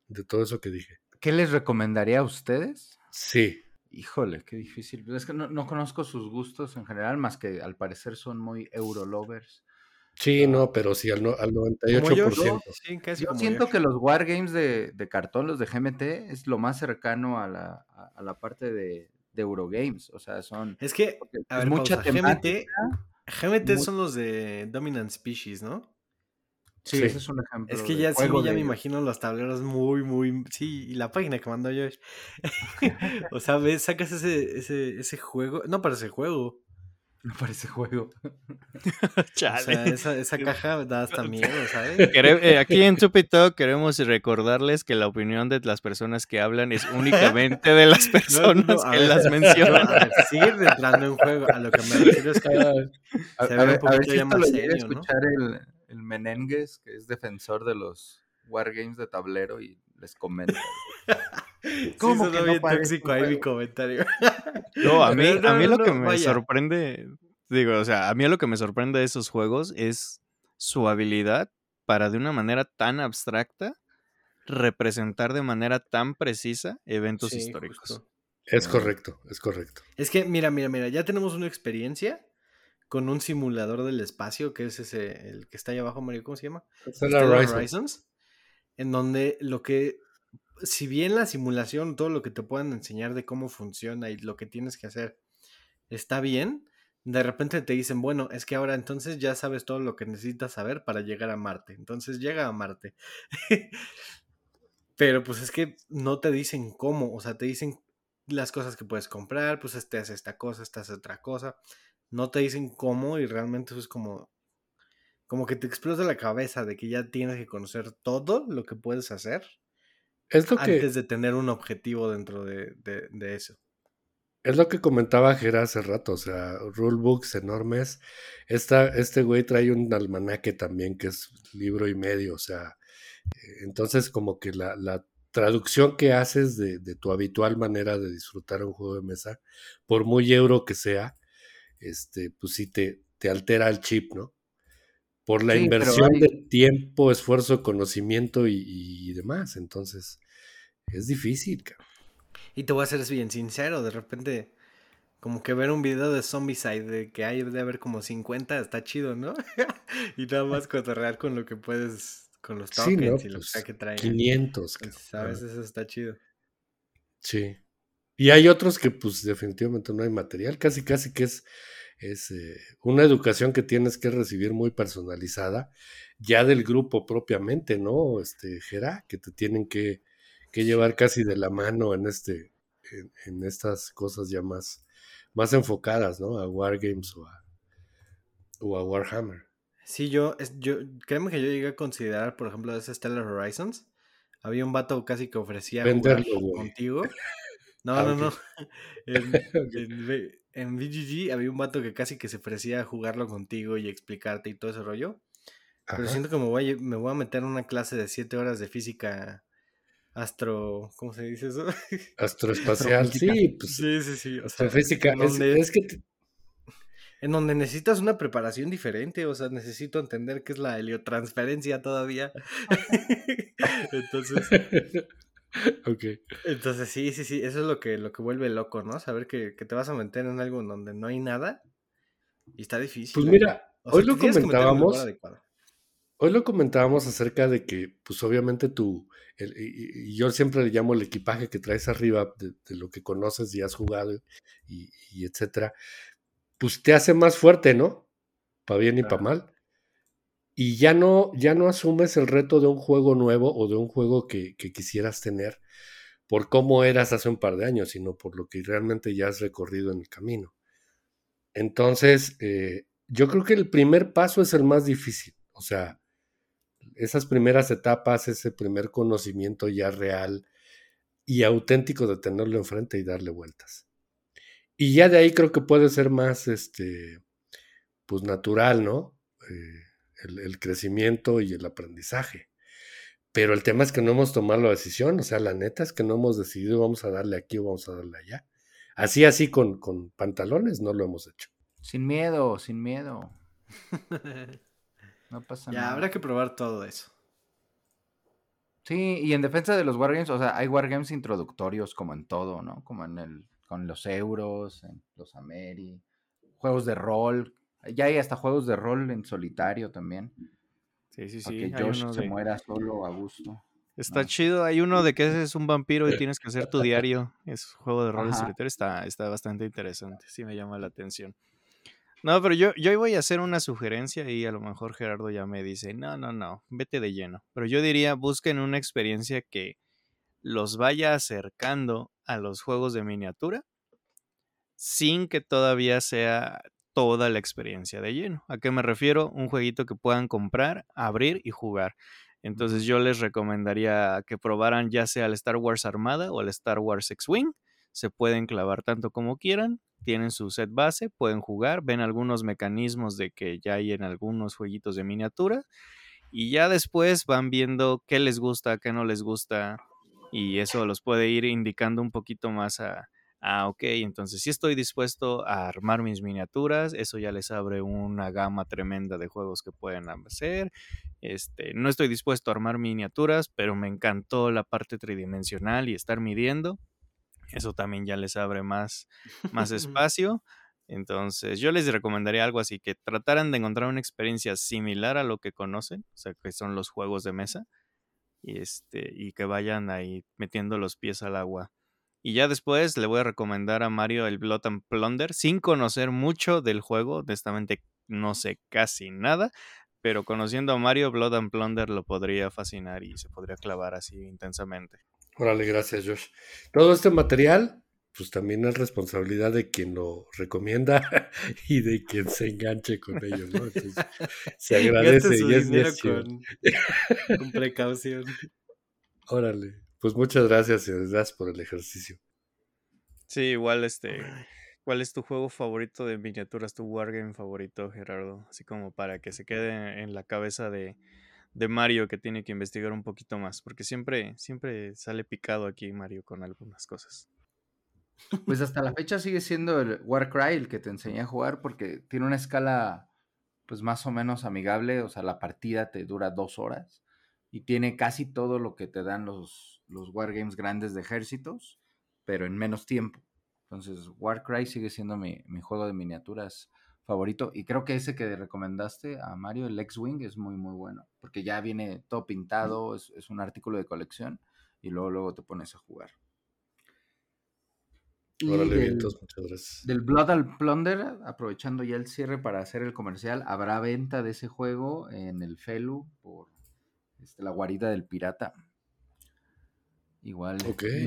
De todo eso que dije. ¿Qué les recomendaría a ustedes? Sí. Híjole, qué difícil. Es que no, no conozco sus gustos en general, más que al parecer son muy Eurolovers. Sí, no, pero sí, al, al 98%. Yo, siento que los wargames de, de, cartón, los de GMT, es lo más cercano a la, a, la parte de, de, Eurogames. O sea, son. Es que, a ver, mucha GMT, GMT son los de Dominant Species, ¿no? Sí, ese es un ejemplo. Es que ya sí, ya me imagino los tableros muy, muy. Sí, y la página que mandó Josh. o sea, ves, sacas ese, ese, ese juego. No para ese juego. No parece juego. Chale. O sea, esa, caja da hasta miedo, ¿sabes? Eh, aquí en Chupito queremos recordarles que la opinión de las personas que hablan es únicamente de las personas que las mencionan. A ver, sigue entrando en juego. A lo que me refiero es que a, se ve un poquito ya más serio, escuchar el, el Menengues, que es defensor de los wargames de tablero y les comenta. ¿Cómo que no tóxico ahí mi comentario. No, a mí, a mí lo que me sorprende, digo, o sea, a mí lo que me sorprende de esos juegos es su habilidad para de una manera tan abstracta representar de manera tan precisa eventos históricos. Es correcto, es correcto. Es que, mira, mira, mira, ya tenemos una experiencia con un simulador del espacio, que es ese, el que está ahí abajo, Mario, ¿cómo se llama? Horizons. En donde lo que si bien la simulación, todo lo que te puedan enseñar de cómo funciona y lo que tienes que hacer está bien, de repente te dicen, bueno, es que ahora entonces ya sabes todo lo que necesitas saber para llegar a Marte. Entonces llega a Marte. Pero pues es que no te dicen cómo, o sea, te dicen las cosas que puedes comprar, pues este hace esta cosa, este hace otra cosa. No te dicen cómo y realmente eso es como, como que te explota la cabeza de que ya tienes que conocer todo lo que puedes hacer antes de tener un objetivo dentro de, de eso. Es lo que comentaba Jera hace rato, o sea, rulebooks enormes. Esta, este güey trae un almanaque también que es libro y medio, o sea, entonces como que la, la traducción que haces de, de, tu habitual manera de disfrutar un juego de mesa, por muy euro que sea, este, pues sí te, te altera el chip, ¿no? Por la inversión de tiempo, esfuerzo, conocimiento y, y demás. Entonces, es difícil, cabrón. Y te voy a ser bien sincero, de repente, como que ver un video de Zombicide de que hay de haber como 50 está chido, ¿no? y nada más cotorrear con lo que puedes, con los tokens y lo pues, que traen. 500. ¿Sabes? Eso está chido. Sí. Y hay otros que pues definitivamente no hay material, casi casi que es, es eh, una educación que tienes que recibir muy personalizada, ya del grupo propiamente, ¿no? Este, Gera, que te tienen que que llevar casi de la mano en este, en, estas cosas ya más, más enfocadas, ¿no? A Wargames o a, o a Warhammer. Sí, yo, yo, créeme que yo llegué a considerar, por ejemplo, ese Stellar Horizons. Había un vato casi que ofrecía Venderlo, contigo. No, ah, no, no. En, en, VGG había un vato que casi que se ofrecía a jugarlo contigo y explicarte y todo ese rollo. Pero siento que me voy, me voy a meter en una clase de 7 horas de física astro, ¿cómo se dice eso? Astroespacial, sí, pues. Sí, sí, sí. O sea, física, es, que en donde necesitas una preparación diferente, o sea, necesito entender qué es la heliotransferencia todavía. entonces. ok. Entonces, sí, sí, sí, eso es lo que, lo que vuelve loco, ¿no? Saber que, te vas a meter en algo en donde no hay nada y está difícil. Pues mira, hoy lo comentábamos. Hoy lo comentábamos acerca de que, pues obviamente tú, y, yo siempre le llamo el equipaje que traes arriba de, lo que conoces y has jugado y, etcétera, pues te hace más fuerte, ¿no? Para bien y para mal. Y ya no, ya no asumes el reto de un juego nuevo o de un juego que, quisieras tener por cómo eras hace un par de años, sino por lo que realmente ya has recorrido en el camino. Entonces, eh, yo creo que el primer paso es el más difícil. O sea, esas primeras etapas, ese primer conocimiento ya real y auténtico de tenerlo enfrente y darle vueltas. Y ya de ahí creo que puede ser más, este, pues natural, ¿no? Eh, el, crecimiento y el aprendizaje. Pero el tema es que no hemos tomado la decisión, o sea, la neta es que no hemos decidido vamos a darle aquí o vamos a darle allá. Así, así con, con pantalones no lo hemos hecho. Sin miedo, sin miedo. No pasa ya, habrá que probar todo eso. Sí, y en defensa de los wargames, o sea, hay wargames introductorios como en todo, ¿no? Como en el, con los euros, en los Ameri, juegos de rol. Ya hay hasta juegos de rol en solitario también. Sí, sí, sí. Que Josh se muera solo a gusto. Está chido. Hay uno de que eres un vampiro y tienes que hacer tu diario. Es un juego de rol en solitario. Está, está bastante interesante. Sí me llama la atención. No, pero yo, yo voy a hacer una sugerencia y a lo mejor Gerardo ya me dice, no, no, no, vete de lleno. Pero yo diría, busquen una experiencia que los vaya acercando a los juegos de miniatura sin que todavía sea toda la experiencia de lleno. ¿A qué me refiero? Un jueguito que puedan comprar, abrir y jugar. Entonces yo les recomendaría que probaran ya sea el Star Wars Armada o el Star Wars X-Wing. Se pueden clavar tanto como quieran tienen su set base, pueden jugar, ven algunos mecanismos de que ya hay en algunos jueguitos de miniatura y ya después van viendo qué les gusta, qué no les gusta y eso los puede ir indicando un poquito más a, ah, ok, entonces si estoy dispuesto a armar mis miniaturas, eso ya les abre una gama tremenda de juegos que pueden hacer. Este, no estoy dispuesto a armar miniaturas, pero me encantó la parte tridimensional y estar midiendo eso también ya les abre más, más espacio. Entonces, yo les recomendaría algo así, que trataran de encontrar una experiencia similar a lo que conocen, o sea, que son los juegos de mesa, y, este, y que vayan ahí metiendo los pies al agua. Y ya después le voy a recomendar a Mario el Blood and Plunder, sin conocer mucho del juego, honestamente no sé casi nada, pero conociendo a Mario, Blood and Plunder lo podría fascinar y se podría clavar así intensamente. Órale, gracias Josh. Todo este material, pues también es responsabilidad de quien lo recomienda y de quien se enganche con ellos, ¿no? se agradece y es con, con precaución. Órale. Pues muchas gracias, gracias por el ejercicio. Sí, igual este. ¿Cuál es tu juego favorito de miniaturas, tu wargame favorito, Gerardo? Así como para que se quede en la cabeza de, de Mario que tiene que investigar un poquito más, porque siempre, siempre sale picado aquí Mario con algunas cosas. Pues hasta la fecha sigue siendo el Warcry el que te enseñé a jugar porque tiene una escala pues más o menos amigable, o sea, la partida te dura dos horas y tiene casi todo lo que te dan los, los wargames grandes de ejércitos, pero en menos tiempo. Entonces, Warcry sigue siendo mi, juego de miniaturas favorito. Y creo que ese que recomendaste a Mario, el X-Wing, es muy, muy bueno. Porque ya viene todo pintado, es, un artículo de colección. Y luego, luego te pones a jugar. Órale, del, muchas gracias. Del Blood and Plunder, aprovechando ya el cierre para hacer el comercial, habrá venta de ese juego en el Felu por este, la guarida del pirata. Igual,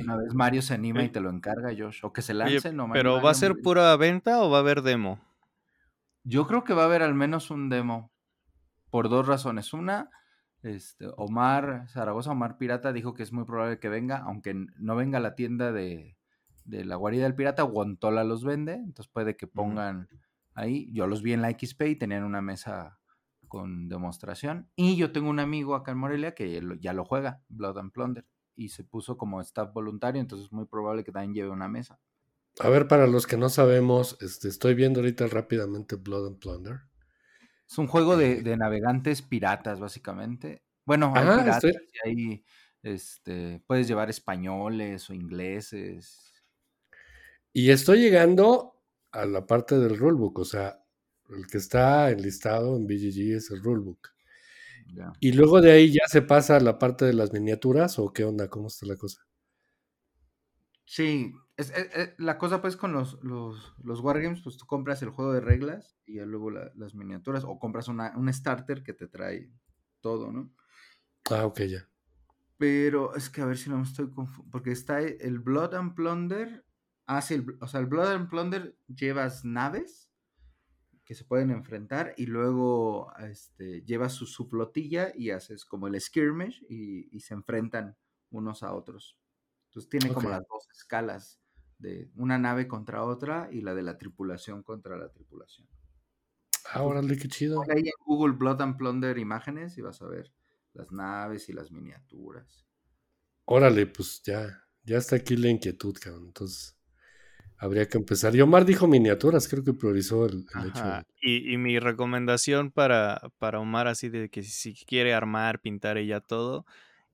una vez Mario se anima y te lo encarga, Josh. O que se lance, no ¿Pero va a ser pura venta o va a haber demo? Yo creo que va a haber al menos un demo. Por dos razones. Una, este, Omar Zaragoza, Omar Pirata, dijo que es muy probable que venga, aunque no venga a la tienda de, la guarida del pirata, Guantola los vende, entonces puede que pongan ahí. Yo los vi en la XP y tenían una mesa con demostración. Y yo tengo un amigo acá en Morelia que ya lo juega, Blood and Plunder y se puso como staff voluntario, entonces es muy probable que también lleve una mesa. A ver, para los que no sabemos, este, estoy viendo ahorita rápidamente Blood and Plunder. Es un juego de, navegantes piratas, básicamente. Bueno, hay piratas y hay, este, puedes llevar españoles o ingleses. Y estoy llegando a la parte del rulebook, o sea, el que está enlistado en BGG es el rulebook. Y luego de ahí ya se pasa a la parte de las miniaturas o qué onda, cómo está la cosa. Sí, es, la cosa pues con los, los, los, wargames, pues tú compras el juego de reglas y luego las miniaturas o compras una, un starter que te trae todo, ¿no? Ah, ok, ya. Pero es que a ver si no me estoy confundiendo, porque está el Blood and Plunder, ah, sí, o sea, el Blood and Plunder llevas naves que se pueden enfrentar y luego este, llevas su, su, flotilla y haces como el skirmish y, se enfrentan unos a otros. Entonces tiene como las dos escalas de una nave contra otra y la de la tripulación contra la tripulación. Ah, órale, qué chido. ahí en Google Blood and Plunder imágenes y vas a ver las naves y las miniaturas. Órale, pues ya, ya está aquí la inquietud, cabrón. Entonces, habría que empezar. Y Omar dijo miniaturas, creo que priorizó el, hecho. Y, mi recomendación para, para Omar, así de que si quiere armar, pintar y ya todo,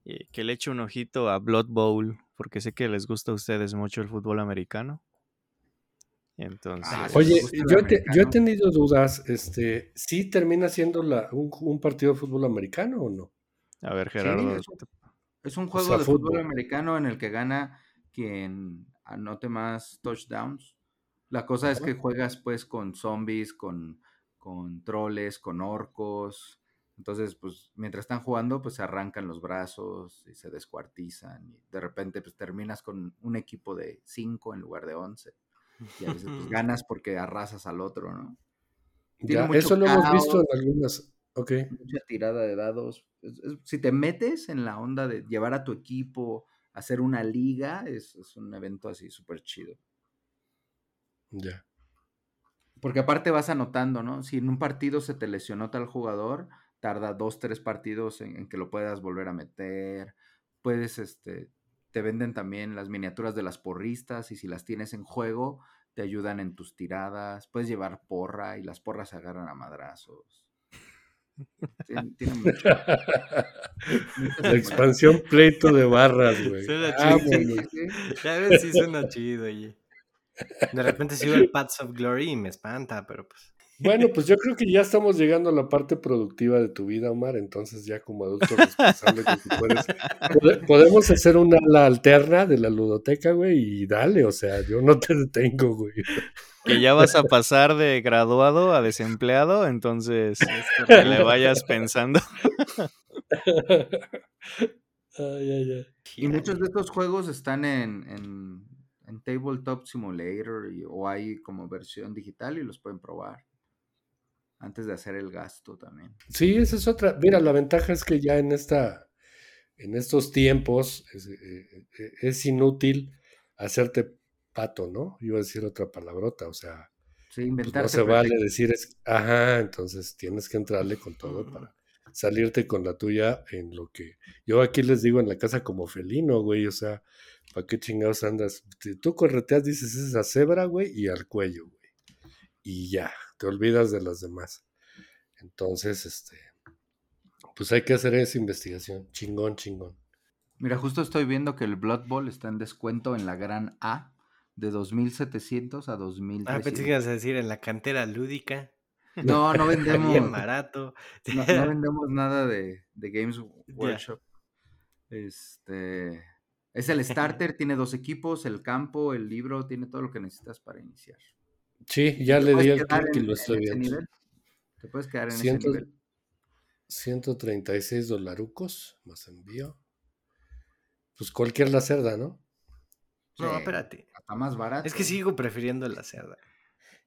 eh, que le eche un ojito a Blood Bowl, porque sé que les gusta a ustedes mucho el fútbol americano. Entonces, ah, Oye, yo, yo, he tenido dudas, este, ¿sí termina siendo la, un, partido de fútbol americano o no? A ver, Gerardo. es, un, juego de fútbol americano en el que gana quien anote más touchdowns. La cosa es que juegas pues con zombies, con, con troles, con orcos. Entonces, pues mientras están jugando, pues se arrancan los brazos y se descuartizan. Y de repente, pues terminas con un equipo de 5 en lugar de 11. Y a veces pues, ganas porque arrasas al otro, ¿no? Ya, eso lo hemos visto en algunas. Ok. Mucha tirada de dados. Si te metes en la onda de llevar a tu equipo hacer una liga es, un evento así súper chido. Ya. Porque aparte vas anotando, ¿no? Si en un partido se te lesionó tal jugador, tarda dos, tres partidos en, que lo puedas volver a meter. Puedes, este, te venden también las miniaturas de las porristas y si las tienes en juego, te ayudan en tus tiradas. Puedes llevar porra y las porras se agarran a madrazos. La expansión pleito de barras, güey. Ah, ya ves si suena chido, oye. De repente sigo el Paths of Glory y me espanta, pero pues. Bueno, pues yo creo que ya estamos llegando a la parte productiva de tu vida, Omar. Entonces, ya como adulto responsable, podemos hacer una ala alterna de la ludoteca, güey, y dale, o sea, yo no te detengo, güey. Que ya vas a pasar de graduado a desempleado, entonces que le vayas pensando. Y muchos de estos juegos están en, en, Tabletop Simulator o hay como versión digital y los pueden probar antes de hacer el gasto también. Sí, esa es otra. Mira, la ventaja es que ya en esta, en estos tiempos es, eh, eh, inútil hacerte pato, ¿no? Iba a decir otra palabrota, o sea, sí, pues no se vale decir es, ajá, entonces tienes que entrarle con todo para salirte con la tuya en lo que yo aquí les digo en la casa como felino, güey, o sea, ¿para qué chingados andas? Tú correteas, dices esa cebra, güey, y al cuello, güey. Y ya, te olvidas de las demás. Entonces, este, pues hay que hacer esa investigación, chingón, chingón. Mira, justo estoy viendo que el Blood Bowl está en descuento en la gran A de 2700 a 2300. Ah, pensé que ibas a decir en la cantera lúdica. No, no vendemos. Bien barato. No, vendemos nada de, Games Workshop. Este. Es el starter, tiene dos equipos, el campo, el libro, tiene todo lo que necesitas para iniciar. Sí, ya le di el clic y lo estoy viendo. Te puedes quedar en ese nivel. 136 dolarucos más envío. Pues cualquier la cerda, ¿no? No, espérate. Está más barato. Es que sigo prefiriendo la cerda.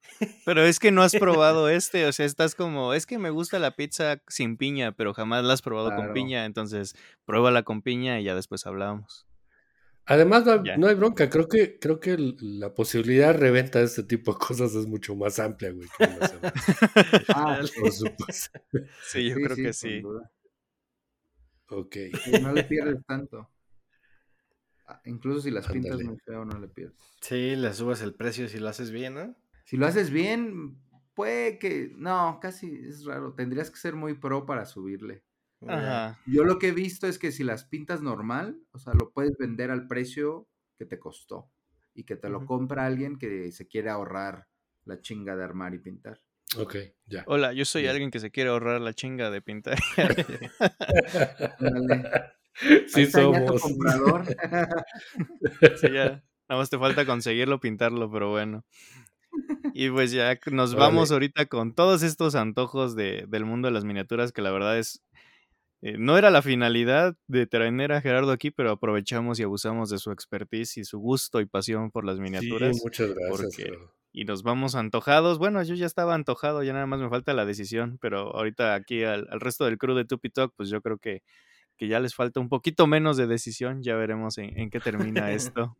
Pero es que no has probado este, o sea, estás como, es que me gusta la pizza sin piña, pero jamás la has probado con piña, entonces pruébala con piña y ya después hablamos. Además, no, hay bronca, creo que, creo que la posibilidad de reventa de este tipo de cosas es mucho más amplia, güey. ah, por supuesto. Sí, yo creo que sí. Ok. no le pierdes tanto. Ah, incluso si las pintas muy feo, no le pierdes. Sí, le subes el precio si lo haces bien, ¿no? Si lo haces bien, puede que. No, casi es raro. Tendrías que ser muy pro para subirle. Ajá. Yo lo que he visto es que si las pintas normal, o sea, lo puedes vender al precio que te costó y que te lo compra alguien que se quiere ahorrar la chinga de armar y pintar. Ok, ya. Hola, yo soy alguien que se quiere ahorrar la chinga de pintar. sí somos. sí, ya. Nada más te falta conseguirlo, pintarlo, pero bueno. Y pues ya nos vamos ahorita con todos estos antojos de, del mundo de las miniaturas, que la verdad es. Eh, no era la finalidad de traer a Gerardo aquí, pero aprovechamos y abusamos de su expertise y su gusto y pasión por las miniaturas. Sí, muchas gracias. Y nos vamos antojados. Bueno, yo ya estaba antojado, ya nada más me falta la decisión, pero ahorita aquí al, resto del crew de Tupi Talk, pues yo creo que, que, ya les falta un poquito menos de decisión. Ya veremos en, qué termina esto.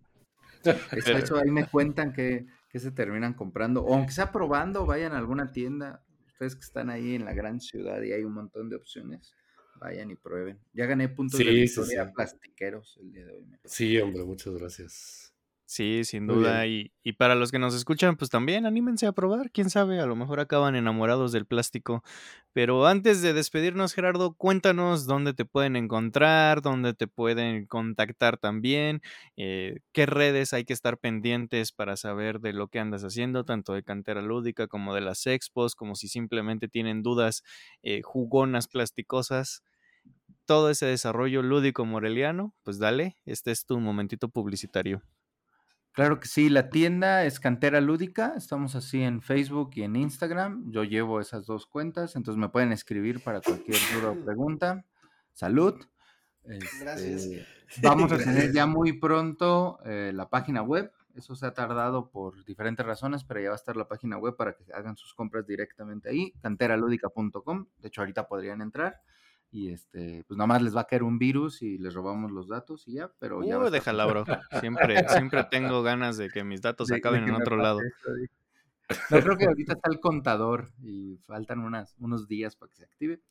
Eso, ahí me cuentan que que se terminan comprando, o aunque sea probando, vayan a alguna tienda, ustedes que están ahí en la gran ciudad y hay un montón de opciones, vayan y prueben. Ya gané puntos de victoria plastiqueros el día de hoy. Sí, hombre, muchas gracias. Sí, sin duda. Y, y, para los que nos escuchan, pues también anímense a probar. Quién sabe, a lo mejor acaban enamorados del plástico. Pero antes de despedirnos, Gerardo, cuéntanos dónde te pueden encontrar, dónde te pueden contactar también, eh, qué redes hay que estar pendientes para saber de lo que andas haciendo, tanto de cantera lúdica como de las expos, como si simplemente tienen dudas eh, jugonas plasticosas todo ese desarrollo lúdico moreliano, pues dale, este es tu momentito publicitario. Claro que sí, la tienda es Cantera Lúdica, estamos así en Facebook y en Instagram, yo llevo esas dos cuentas, entonces me pueden escribir para cualquier duda o pregunta. Salud. Gracias. Este, vamos a tener ya muy pronto eh, la página web, eso se ha tardado por diferentes razones, pero ya va a estar la página web para que hagan sus compras directamente ahí, canteralúdica.com, de hecho ahorita podrían entrar y este, pues nada más les va a caer un virus y les robamos los datos y ya, pero ya. Uh, déjala, bro. Siempre, siempre tengo ganas de que mis datos acaben en otro lado. no creo que ahorita está el contador y faltan unas, unos días para que se active.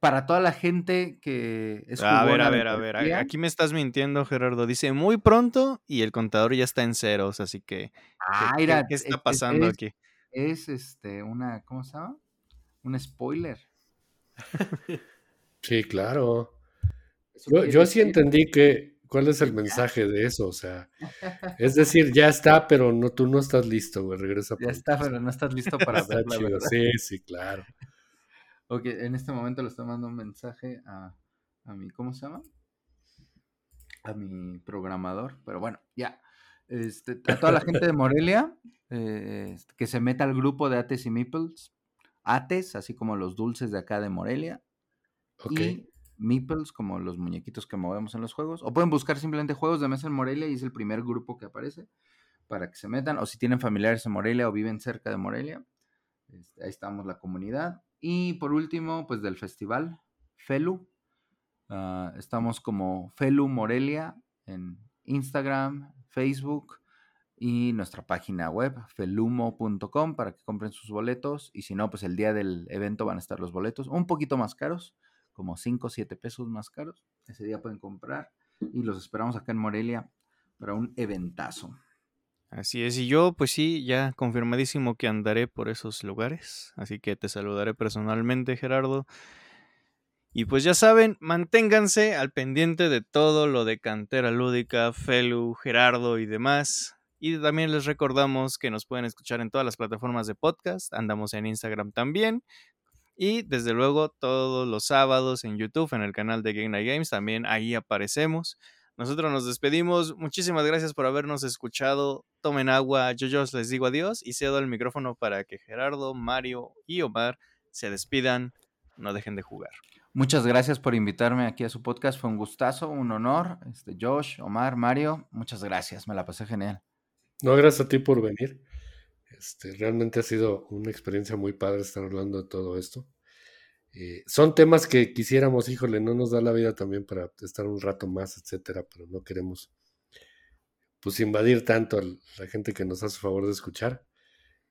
para toda la gente que es A ver, a ver, a ver. Aquí me estás mintiendo, Gerardo. Dice muy pronto y el contador ya está en ceros, así que. Ah, ¿qué, ¿qué, está pasando aquí? Es este, una, ¿cómo se llama? Un spoiler. Sí, claro. Yo, yo sí entendí que, cuál es el mensaje de eso? O sea, es decir, ya está, pero no, tú no estás listo, güey. Regresa. Ya está, pero no estás listo para verla, Sí, sí, claro. Ok, en este momento le estoy mandando un mensaje a, a mi, ¿cómo se llama? A mi programador, pero bueno, ya. Este, a toda la gente de Morelia, eh, que se meta al grupo de Ates y Meeples. Ates, así como los dulces de acá de Morelia. Ok. Y Meeples, como los muñequitos que movemos en los juegos. O pueden buscar simplemente juegos de mesa en Morelia y es el primer grupo que aparece para que se metan. O si tienen familiares en Morelia o viven cerca de Morelia. Este, ahí estamos la comunidad. Y por último, pues del festival, Felu. Ah, estamos como Felu Morelia en Instagram, Facebook y nuestra página web, felumo.com, para que compren sus boletos. Y si no, pues el día del evento van a estar los boletos un poquito más caros, como 5 o 7 pesos más caros. Ese día pueden comprar y los esperamos acá en Morelia para un eventazo. Así es, y yo pues sí, ya confirmadísimo que andaré por esos lugares, así que te saludaré personalmente Gerardo. Y pues ya saben, manténganse al pendiente de todo lo de Cantera Lúdica, Felu, Gerardo y demás. Y también les recordamos que nos pueden escuchar en todas las plataformas de podcast, andamos en Instagram también. Y desde luego todos los sábados en YouTube, en el canal de Game Night Games, también ahí aparecemos. Nosotros nos despedimos. Muchísimas gracias por habernos escuchado. Tomen agua. Yo, yo les digo adiós y cedo el micrófono para que Gerardo, Mario y Omar se despidan. No dejen de jugar. Muchas gracias por invitarme aquí a su podcast. Fue un gustazo, un honor. Este, Josh, Omar, Mario, muchas gracias. Me la pasé genial. No, gracias a ti por venir. Este, realmente ha sido una experiencia muy padre estar hablando de todo esto. Eh, son temas que quisiéramos, híjole, no nos da la vida también para estar un rato más, etcétera, pero no queremos pues invadir tanto a la gente que nos hace favor de escuchar.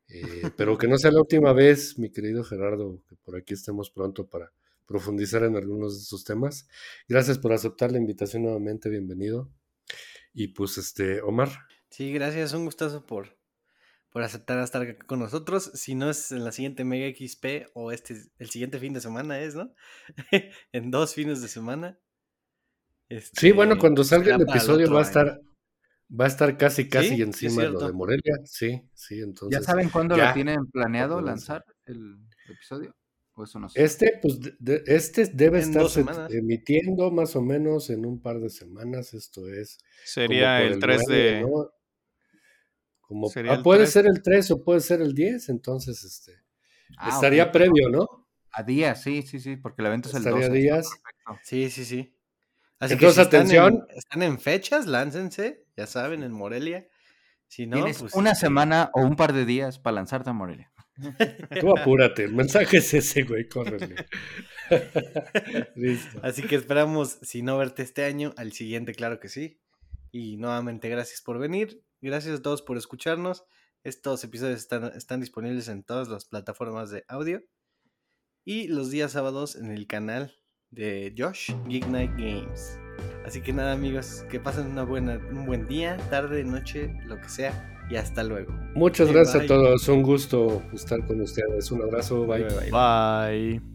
Eh, pero que no sea la última vez, mi querido Gerardo, que por aquí estemos pronto para profundizar en algunos de esos temas. Gracias por aceptar la invitación nuevamente, bienvenido. Y pues este, Omar. Sí, gracias, un gustazo por, por aceptar estar acá con nosotros. Si no es en la siguiente Mega XP o este el siguiente fin de semana es, ¿no? en dos fines de semana. sí, bueno, cuando salga el episodio va a estar va a estar casi casi encima de lo de Morelia. Sí, sí, entonces. ¿Ya saben cuándo lo tienen planeado lanzar el episodio? ¿O eso no sé? Este, pues, este debe estar emitiendo más o menos en un par de semanas. Esto es. Sería el 3 de. Ah, puede ser el 3 o puede ser el 10, entonces este ah, estaría previo, ¿no? A días, sí, sí, sí, porque el evento es el 12. días. Sí, sí, sí. Así entonces, que atención. Están en, fechas, láncense, ya saben, en Morelia. Si no, Tienes pues, una este semana o un par de días para lanzarte a Morelia. Tú apúrate, el mensaje es ese, güey, córrele. Listo. Así que esperamos, si no verte este año, al siguiente, claro que sí. Y nuevamente, gracias por venir. Gracias a todos por escucharnos. Estos episodios están, están disponibles en todas las plataformas de audio. Y los días sábados en el canal de Josh, Geek Night Games. Así que nada, amigos, que pasen una buena, un buen día, tarde, noche, lo que sea. Y hasta luego. Muchas gracias a todos. Un gusto estar con ustedes. Un abrazo. bye. bye.